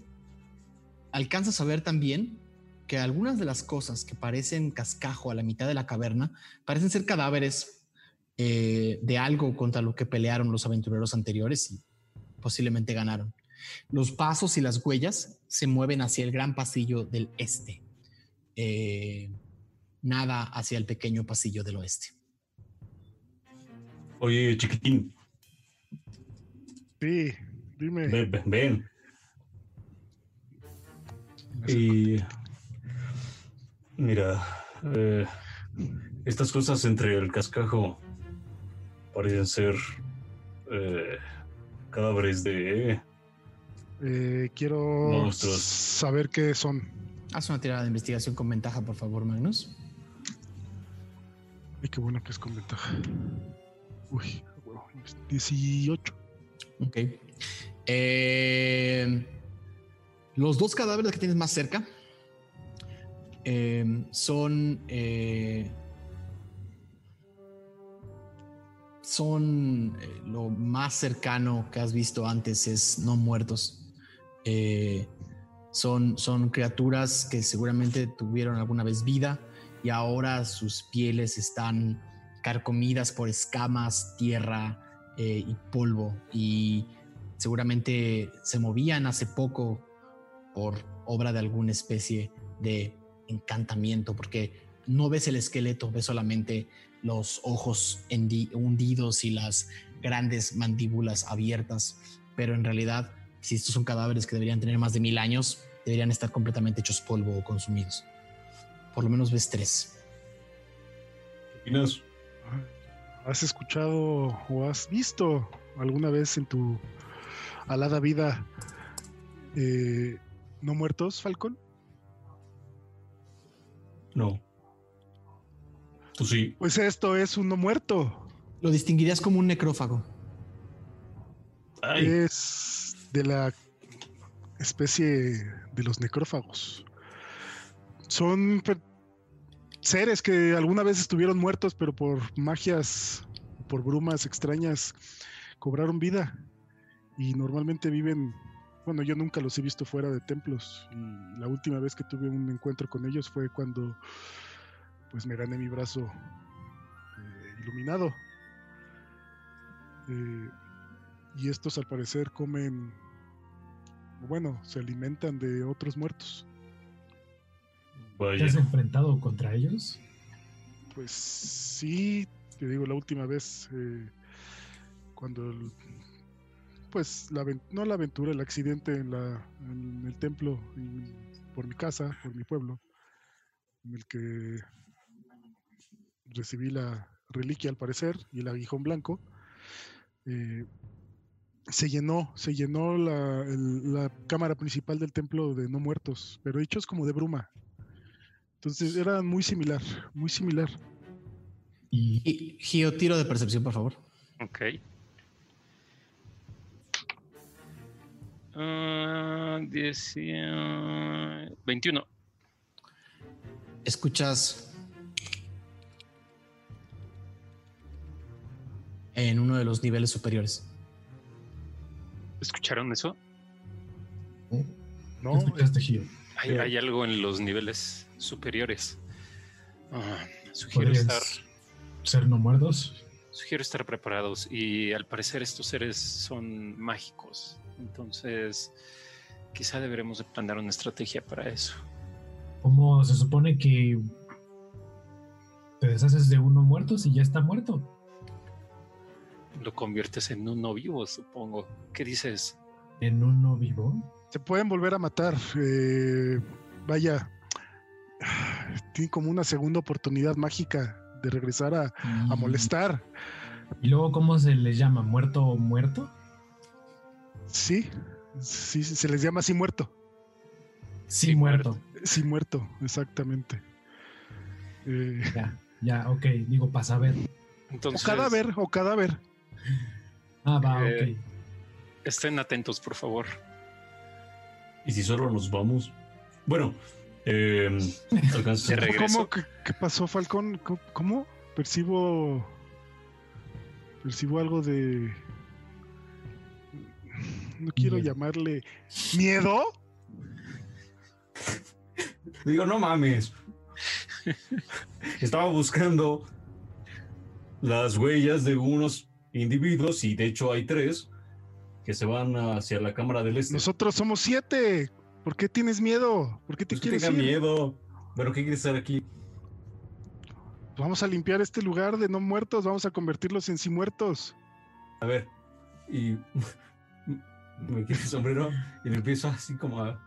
alcanzas a ver también que algunas de las cosas que parecen cascajo a la mitad de la caverna parecen ser cadáveres eh, de algo contra lo que pelearon los aventureros anteriores y posiblemente ganaron. Los pasos y las huellas se mueven hacia el gran pasillo del este, eh, nada hacia el pequeño pasillo del oeste.
Oye, chiquitín.
Sí, dime.
Ven, ven. Y mira, eh, estas cosas entre el cascajo parecen ser eh, cadáveres de...
Eh, quiero saber qué son.
Haz una tirada de investigación con ventaja, por favor, Magnus.
Y qué bueno que es con ventaja. Uy, 18.
Ok. Eh, los dos cadáveres que tienes más cerca eh, son. Eh, son lo más cercano que has visto antes, es no muertos. son, son criaturas que seguramente tuvieron alguna vez vida y ahora sus pieles están carcomidas por escamas, tierra y polvo. Y seguramente se movían hace poco por obra de alguna especie de encantamiento, porque no ves el esqueleto, ves solamente los ojos hundidos y las grandes mandíbulas abiertas, pero en realidad, si estos son cadáveres que deberían tener más de mil años, deberían estar completamente hechos polvo o consumidos. Por lo menos ves tres.
¿Qué ¿Has escuchado o has visto alguna vez en tu alada vida eh, no muertos, Falcón?
No. ¿Tú sí?
Pues esto es un no muerto.
Lo distinguirías como un necrófago.
Es de la especie de los necrófagos. Son seres que alguna vez estuvieron muertos, pero por magias, por brumas extrañas, cobraron vida y normalmente viven, bueno, yo nunca los he visto fuera de templos y la última vez que tuve un encuentro con ellos fue cuando pues me gané mi brazo eh, iluminado. Eh, y estos al parecer comen, bueno, se alimentan de otros muertos.
¿Te has enfrentado contra ellos?
Pues sí, te digo, la última vez, eh, cuando pues la, no la aventura, el accidente en, la, en el templo por mi casa, por mi pueblo, en el que recibí la reliquia al parecer y el aguijón blanco, eh, se llenó, se llenó la, la, cámara principal del templo de no muertos, pero hechos como de bruma. Entonces era muy similar, muy similar.
Y Gio, tiro de percepción, por favor.
Ok. 21. Ah,
Escuchas en uno de los niveles superiores.
¿Escucharon eso?
No, escuchaste Gio.
Hay, hay, algo en los niveles superiores. Ah, sugiero estar.
Ser no muertos.
Sugiero estar preparados y al parecer estos seres son mágicos. Entonces, quizá deberemos de planear una estrategia para eso.
¿Cómo se supone que te deshaces de uno muerto si ya está muerto?
Lo conviertes en uno vivo, supongo. ¿Qué dices?
¿En uno vivo?
Se pueden volver a matar. Eh, vaya, tiene como una segunda oportunidad mágica de regresar a, a mm. molestar.
¿Y luego cómo se les llama? ¿Muerto o muerto?
Sí, sí, se les llama así muerto.
Sí, muerto.
Sí, muerto, exactamente.
Eh, ya, ya, ok, digo para saber.
Entonces, o cadáver, o cadáver.
Ah, va, eh, ok.
Estén atentos, por favor.
¿Y si solo nos vamos? Bueno, eh,
¿Cómo? ¿Qué, ¿Qué, pasó, Falcón? ¿Cómo? Percibo. Percibo algo de no quiero llamarle miedo.
Digo, no mames. Estaba buscando las huellas de unos individuos y de hecho hay tres que se van hacia la cámara del este.
Nosotros somos siete. ¿Por qué tienes miedo? ¿Por qué te pues quieres
tenga miedo. ¿Pero qué quieres estar aquí?
Vamos a limpiar este lugar de no muertos, vamos a convertirlos en sí muertos.
A ver, y me quito el sombrero y me empiezo así como a...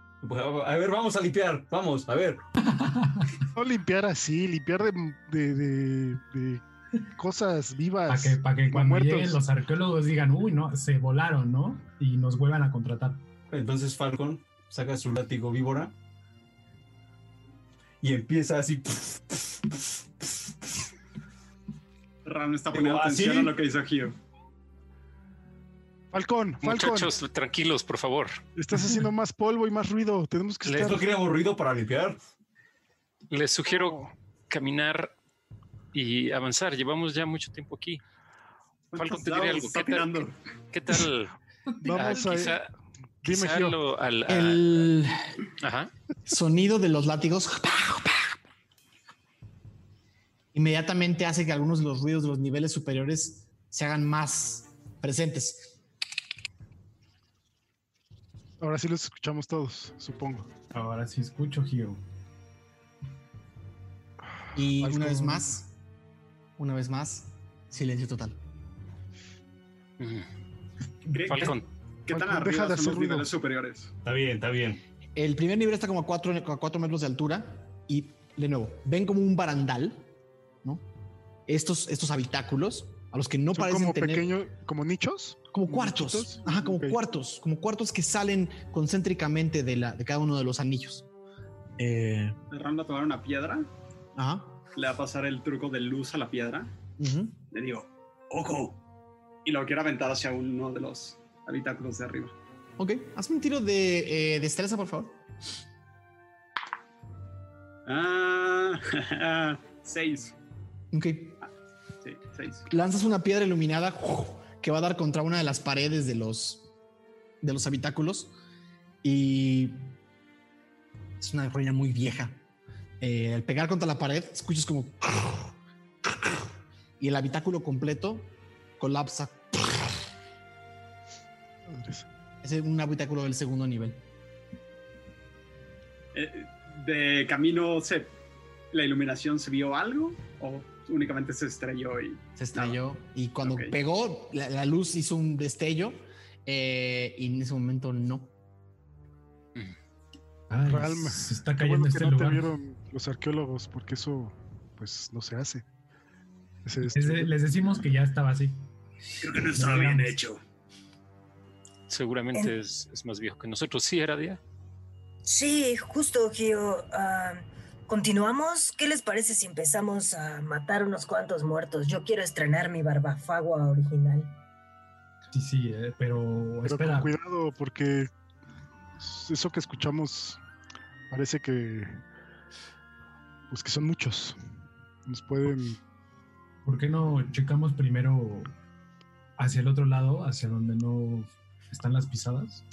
A ver, vamos a limpiar, vamos, a ver.
No limpiar así, limpiar de, de, cosas vivas.
Para que, cuando lleguen los arqueólogos digan, uy, no, se volaron, ¿no? Y nos vuelvan a contratar.
Entonces Falcon saca su látigo víbora y empieza así.
Ram está poniendo atención a lo que hizo Gio.
Falcón, Falcón.
Muchachos, tranquilos, por favor.
Estás haciendo más polvo y más ruido. Tenemos que estar.
¿No queríamos ruido para limpiar?
Les sugiero caminar y avanzar. Llevamos ya mucho tiempo aquí. Falcon te algo. ¿Qué tal? ¿Qué tal?
Vamos
ah,
a
quizá,
Dime,
quizá lo- al-
El
Ajá.
sonido de los látigos inmediatamente hace que algunos de los ruidos de los niveles superiores se hagan más presentes.
Ahora sí los escuchamos todos, supongo.
Ahora sí escucho, Gio.
Y
Falcon.
una vez más, una vez más, silencio total.
¿Qué,
Falcon,
qué tan
Falcon,
arriba
de
son los
ruido.
niveles superiores?
Está bien, está bien.
El primer nivel está como a 4 a cuatro metros de altura y de nuevo, ven como un barandal, ¿no? Estos, estos habitáculos a los que no
Son
parecen
como
tener
pequeños, como nichos.
como
como
cuartos,
nichitos.
ajá, como cuartos, como cuartos que salen concéntricamente de, la, de cada uno de los anillos. Eh,
El Ram va a tomar una piedra,
ajá.
Le va a pasar el truco de luz a la piedra. Le digo, ojo. Y lo quiero aventar hacia uno de los habitáculos de arriba.
Ok, hazme un tiro de eh, destreza, por favor.
Ah, seis.
Ok.
Sí, seis.
Lanzas una piedra iluminada que va a dar contra una de las paredes de los, de los habitáculos y es una ruina muy vieja. Eh, al pegar contra la pared, escuchas como y el habitáculo completo colapsa. Es un habitáculo del segundo nivel.
Eh, de camino, se, ¿la iluminación se vio algo? ¿O únicamente se estrelló y
Se estrelló y cuando pegó, la, la luz hizo un destello eh, y en ese momento no.
Ay,
Realme.
se está cayendo
bueno
este
no
lugar.
te vieron los arqueólogos, porque eso, pues, no se hace. Ese
Les, decimos que ya estaba así.
Creo que no estaba bien
Digamos.
hecho.
seguramente es, es más viejo que nosotros. Sí, era día.
Sí, justo, Gio. Ah, ¿Continuamos? ¿Qué les parece si empezamos a matar unos cuantos muertos? Yo quiero estrenar mi barbafagua original.
Sí, sí, eh, pero,
Pero
espera.
con cuidado, porque eso que escuchamos parece que, pues, que son muchos. Nos pueden
¿Por qué no checamos primero hacia el otro lado, hacia donde no están las pisadas?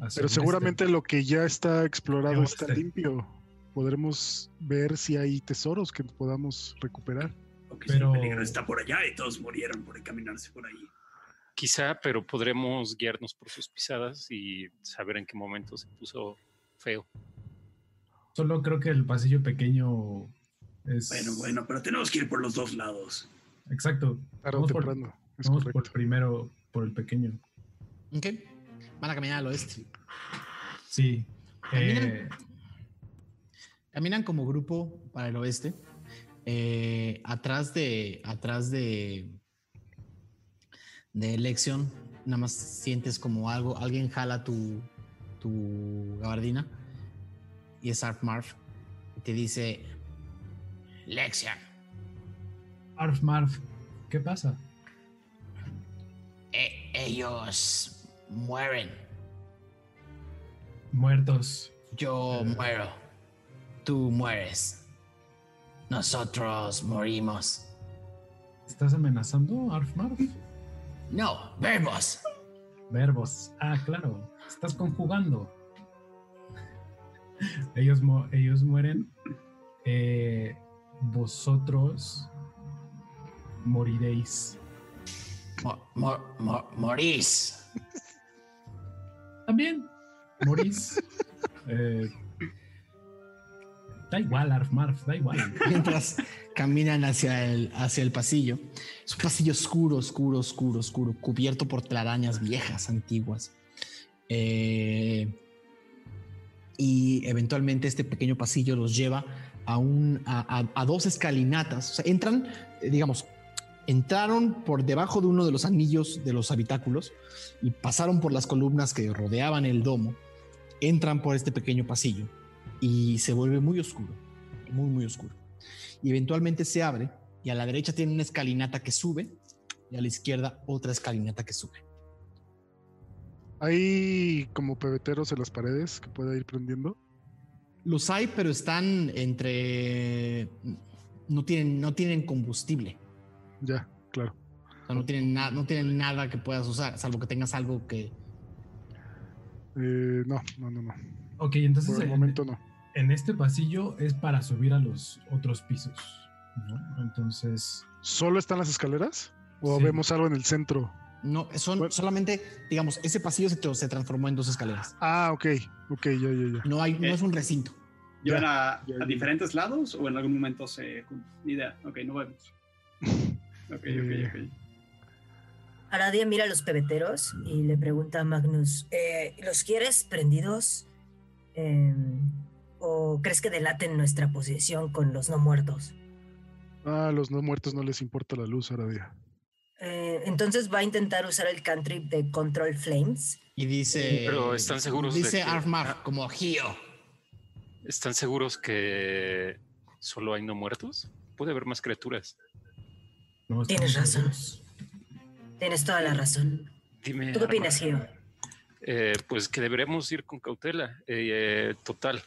Hacia
Pero seguramente lo que ya está explorado está
oeste.
limpio. Podremos ver si hay tesoros que podamos recuperar.
Aunque
Pero-
el peligro está por allá y todos murieron por encaminarse por ahí.
Quizá, pero podremos guiarnos por sus pisadas y saber en qué momento se puso feo.
Solo creo que el pasillo pequeño es.
Bueno, bueno, pero tenemos que ir por los dos lados.
Exacto.
Tarde o
Vamos por- Vamos primero, por el pequeño.
Ok. Van a caminar al oeste.
Sí.
Caminan.
Eh,
Caminan como grupo para el oeste. Eh, atrás de. Atrás de. De elección. Nada más sientes como algo. Alguien jala tu. tu gabardina. Y es Arf Marf. Y te dice.
Lexian,
Arf Marf, ¿qué pasa?
e- ellos mueren.
Muertos.
Yo muero. Tú mueres. Nosotros morimos.
¿Estás amenazando, Arf Marf?
No, verbos.
Verbos. Ah, claro. Estás conjugando. ellos, mu- ellos mueren. Eh, vosotros moriréis.
Mo- mo- mo- morís.
También morís. Eh, da igual, Arf Marf, da igual.
mientras caminan hacia el, hacia el pasillo. Es un pasillo oscuro, oscuro, oscuro, oscuro, cubierto por telarañas viejas, antiguas. Eh, y eventualmente este pequeño pasillo los lleva a, un, dos escalinatas. O sea, entran, eh, digamos, entraron por debajo de uno de los anillos de los habitáculos y pasaron por las columnas que rodeaban el domo. Entran por este pequeño pasillo y se vuelve muy oscuro, muy, muy oscuro. Y eventualmente se abre y a la derecha tiene una escalinata que sube y a la izquierda otra escalinata que sube.
¿Hay como pebeteros en las paredes que pueda ir prendiendo?
Los hay, pero están entre. No tienen, no tienen combustible.
Ya, claro.
O sea, no tienen, nada no tienen nada que puedas usar, salvo que tengas algo que.
Eh, no, no, no, no.
Ok, entonces.
Por el momento no.
En este pasillo es para subir a los otros pisos. ¿no? Entonces.
¿Solo están las escaleras? ¿O vemos algo en el centro?
No, son solamente, digamos, ese pasillo se, se, transformó en dos escaleras.
Ah, ok, ok, ya, ya, ya.
No, hay, no es un recinto.
¿Llevan a, a, diferentes lados o en algún momento se... Ni idea, ok, no vemos. Ok, ok,
eh. ok. Aradia mira a los pebeteros y le pregunta a Magnus, eh, ¿los quieres prendidos? Eh, ¿O crees que delaten nuestra posición con los no muertos?
Ah, a los no muertos no les importa la luz, Aradia.
Eh, entonces va a intentar usar el cantrip de Control Flames.
Y dice.
Pero están seguros.
Dice de Armar como Gio.
¿Están seguros que solo hay no muertos? Puede haber más criaturas.
Tienes razón. Tienes toda la razón.
Dime.
¿Tú qué opinas, Gio?
Eh, pues que deberemos ir con cautela. Eh, total.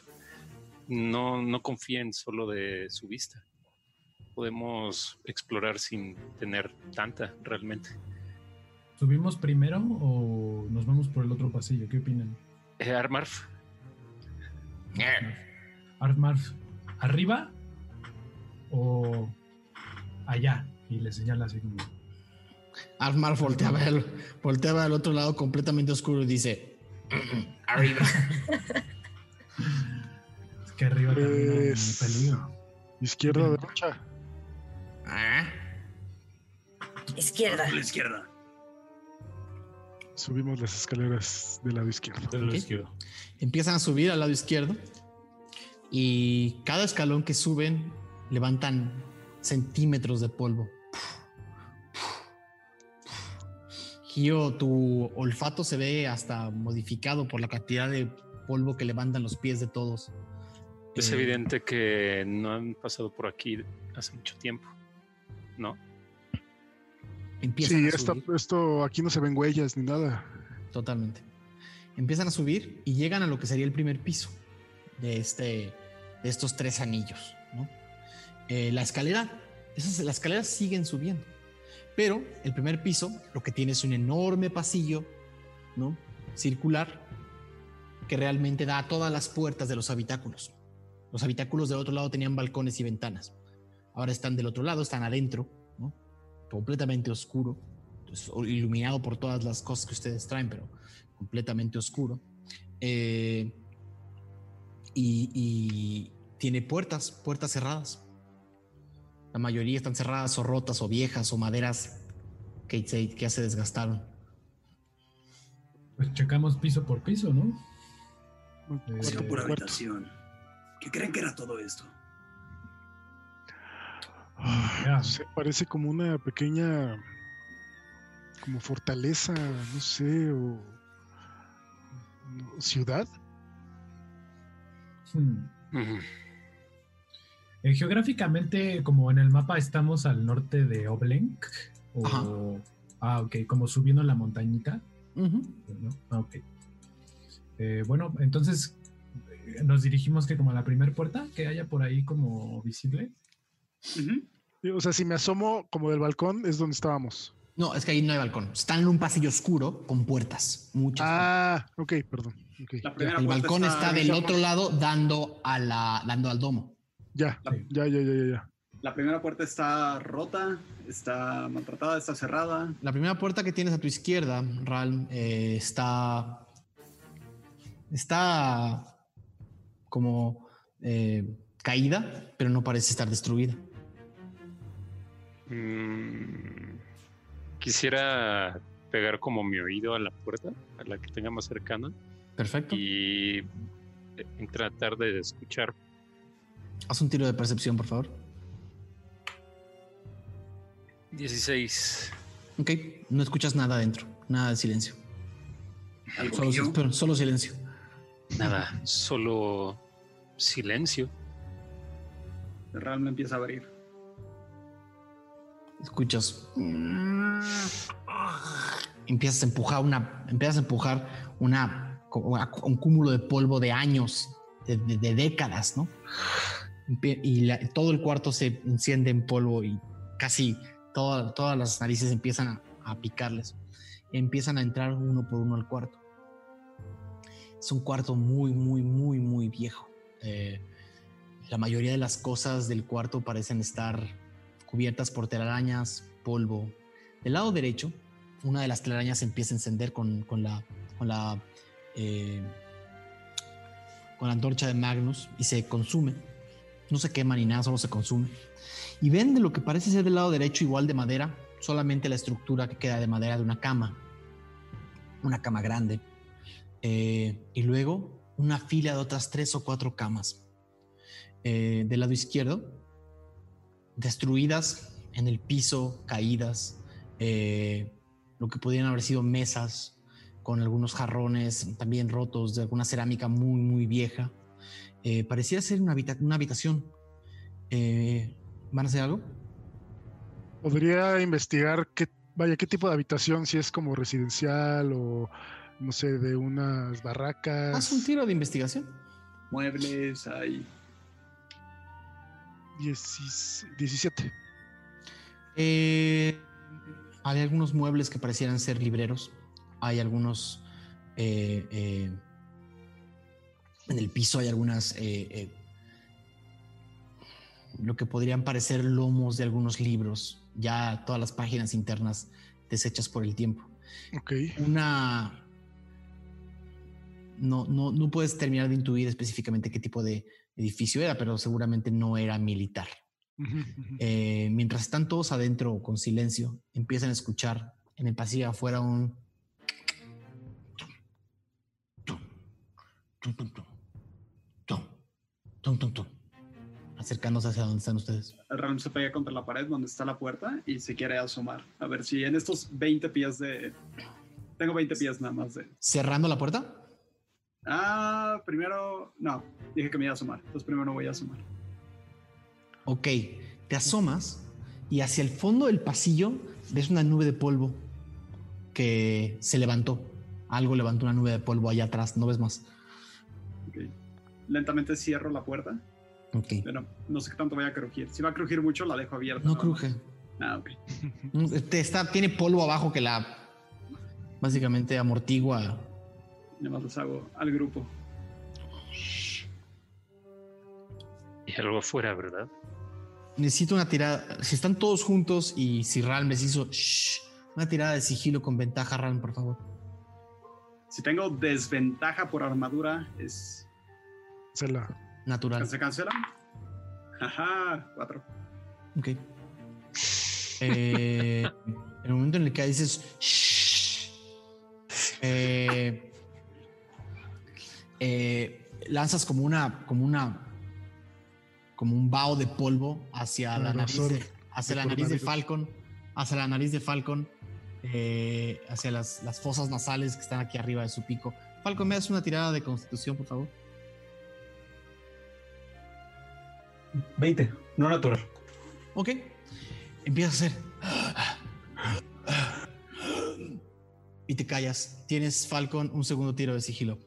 No, no confíen solo de su vista podemos explorar sin tener tanta realmente.
¿Subimos primero o nos vamos por el otro pasillo? ¿Qué opinan?
Eh, Armarf.
Armarf, ¿arriba o allá? Y le señala así como.
Armarf volteaba al, volteaba al otro lado completamente oscuro y dice: Arriba.
es que arriba también hay peligro.
Izquierda, derecha.
Ah. Izquierda.
la izquierda.
Subimos las escaleras del lado izquierdo.
Del lado izquierdo.
Empiezan a subir al lado izquierdo y cada escalón que suben levantan centímetros de polvo. Gio, tu olfato se ve hasta modificado por la cantidad de polvo que levantan los pies de todos.
Es eh, evidente que no han pasado por aquí hace mucho tiempo. ¿No?
Empiezan sí, esto, aquí no se ven huellas ni nada.
Totalmente. Empiezan a subir y llegan a lo que sería el primer piso de, este, de estos tres anillos. Eh, la escalera, esas, las escaleras siguen subiendo, pero el primer piso lo que tiene es un enorme pasillo ¿no? circular que realmente da a todas las puertas de los habitáculos. Los habitáculos del otro lado tenían balcones y ventanas ahora están del otro lado, están adentro, ¿no? completamente oscuro, pues, iluminado por todas las cosas que ustedes traen, pero completamente oscuro. Eh, y, tiene puertas, puertas cerradas. La mayoría están cerradas o rotas o viejas o maderas que, que ya se desgastaron.
Pues checamos piso por piso, ¿no?
Piso por habitación. ¿Qué creen que era todo esto?
Ah, se parece como una pequeña como fortaleza, no sé, o ciudad.
Hmm. Eh, geográficamente, como en el mapa estamos al norte de Oblenk, o, ah, ok, como subiendo la montañita. Ah. Eh, bueno, entonces eh, nos dirigimos que como a la primera puerta que haya por ahí como visible.
O sea, si me asomo como del balcón, es donde estábamos.
No, es que ahí no hay balcón. Están en un pasillo oscuro con puertas. Muchas.
Ah, ok, perdón.
El balcón está, del otro lado dando, a la, dando al domo.
Ya, ya, ya, ya, ya.
La primera puerta está rota, está maltratada, está cerrada.
La primera puerta que tienes a tu izquierda, Ral, eh, está. Está como eh, caída, pero no parece estar destruida.
Mm, quisiera pegar como mi oído a la puerta, a la que tenga más cercana.
Perfecto.
Y eh, tratar de escuchar.
Haz un tiro de percepción, por favor.
16.
Ok, no escuchas nada adentro, nada de silencio. Solo, solo silencio.
Nada, solo silencio.
Realmente empieza a abrir.
Escuchas. Empiezas a empujar una, empiezas a empujar una, un cúmulo de polvo de años, de, décadas, ¿no? Y todo el cuarto se enciende en polvo y casi todas las narices empiezan a, picarles. Empiezan a entrar uno por uno al cuarto. Es un cuarto muy, muy, muy, muy viejo. Eh, la mayoría de las cosas del cuarto parecen estar cubiertas por telarañas, polvo. Del lado derecho, una de las telarañas empieza a encender con, la, con, la, eh, con la antorcha de Magnus y se consume. No se quema ni nada, solo se consume. Y ven de lo que parece ser del lado derecho igual de madera, solamente la estructura que queda de madera de una cama. Una cama grande. Eh, y luego una fila de otras tres o cuatro camas. Eh, del lado izquierdo destruidas en el piso, caídas, eh, lo que podrían haber sido mesas con algunos jarrones también rotos de alguna cerámica muy, muy vieja. Eh, parecía ser una, una habitación. Eh, ¿Van a hacer algo?
Podría investigar qué, vaya, qué tipo de habitación, si es como residencial o, no sé, de unas barracas.
Haz un tiro de investigación.
Muebles, hay
17.
Eh, hay algunos muebles que parecieran ser libreros. Hay algunos. Eh, eh, en el piso hay algunas. lo que podrían parecer lomos de algunos libros. Ya todas las páginas internas deshechas por el tiempo.
Ok.
Una. No, no, no puedes terminar de intuir específicamente qué tipo de, edificio era, pero seguramente no era militar. Eh, mientras están todos adentro con silencio, empiezan a escuchar en el pasillo afuera un... Acercándose hacia donde están ustedes.
Ram se pega contra la pared donde está la puerta y se quiere asomar. A ver si en estos 20 pies de... Tengo 20 pies nada más de...
¿Cerrando la puerta?
Ah, primero, no, dije que me iba a asomar, entonces primero voy a asomar.
Ok, te asomas y hacia el fondo del pasillo ves una nube de polvo que se levantó. Algo levantó una nube de polvo allá atrás, no ves más.
Ok, lentamente cierro la puerta.
Ok.
Pero no sé qué tanto vaya a crujir. Si va a crujir mucho, la dejo abierta.
No cruje.
Ah, ok.
está, tiene polvo abajo que la básicamente amortigua
Nada más les hago al grupo.
Y algo afuera, ¿verdad?
Necesito una tirada. Si están todos juntos y si Ral me hizo una tirada de sigilo con ventaja, Ral, por favor.
Si tengo desventaja por armadura, es.
Cancela.
Natural.
¿Se cancela? Ajá, cuatro.
Ok. Eh, en el momento en el que dices. Eh, eh, lanzas como una, como una, como un vaho de polvo hacia la nariz de, hacia la nariz de Falcon, hacia la nariz de Falcon, eh, hacia las, las, fosas nasales que están aquí arriba de su pico. Falcon, me das una tirada de constitución, por favor.
20, no natural.
Ok, empieza a hacer. Y te callas. Tienes, Falcon, un segundo tiro de sigilo.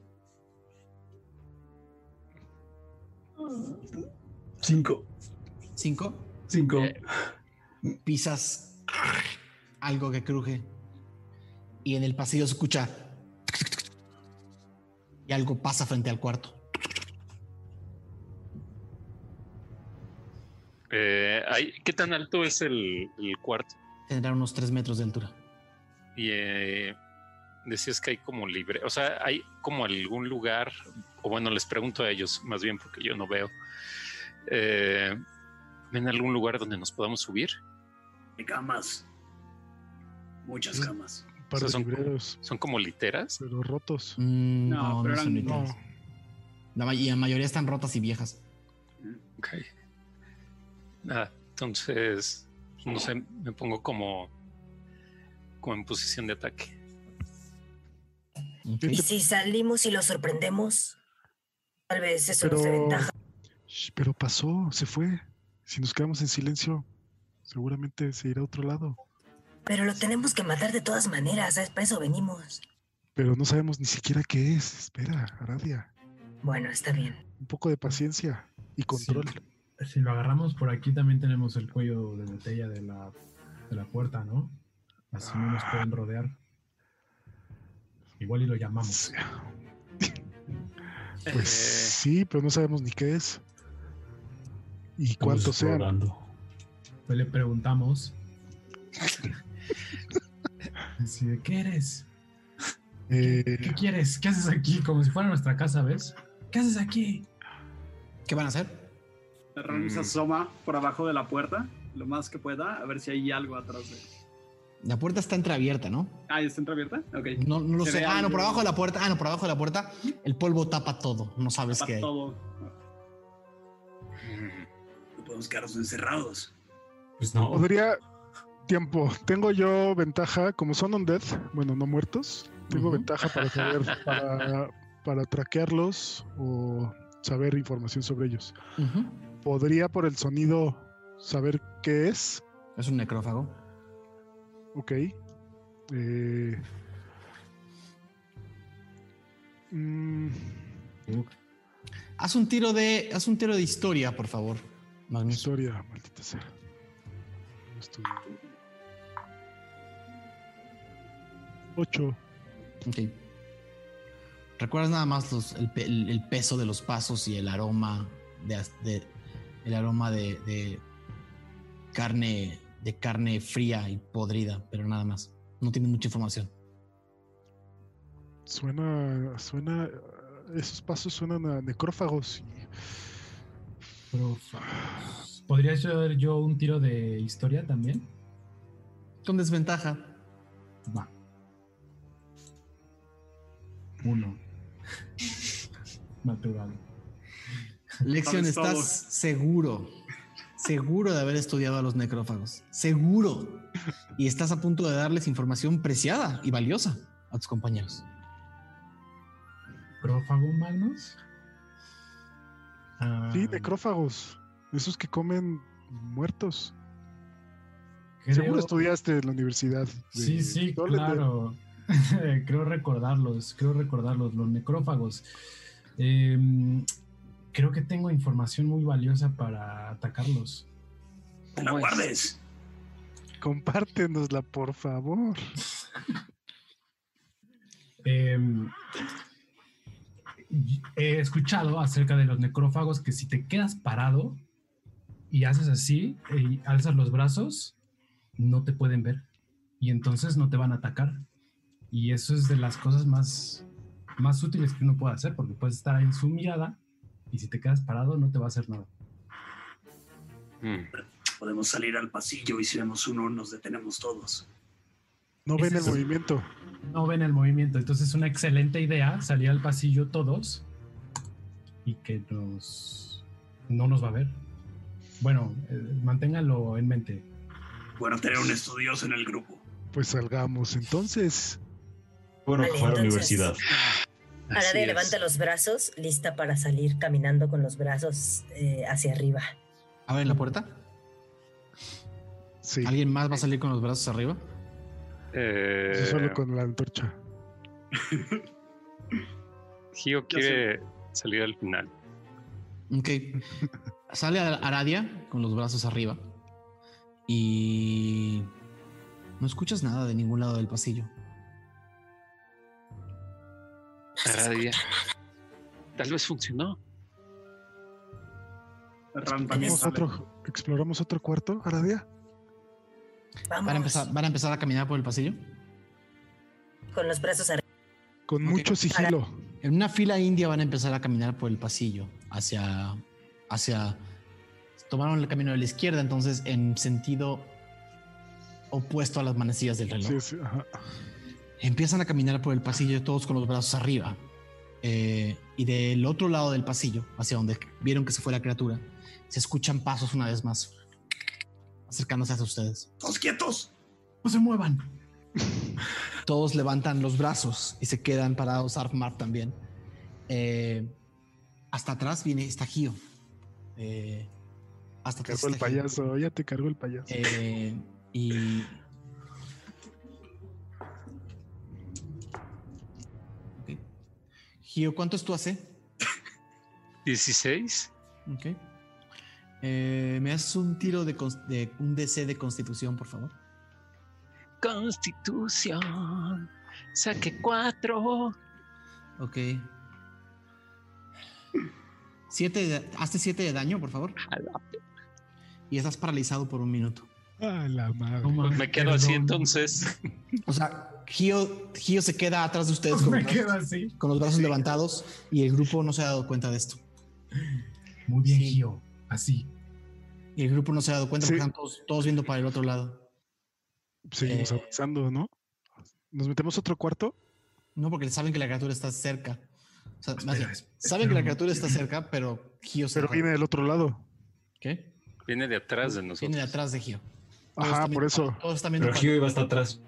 Cinco.
¿Cinco?
Cinco.
Eh, pisas algo que cruje y en el pasillo se escucha y algo pasa frente al cuarto.
Eh, ¿Qué tan alto es el, cuarto?
Tendrá unos tres metros de altura.
Y eh, decías que hay como libre, o sea, hay como algún lugar, o bueno, les pregunto a ellos más bien porque yo no veo, eh, ¿ven algún lugar donde nos podamos subir?
Hay camas, muchas camas.
Para
son, son, como literas.
Pero rotos.
Mm, no, pero son literas. La, mayoría están rotas y viejas.
Ok. Nada, entonces, no sé, me pongo como, como en posición de ataque.
¿Y si salimos y lo sorprendemos? Tal vez eso pero, nos ventaja.
Pero pasó, se fue. Si nos quedamos en silencio. Seguramente se irá a otro lado.
Pero lo tenemos que matar de todas maneras, ¿sabes? Para eso venimos.
Pero no sabemos ni siquiera qué es. Espera, Aradia.
Bueno, está bien.
Un poco de paciencia y control.
Si, lo agarramos por aquí, también tenemos el cuello de botella de la, de la puerta, ¿no? Así no nos pueden rodear. Igual y lo llamamos.
Pues sí, pero no sabemos ni qué es. Y cuánto sea.
Pues le preguntamos. Así ¿qué eres? ¿Qué, eh, quieres? ¿Qué haces aquí? Como si fuera nuestra casa, ¿ves? ¿Qué haces aquí?
¿Qué van a hacer?
Ron se asoma por abajo de la puerta, lo más que pueda, a ver si hay algo atrás de él.
La puerta está entreabierta, ¿no?
Ah, ¿está entreabierta? Ok.
No, no lo sé. Ah, no, por abajo de la puerta. Ah, no, por abajo de la puerta. El polvo tapa todo. No sabes qué hay. todo.
No podemos quedarnos encerrados.
Pues no. Podría. Tiempo. Tengo yo ventaja, como son undead, bueno, no muertos, tengo ventaja para saber, para, para traquearlos o saber información sobre ellos. ¿Podría por el sonido saber qué es?
Es un necrófago.
Ok. Eh,
mm. Haz un tiro de. Haz un tiro de historia, por favor.
Historia, maldita sea. Ocho.
Ok. ¿Recuerdas nada más el, peso de los pasos y el aroma de, el aroma de carne de carne fría y podrida, pero nada más. No tiene mucha información.
Suena, suena, esos pasos suenan a necrófagos.
¿Podría ser yo un tiro de historia también?
Con desventaja.
Va. Uno. Natural.
Lección, ¿estás seguro seguro de haber estudiado a los necrófagos. Seguro. Y estás a punto de darles información preciada y valiosa a tus compañeros.
¿Necrófago, Magnus?
Sí, ah. necrófagos. Esos que comen muertos. Seguro estudiaste en la universidad.
sí, sí, claro. creo recordarlos, creo recordarlos, los necrófagos. Eh, creo que tengo información muy valiosa para atacarlos.
¡No la guardes!
Compártenosla, por favor.
Em, he escuchado acerca de los necrófagos que si te quedas parado y haces así y alzas los brazos, no te pueden ver y entonces no te van a atacar. Y eso es de las cosas más, más útiles que uno puede hacer porque puedes estar en su mirada y si te quedas parado no te va a hacer nada.
Hmm. Podemos salir al pasillo y si vemos uno nos detenemos todos.
No ven el movimiento.
No ven el movimiento. Entonces es una excelente idea salir al pasillo todos y que nos no nos va a ver. Bueno, eh, manténganlo en mente.
Bueno, tener un estudioso en el grupo.
Pues salgamos entonces.
Bueno, a la universidad.
Aradia levanta los brazos, lista para salir caminando con los brazos eh, hacia arriba.
¿Abren la puerta? Sí. ¿Alguien más va a salir con los brazos arriba?
Eh... solo con la antorcha.
Gio quiere salir al final.
Ok. Sale Aradia con los brazos arriba. Y no escuchas nada de ningún lado del pasillo.
Tal vez funcionó.
¿Exploramos otro cuarto, Aradia?
¿Van a, empezar, ¿Van a empezar a caminar por el pasillo?
Con los brazos arriba.
Con mucho sigilo.
En una fila india van a empezar a caminar por el pasillo hacia. hacia. Tomaron el camino de la izquierda, entonces en sentido opuesto a las manecillas del reloj. Sí, sí, ajá. Empiezan a caminar por el pasillo todos con los brazos arriba. Eh, y del otro lado del pasillo, hacia donde vieron que se fue la criatura, se escuchan pasos una vez más, acercándose a ustedes.
¡Todos quietos!
¡No se muevan!
Todos levantan los brazos y se quedan parados, Arfmar también. Eh, hasta atrás viene Estagio. Eh,
Hasta te cargó el payaso, ya te cargó el payaso.
Eh, y. Gio, ¿cuánto es tu AC?
16.
Ok. Eh, ¿Me haces un tiro de, de, un DC de constitución, por favor?
Constitución. Saque 4.
Ok. Siete hazte 7 de daño, por favor. Y estás paralizado por un minuto.
A la madre.
Pues me quedo así entonces.
O sea, Gio, Gio, se queda atrás de ustedes con, los,
quedo así.
con los brazos levantados y el grupo no se ha dado cuenta de esto.
Muy bien, Gio. Así.
Y el grupo no se ha dado cuenta porque están todos, viendo para el otro lado.
Seguimos eh, avanzando, ¿no? ¿Nos metemos otro cuarto?
No, porque saben que la criatura está cerca. saben que la criatura está cerca, pero Gio
Pero viene del otro lado.
¿Qué?
Viene de atrás de nosotros.
Viene de atrás de Gio.
Ajá, por eso.
pero Gio iba hasta atrás.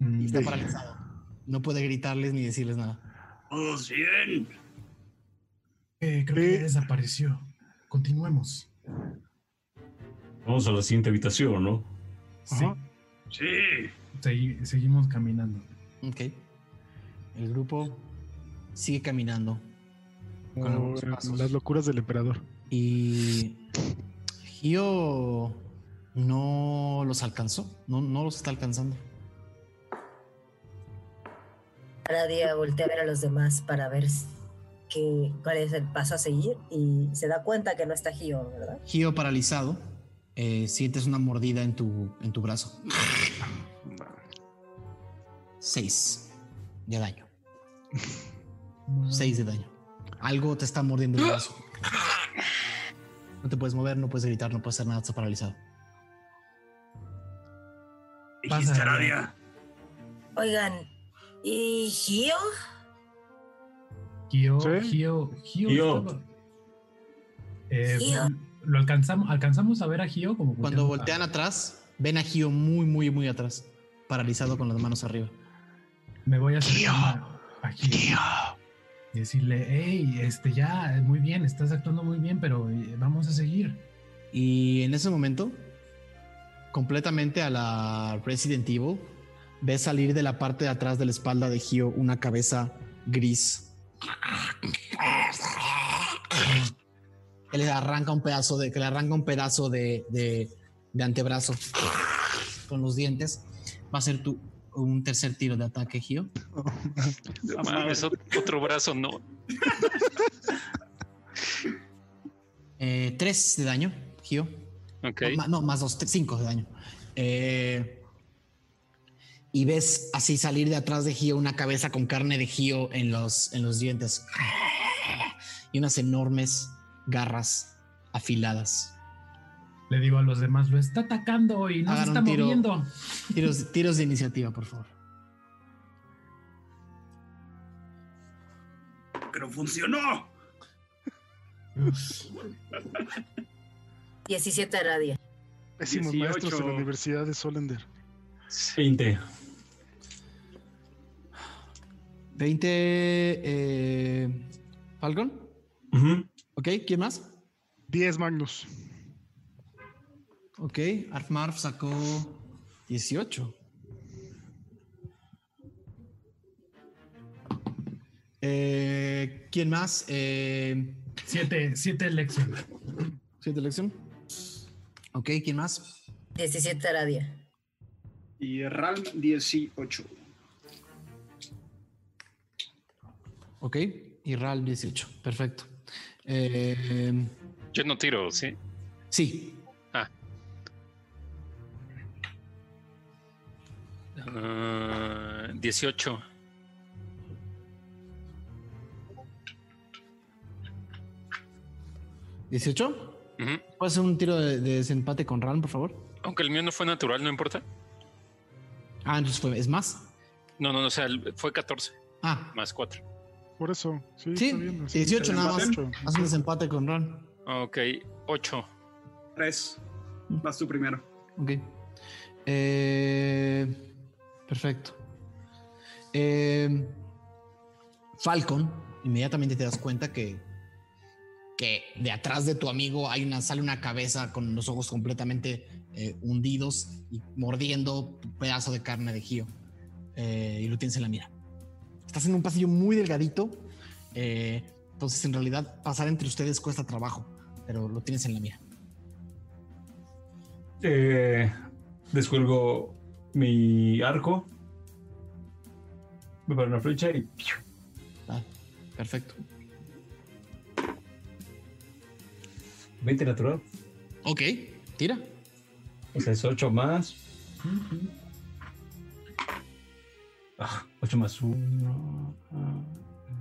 Y está paralizado. No puede gritarles ni decirles nada.
Todos bien.
Eh, creo que desapareció. Continuemos.
Vamos a la siguiente habitación, ¿no?
Sí.
Sí.
seguimos caminando.
Ok. El grupo sigue caminando.
Con las locuras del emperador.
Y Gio no los alcanzó. No, no los está alcanzando.
Cada día voltea a ver a los demás para ver qué, cuál es el paso a seguir y se da cuenta que no está Gio, ¿verdad?
Gio paralizado eh, sientes una mordida en tu, en tu brazo. Seis de daño. Seis de daño. Algo te está mordiendo el brazo. No te puedes mover, no puedes gritar, no puedes hacer nada, estás paralizado.
Dijiste Aradia.
Oigan, ¿y Gio?
Gio, Gio, Gio. Gio. Eh, Gio lo alcanzamos, alcanzamos a ver a Gio como
cuando voltean atrás, ven a Gio muy, muy, muy atrás, paralizado con las manos arriba.
Me voy a acercar a Gio. Y decirle, hey, este ya, muy bien, estás actuando muy bien, pero eh, vamos a seguir.
Y en ese momento, completamente a la Resident Evil, ves salir de la parte de atrás de la espalda de Gio una cabeza gris que le arranca un pedazo de, que le arranca un pedazo de, de, antebrazo con los dientes. Va a ser tu, un tercer tiro de ataque, Gio.
otro brazo no.
Eh, tres de daño, Gio. No, más dos, cinco de daño. Eh, y ves así salir de atrás de Gio una cabeza con carne de Gio en los, en los dientes. Y unas enormes garras afiladas.
Le digo a los demás, lo está atacando y no se está moviendo.
Tiros, tiros de iniciativa, por favor.
Pero funcionó.
17 a radio.
Pésimos maestros en la Universidad de Solender.
20.
20. Eh, ¿Falcon? Ok, ¿quién más?
10 Magnus.
Ok, Arfmarf sacó 18. Eh, ¿Quién más? Eh,
siete, siete elección.
Siete elección. Ok, ¿quién más?
17 Aradia.
Y Ralm 18.
Ok, y Ralm 18. Perfecto. Eh,
Yo no tiro, ¿sí?
Sí.
Ah. 18. Ah,
¿18? ¿Puedes hacer un tiro de, desempate con Ran, por favor?
Aunque el mío no fue natural, no importa.
Ah, entonces fue, ¿es más?
No, no, no, o sea, fue 14.
Ah.
Más 4.
Por eso, sí.
Sí, 18 nada más. Haz un desempate con Ron.
Ok, 8.
3. Vas tú primero.
Ok. Eh, perfecto. Eh, Falcon, inmediatamente te das cuenta que, que de atrás de tu amigo hay una, sale una cabeza con los ojos completamente eh, hundidos y mordiendo un pedazo de carne de Gio. Eh, y lo tienes en la mira. Estás en un pasillo muy delgadito, eh, entonces en realidad pasar entre ustedes cuesta trabajo, pero lo tienes en la mira.
descuelgo mi arco, me paro una flecha y...
Ah, perfecto.
20 natural.
Ok, tira.
O sea, es 8 más. 8 ah, más 1.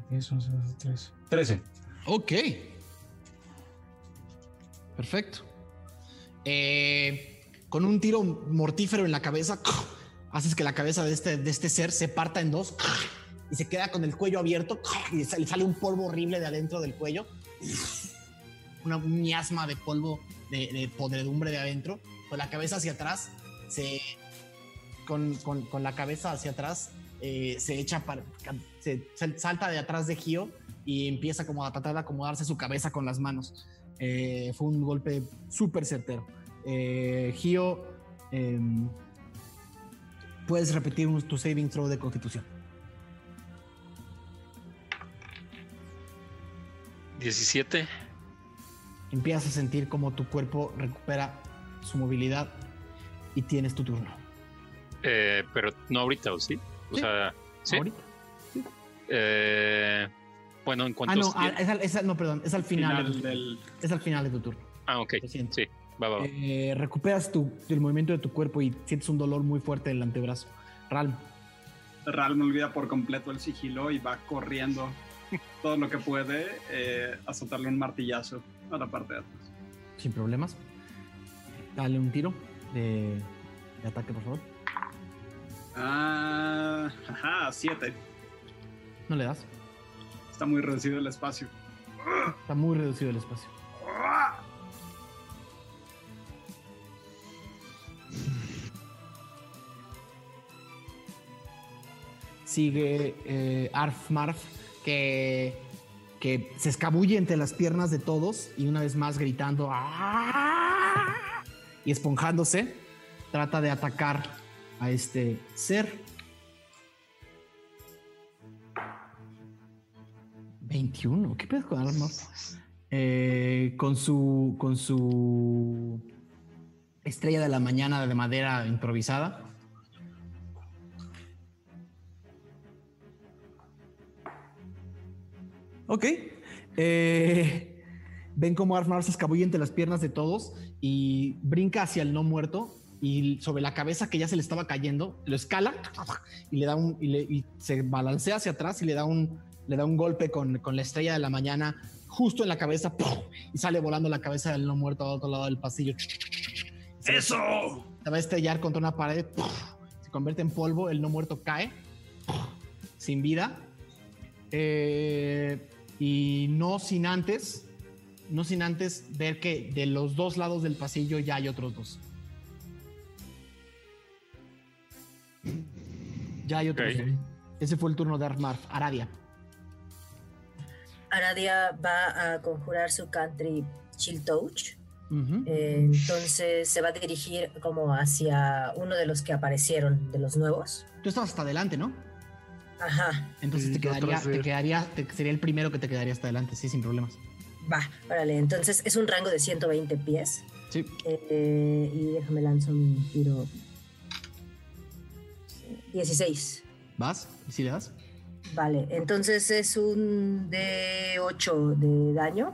10, 11, 12, 13. 13.
Ok. Perfecto. Eh, con un tiro mortífero en la cabeza, haces que la cabeza de este, de este ser se parta en dos y se queda con el cuello abierto y sale un polvo horrible de adentro del cuello una miasma de polvo, de, podredumbre de adentro, con la cabeza hacia atrás, se, con, con, la cabeza hacia atrás, eh, se echa, para, se, salta de atrás de Gio y empieza como a tratar de acomodarse su cabeza con las manos. Eh, fue un golpe súper certero. Eh, Gio, em, puedes repetir un, tu saving throw de constitución.
17
empiezas a sentir como tu cuerpo recupera su movilidad y tienes tu turno.
Eh, pero no ahorita, ¿o sí? O sea, ¿sí? Ahorita. Eh, bueno, en cuanto
ah, no, ah, es al, no, perdón, es al final, del... es al final de tu turno.
Ah, ok. Sí, va, va,
eh, recuperas tu, el movimiento de tu cuerpo y sientes un dolor muy fuerte en el antebrazo. Ralm.
Ralm olvida por completo el sigilo y va corriendo todo lo que puede eh, a soltarle un martillazo a la parte de atrás.
Sin problemas. Dale un tiro de, ataque, por favor.
Ah, ajá, siete.
No le das.
Está muy reducido el espacio.
Está muy reducido el espacio. Sigue eh, Arf Marf, que que se escabulle entre las piernas de todos y una vez más gritando ¡Ah!", y esponjándose, trata de atacar a este ser. 21, ¿qué pedo con armas? Eh, con su con su estrella de la mañana de madera improvisada. Ok. Eh, ven cómo Armar se escabulle entre las piernas de todos y brinca hacia el no muerto y sobre la cabeza que ya se le estaba cayendo, lo escala y le da un y, se balancea hacia atrás y le da un le da un golpe con, la estrella de la mañana justo en la cabeza y sale volando la cabeza del no muerto al otro lado del pasillo.
¡Eso!
Se va a estrellar contra una pared, se convierte en polvo, el no muerto cae sin vida. Eh, y no sin antes, no sin antes ver que de los dos lados del pasillo ya hay otros dos. Ya hay otros dos. Ese fue el turno de Armar. Aradia.
Aradia va a conjurar su country Chill Touch. Eh, entonces se va a dirigir como hacia uno de los que aparecieron, de los nuevos.
Tú estabas hasta adelante, ¿no?
Ajá.
Entonces te quedaría, te quedaría, sería el primero que te quedaría hasta adelante, sí, sin problemas.
Va, órale, entonces es un rango de 120 pies.
Sí.
Eh, y déjame lanzar un tiro. 16.
¿Vas? ¿Y si le das?
Vale, entonces es un de 8 de daño.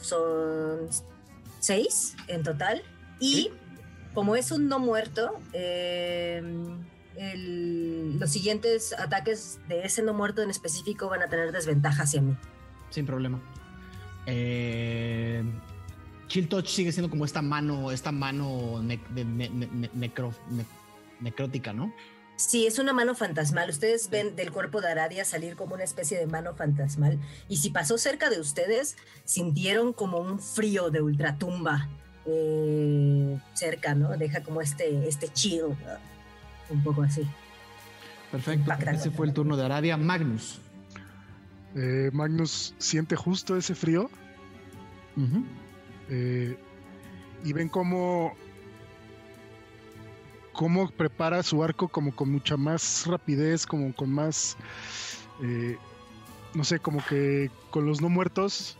Son 6 en total. Y como es un no muerto, eh, los siguientes ataques de ese no muerto en específico van a tener desventaja hacia mí.
Sin problema. Eh, Chill Touch sigue siendo como esta mano, esta mano necrótica, ¿no?
Sí, es una mano fantasmal. Ustedes ven del cuerpo de Aradia salir como una especie de mano fantasmal. Y si pasó cerca de ustedes, sintieron como un frío de ultratumba eh, cerca, ¿no? Deja como este, este chill un poco así.
Perfecto. Ese fue el turno de Aradia. Magnus.
Eh, Magnus siente justo ese frío. Eh, y ven cómo, cómo prepara su arco como con mucha más rapidez, como con más, eh, no sé, como que con los no muertos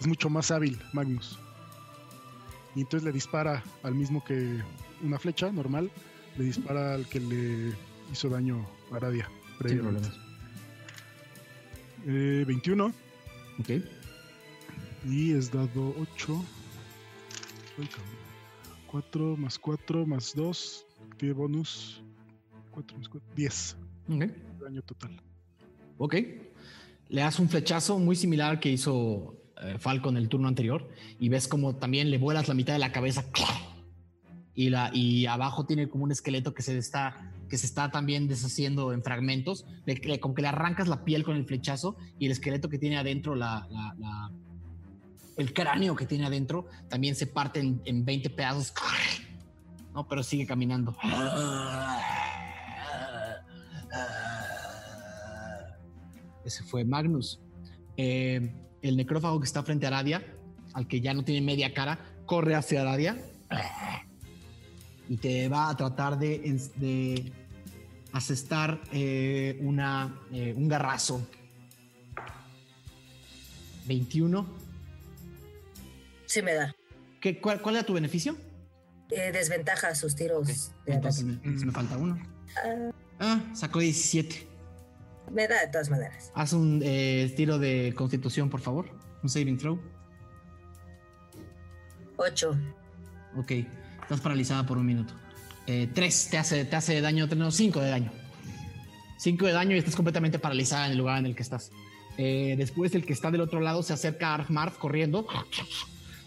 es mucho más hábil Magnus. Y entonces le dispara al mismo que una flecha normal, le dispara al que le hizo daño a Aradia.
Sin problemas.
Eh, 21.
Ok.
Y es dado 8. 4 más 4 más 2. Tiene bonus. 4 más 4. 10.
Ok.
Daño total.
Ok. Le das un flechazo muy similar que hizo eh, Falcon el turno anterior. Y ves como también le vuelas la mitad de la cabeza. Y, la, y abajo tiene como un esqueleto que se está que se está también deshaciendo en fragmentos, como que le arrancas la piel con el flechazo y el esqueleto que tiene adentro, la, el cráneo que tiene adentro, también se parte en, en 20 pedazos. No, pero sigue caminando. Ese fue Magnus. Eh, el necrófago que está frente a Aradia, al que ya no tiene media cara, corre hacia Aradia y te va a tratar de, asestar eh, una, eh, un garrazo. 21.
Sí me da.
¿Qué, cuál, era tu beneficio?
Eh, desventaja sus tiros.
Entonces me, falta uno. Ah. ah, sacó 17.
Me da de todas maneras.
Haz un tiro de constitución, por favor. Un saving throw.
8.
Ok. Estás paralizada por un minuto. Eh, tres te hace, te hace daño, no, cinco de daño. Cinco de daño y estás completamente paralizada en el lugar en el que estás. Eh, después el que está del otro lado se acerca a Armarf corriendo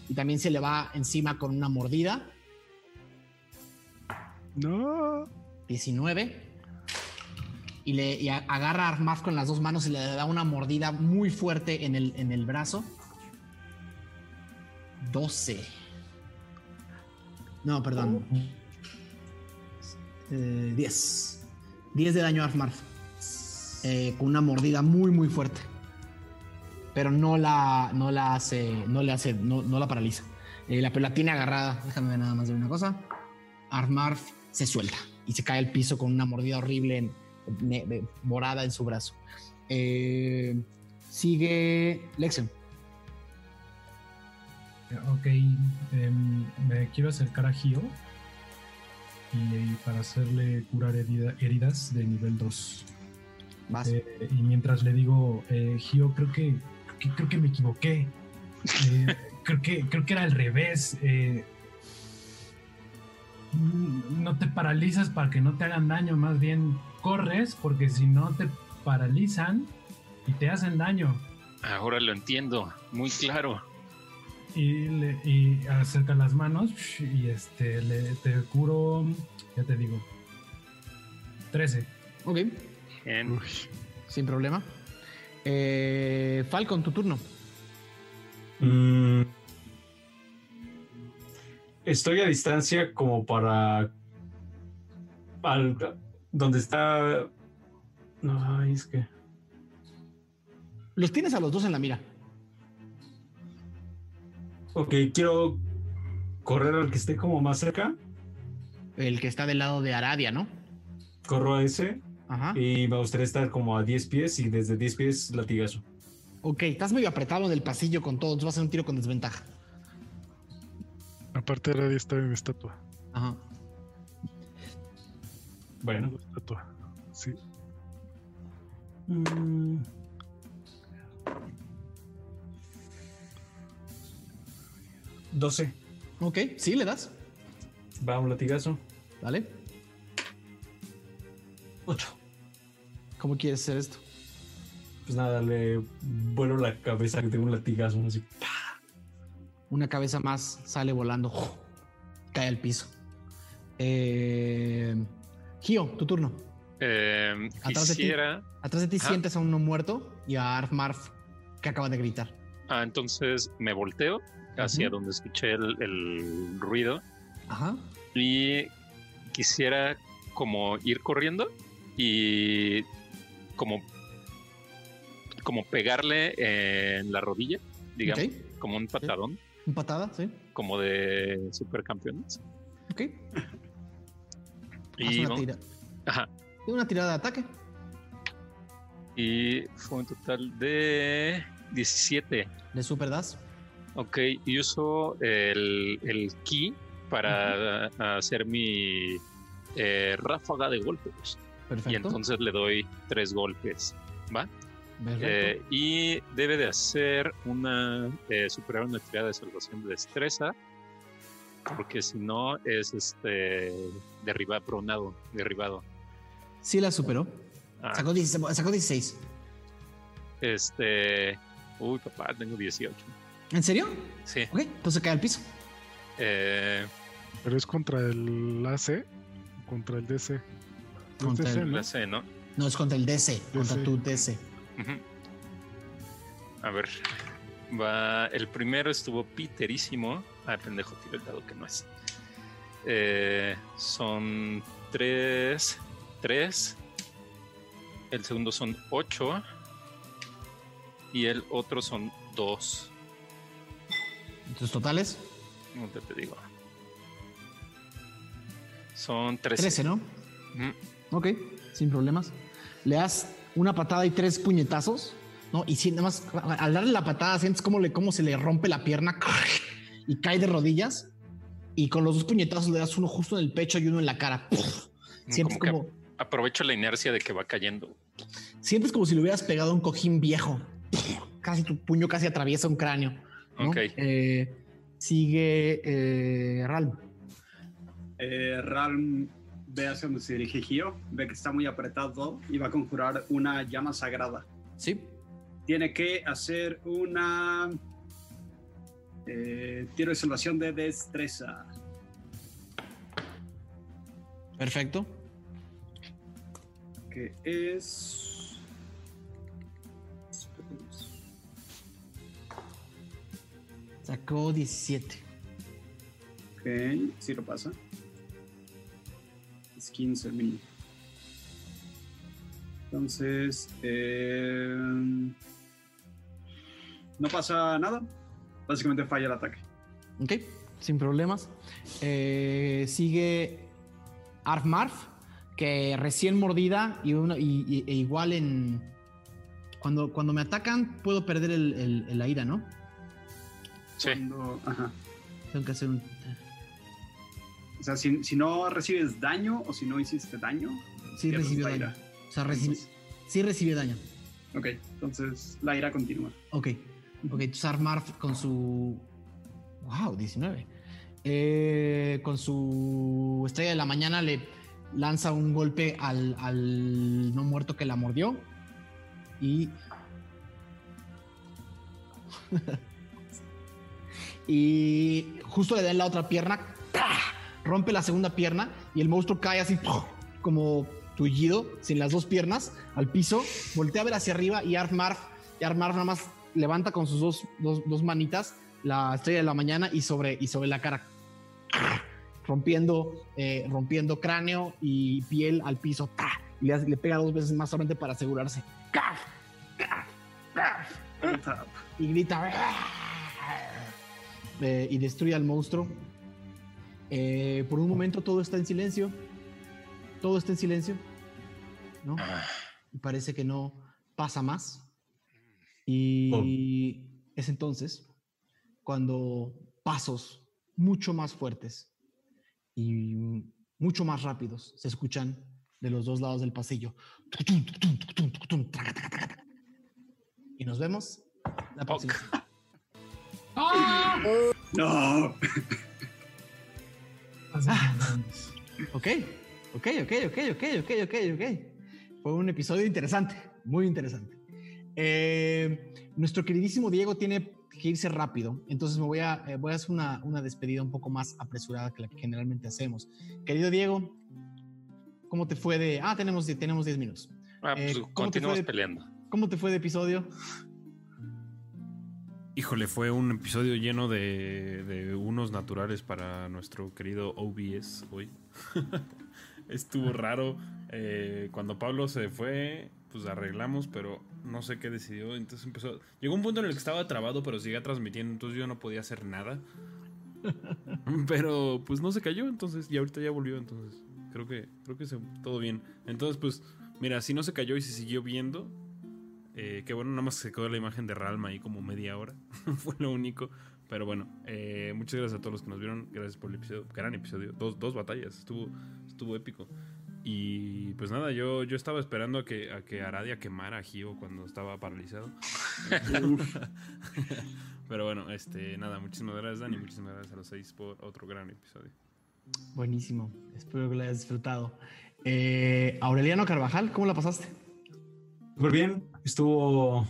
y también se le va encima con una mordida.
No.
19. Y, le, agarra a Armarf con las dos manos y le da una mordida muy fuerte en el, en el brazo. 12. No, perdón. 10. Eh, 10 de daño a. Eh, con una mordida muy, muy fuerte. Pero no la, no la hace, no le hace, no, la paraliza. Eh, la, pero la tiene agarrada. Déjame ver nada más de una cosa. Armarf se suelta y se cae al piso con una mordida horrible morada en su brazo. sigue Lexion.
Ok, em, me quiero acercar a Gio y, para hacerle curar heridas de nivel 2. Eh, y mientras le digo, eh, Gio, creo que, creo que me equivoqué. Eh, creo, que, creo que era al revés. No te paralizas para que no te hagan daño, más bien corres porque si no te paralizan y te hacen daño.
Ahora lo entiendo, muy claro
y, le, y acerca las manos y este le te curo, ya te digo, 13.
Ok. Sin problema. Eh, Falcon, tu turno.
Mm. Estoy a distancia como para... Al, donde está... No, es que...
Los tienes a los dos en la mira.
Ok, quiero correr al que esté como más cerca.
El que está del lado de Aradia, ¿no?
Corro a ese. Ajá. Y me gustaría estar como a 10 pies y desde 10 pies latigazo.
Ok, estás medio apretado en el pasillo con todos. Vas a hacer un tiro con desventaja.
Aparte, Aradia está en estatua.
Ajá.
Bueno.
Estatua. Sí.
Mm. 12.
Ok, sí, le das.
Va un latigazo.
Vale.
8.
¿Cómo quieres hacer esto?
Pues nada, le vuelo la cabeza de un latigazo. Así.
Una cabeza más sale volando. Cae al piso. Eh, Gio, tu turno.
Eh, atrás, de ti,
atrás de ti sientes a uno muerto y a Arf Marf que acaba de gritar.
Ah, entonces me volteo hacia donde escuché el, ruido.
Ajá.
Y quisiera como ir corriendo y como como pegarle en la rodilla, digamos, como un patadón.
Patada, sí.
Como de supercampeones.
Ok. y una, tira. Ajá. y una tirada de ataque.
Y fue un total de 17.
¿De super das?
Ok, y uso el, el ki para hacer mi eh, ráfaga de golpes. Perfecto. Y entonces le doy tres golpes. ¿Va? Eh, y debe de hacer una eh, superar una tirada de salvación de destreza porque si no es este derribado, pronado, derribado.
Sí la superó. Ah. Sacó, 16,
Este, uy papá, tengo 18.
¿En serio?
Sí.
Ok, entonces cae al piso.
Eh,
Pero es contra el AC, contra el DC.
Contra el DC, ¿no?
No, es contra el DC, contra tu DC.
A ver. Va. El primero estuvo piterísimo. Ah, pendejo, tiro el dado que no es. Eh, son tres. Tres. El segundo son ocho. Y el otro son dos.
¿Tus totales?
No te, te digo. Son trece.
Trece, ¿no? Ok, sin problemas. Le das una patada y tres puñetazos, ¿no? Y si más al darle la patada sientes cómo, le, cómo se le rompe la pierna y cae de rodillas. Y con los dos puñetazos le das uno justo en el pecho y uno en la cara. Siempre como,
aprovecho la inercia de que va cayendo.
Siempre es como si le hubieras pegado un cojín viejo. Casi tu puño casi atraviesa un cráneo. Ok. Eh, sigue eh, Ralm.
Eh, Ralm ve hacia donde se dirige Gio, ve que está muy apretado y va a conjurar una llama sagrada.
Sí.
Tiene que hacer una eh, tiro de salvación de destreza.
Perfecto.
Que es.
Sacó 17.
Ok, sí lo pasa. 15 mil. Entonces, eh, no pasa nada. Básicamente falla el ataque.
Ok, sin problemas. Eh, sigue Arf que recién mordida y, una, y, e igual en... Cuando, cuando me atacan puedo perder el, el, la ira, ¿no?
Sí.
ajá.
Tengo que hacer un...
O sea, si, si, no recibes daño o si no hiciste daño.
Sí recibió daño. O sea, sí recibió daño.
Ok, entonces la ira continúa.
Ok. Ok, Sarmarf con su. Wow, 19. Eh, con su estrella de la mañana le lanza un golpe al, al no muerto que la mordió. Y. y justo le da en la otra pierna rompe la segunda pierna y el monstruo cae así como tullido, sin las dos piernas, al piso, voltea a ver hacia arriba y Armarf, y Armarf nada más levanta con sus dos, dos, manitas la estrella de la mañana y sobre, y sobre la cara, rompiendo, eh, rompiendo cráneo y piel al piso, y le, pega dos veces más solamente para asegurarse. Y grita eh, y destruye al monstruo eh, por un momento todo está en silencio. Todo está en silencio. ¿no? Ah. Y parece que no pasa más. Y oh. es entonces cuando pasos mucho más fuertes y mucho más rápidos se escuchan de los dos lados del pasillo. Y nos vemos la próxima.
No.
ok, ok, ok, ok, ok, ok, ok, ok. Fue un episodio interesante, muy interesante. Eh, nuestro queridísimo Diego tiene que irse rápido, entonces me voy a, eh, voy a hacer una, una, despedida un poco más apresurada que la que generalmente hacemos. Querido Diego, ¿cómo te fue de... Ah, tenemos 10 tenemos diez minutos.
Ah, pues eh, continuamos peleando.
¿Cómo te fue de episodio?
Híjole, fue un episodio lleno de, unos naturales para nuestro querido OBS hoy. Estuvo raro. Eh, cuando Pablo se fue, pues arreglamos, pero no sé qué decidió. Entonces empezó. Llegó un punto en el que estaba trabado, pero seguía transmitiendo, entonces yo no podía hacer nada. pero pues no se cayó, entonces, y ahorita ya volvió, entonces creo que, creo que se, todo bien. Entonces, pues, mira, si no se cayó y se siguió viendo, eh, que bueno, nada más se quedó la imagen de Ralma ahí como media hora, fue lo único. Pero bueno, eh, muchas gracias a todos los que nos vieron. Gracias por el episodio. Gran episodio. Dos, dos batallas. Estuvo, estuvo épico. Y pues nada, yo, yo estaba esperando a que, a que Aradia quemara a Gio cuando estaba paralizado. Pero bueno, este, nada, muchísimas gracias, Dani. Muchísimas gracias a los seis por otro gran episodio.
Buenísimo. Espero que lo hayas disfrutado. Eh, Aureliano Carvajal, ¿cómo la pasaste?
Súper bien. Estuvo,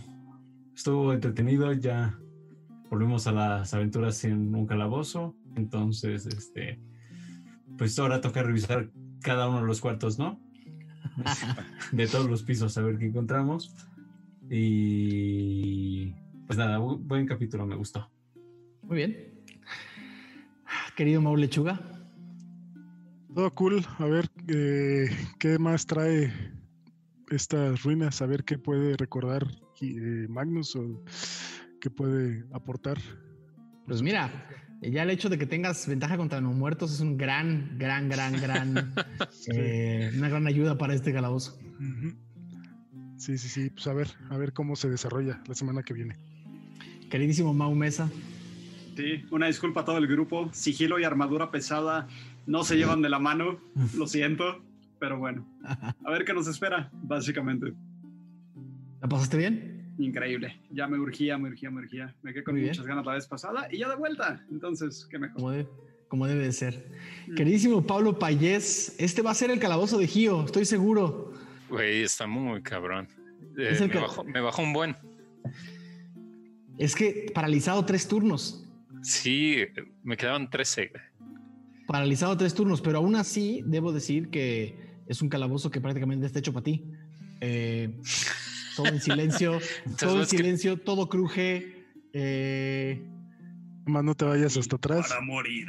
estuvo entretenido. Ya volvimos a las aventuras en un calabozo. Entonces, este, pues ahora toca revisar cada uno de los cuartos, ¿no? de todos los pisos, a ver qué encontramos. Y pues nada, buen capítulo, me gustó.
Muy bien. Querido Mau Lechuga.
Todo cool. A ver eh, qué más trae estas ruinas, a ver qué puede recordar eh, Magnus o que puede aportar?
Pues mira, ya el hecho de que tengas ventaja contra los muertos es un gran, gran, gran, gran, eh, una gran ayuda para este calabozo.
Sí, sí, sí. Pues a ver, a ver cómo se desarrolla la semana que viene.
Queridísimo Mau Mesa.
Sí, una disculpa a todo el grupo. Sigilo y armadura pesada no se llevan de la mano, lo siento, pero bueno. A ver qué nos espera, básicamente.
¿La pasaste bien?
increíble. Ya me urgía, me urgía, me urgía. Me quedé con muchas ganas la vez pasada y ya de vuelta. Entonces, qué mejor.
Como, debe de ser. Mm. Queridísimo Pablo Payés, este va a ser el calabozo de Gio, estoy seguro.
Güey, está muy cabrón. Eh, me, bajó, un buen.
Es que paralizado tres turnos.
Sí, me quedaban 13.
Paralizado tres turnos, pero aún así debo decir que es un calabozo que prácticamente está hecho para ti. Eh, todo en silencio, todo en silencio, todo cruje. Eh...
Más no te vayas hasta atrás.
Para morir.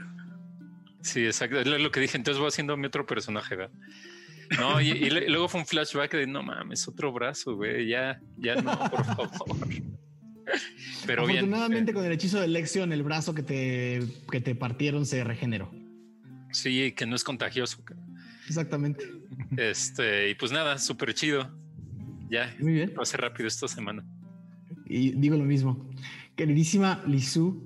Sí, exacto. Es lo que dije. Entonces voy haciendo mi otro personaje, ¿verdad? No, y, luego fue un flashback de no mames, otro brazo, güey. Ya, ya no, por favor.
Pero Afortunadamente, con el hechizo de elección, el brazo que te, que te partieron se regeneró.
Sí, que no es contagioso.
Exactamente.
Este, y pues nada, súper chido. Ya, muy bien. Pase rápido esta semana.
Y digo lo mismo. Queridísima Lizu.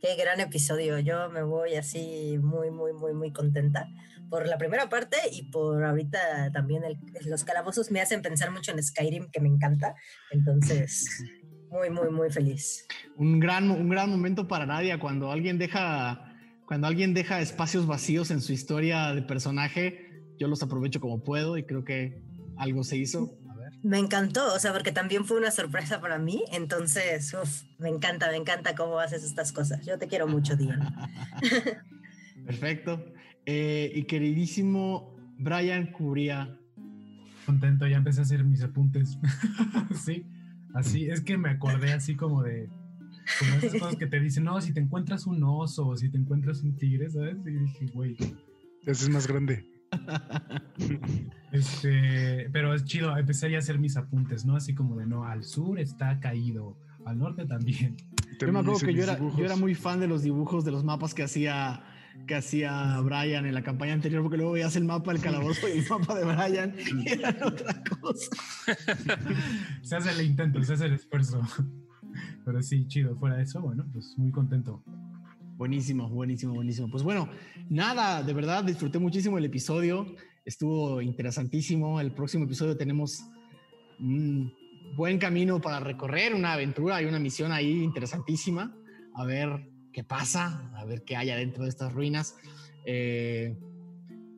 Qué gran episodio. Yo me voy así muy, muy, muy, muy contenta por la primera parte y por ahorita también los calabozos me hacen pensar mucho en Skyrim, que me encanta. Entonces, muy, muy, muy feliz.
Un gran, un gran momento para Nadia cuando alguien deja, cuando alguien deja espacios vacíos en su historia de personaje. Yo los aprovecho como puedo y creo que algo se hizo.
Me encantó, o sea, porque también fue una sorpresa para mí. Entonces, uf, me encanta, me encanta cómo haces estas cosas. Yo te quiero mucho, Diana.
Perfecto. Eh, y queridísimo Brian Curia.
Contento, ya empecé a hacer mis apuntes. sí, así, es que me acordé así como de como esas cosas que te dicen, no, si te encuentras un oso o si te encuentras un tigre, ¿sabes? Y dije, güey.
Ese es más grande.
Este, pero es chido, empecé a hacer mis apuntes, ¿no? Así como de no, al sur está caído, al norte también.
Yo me acuerdo que yo era, yo era, muy fan de los dibujos, de los mapas que hacía que hacía Brian en la campaña anterior, porque luego veías el mapa del calabozo y el mapa de Brian y eran otra cosa.
se hace el intento, se hace el esfuerzo. Pero sí, chido. Fuera de eso, bueno, pues muy contento.
Buenísimo, buenísimo, buenísimo. Pues bueno, nada, de verdad disfruté muchísimo el episodio. Estuvo interesantísimo. El próximo episodio tenemos un buen camino para recorrer, una aventura y una misión ahí interesantísima. A ver qué pasa, a ver qué hay adentro de estas ruinas. Eh,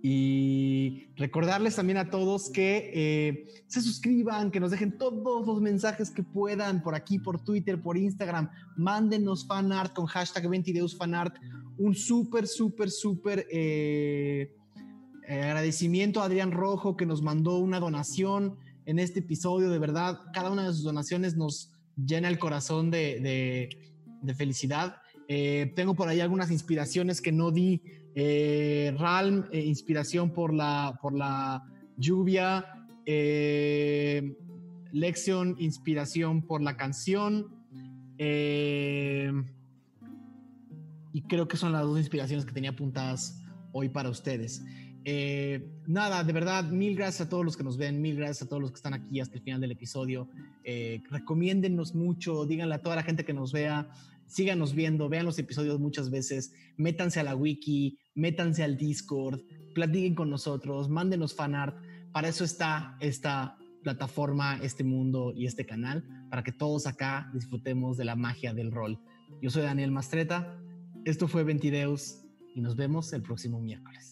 y recordarles también a todos que eh, se suscriban, que nos dejen todos los mensajes que puedan por aquí, por Twitter, por Instagram. Mándenos fanart con hashtag 20 fanart. Un súper, súper, súper eh, eh, agradecimiento a Adrián Rojo que nos mandó una donación en este episodio. De verdad, cada una de sus donaciones nos llena el corazón de, felicidad. tengo por ahí algunas inspiraciones que no di eh, Ralm, eh, inspiración por la, por la lluvia. Eh, lección, inspiración por la canción. Eh, y creo que son las dos inspiraciones que tenía apuntadas hoy para ustedes. Eh, nada, de verdad, mil gracias a todos los que nos ven, mil gracias a todos los que están aquí hasta el final del episodio. Eh, recomiéndennos mucho, díganle a toda la gente que nos vea, síganos viendo, vean los episodios muchas veces, métanse a la wiki, métanse al Discord, platiquen con nosotros, mándenos fanart. Para eso está esta plataforma, este mundo y este canal, para que todos acá disfrutemos de la magia del rol. Yo soy Daniel Mastreta, esto fue Ventideus y nos vemos el próximo miércoles.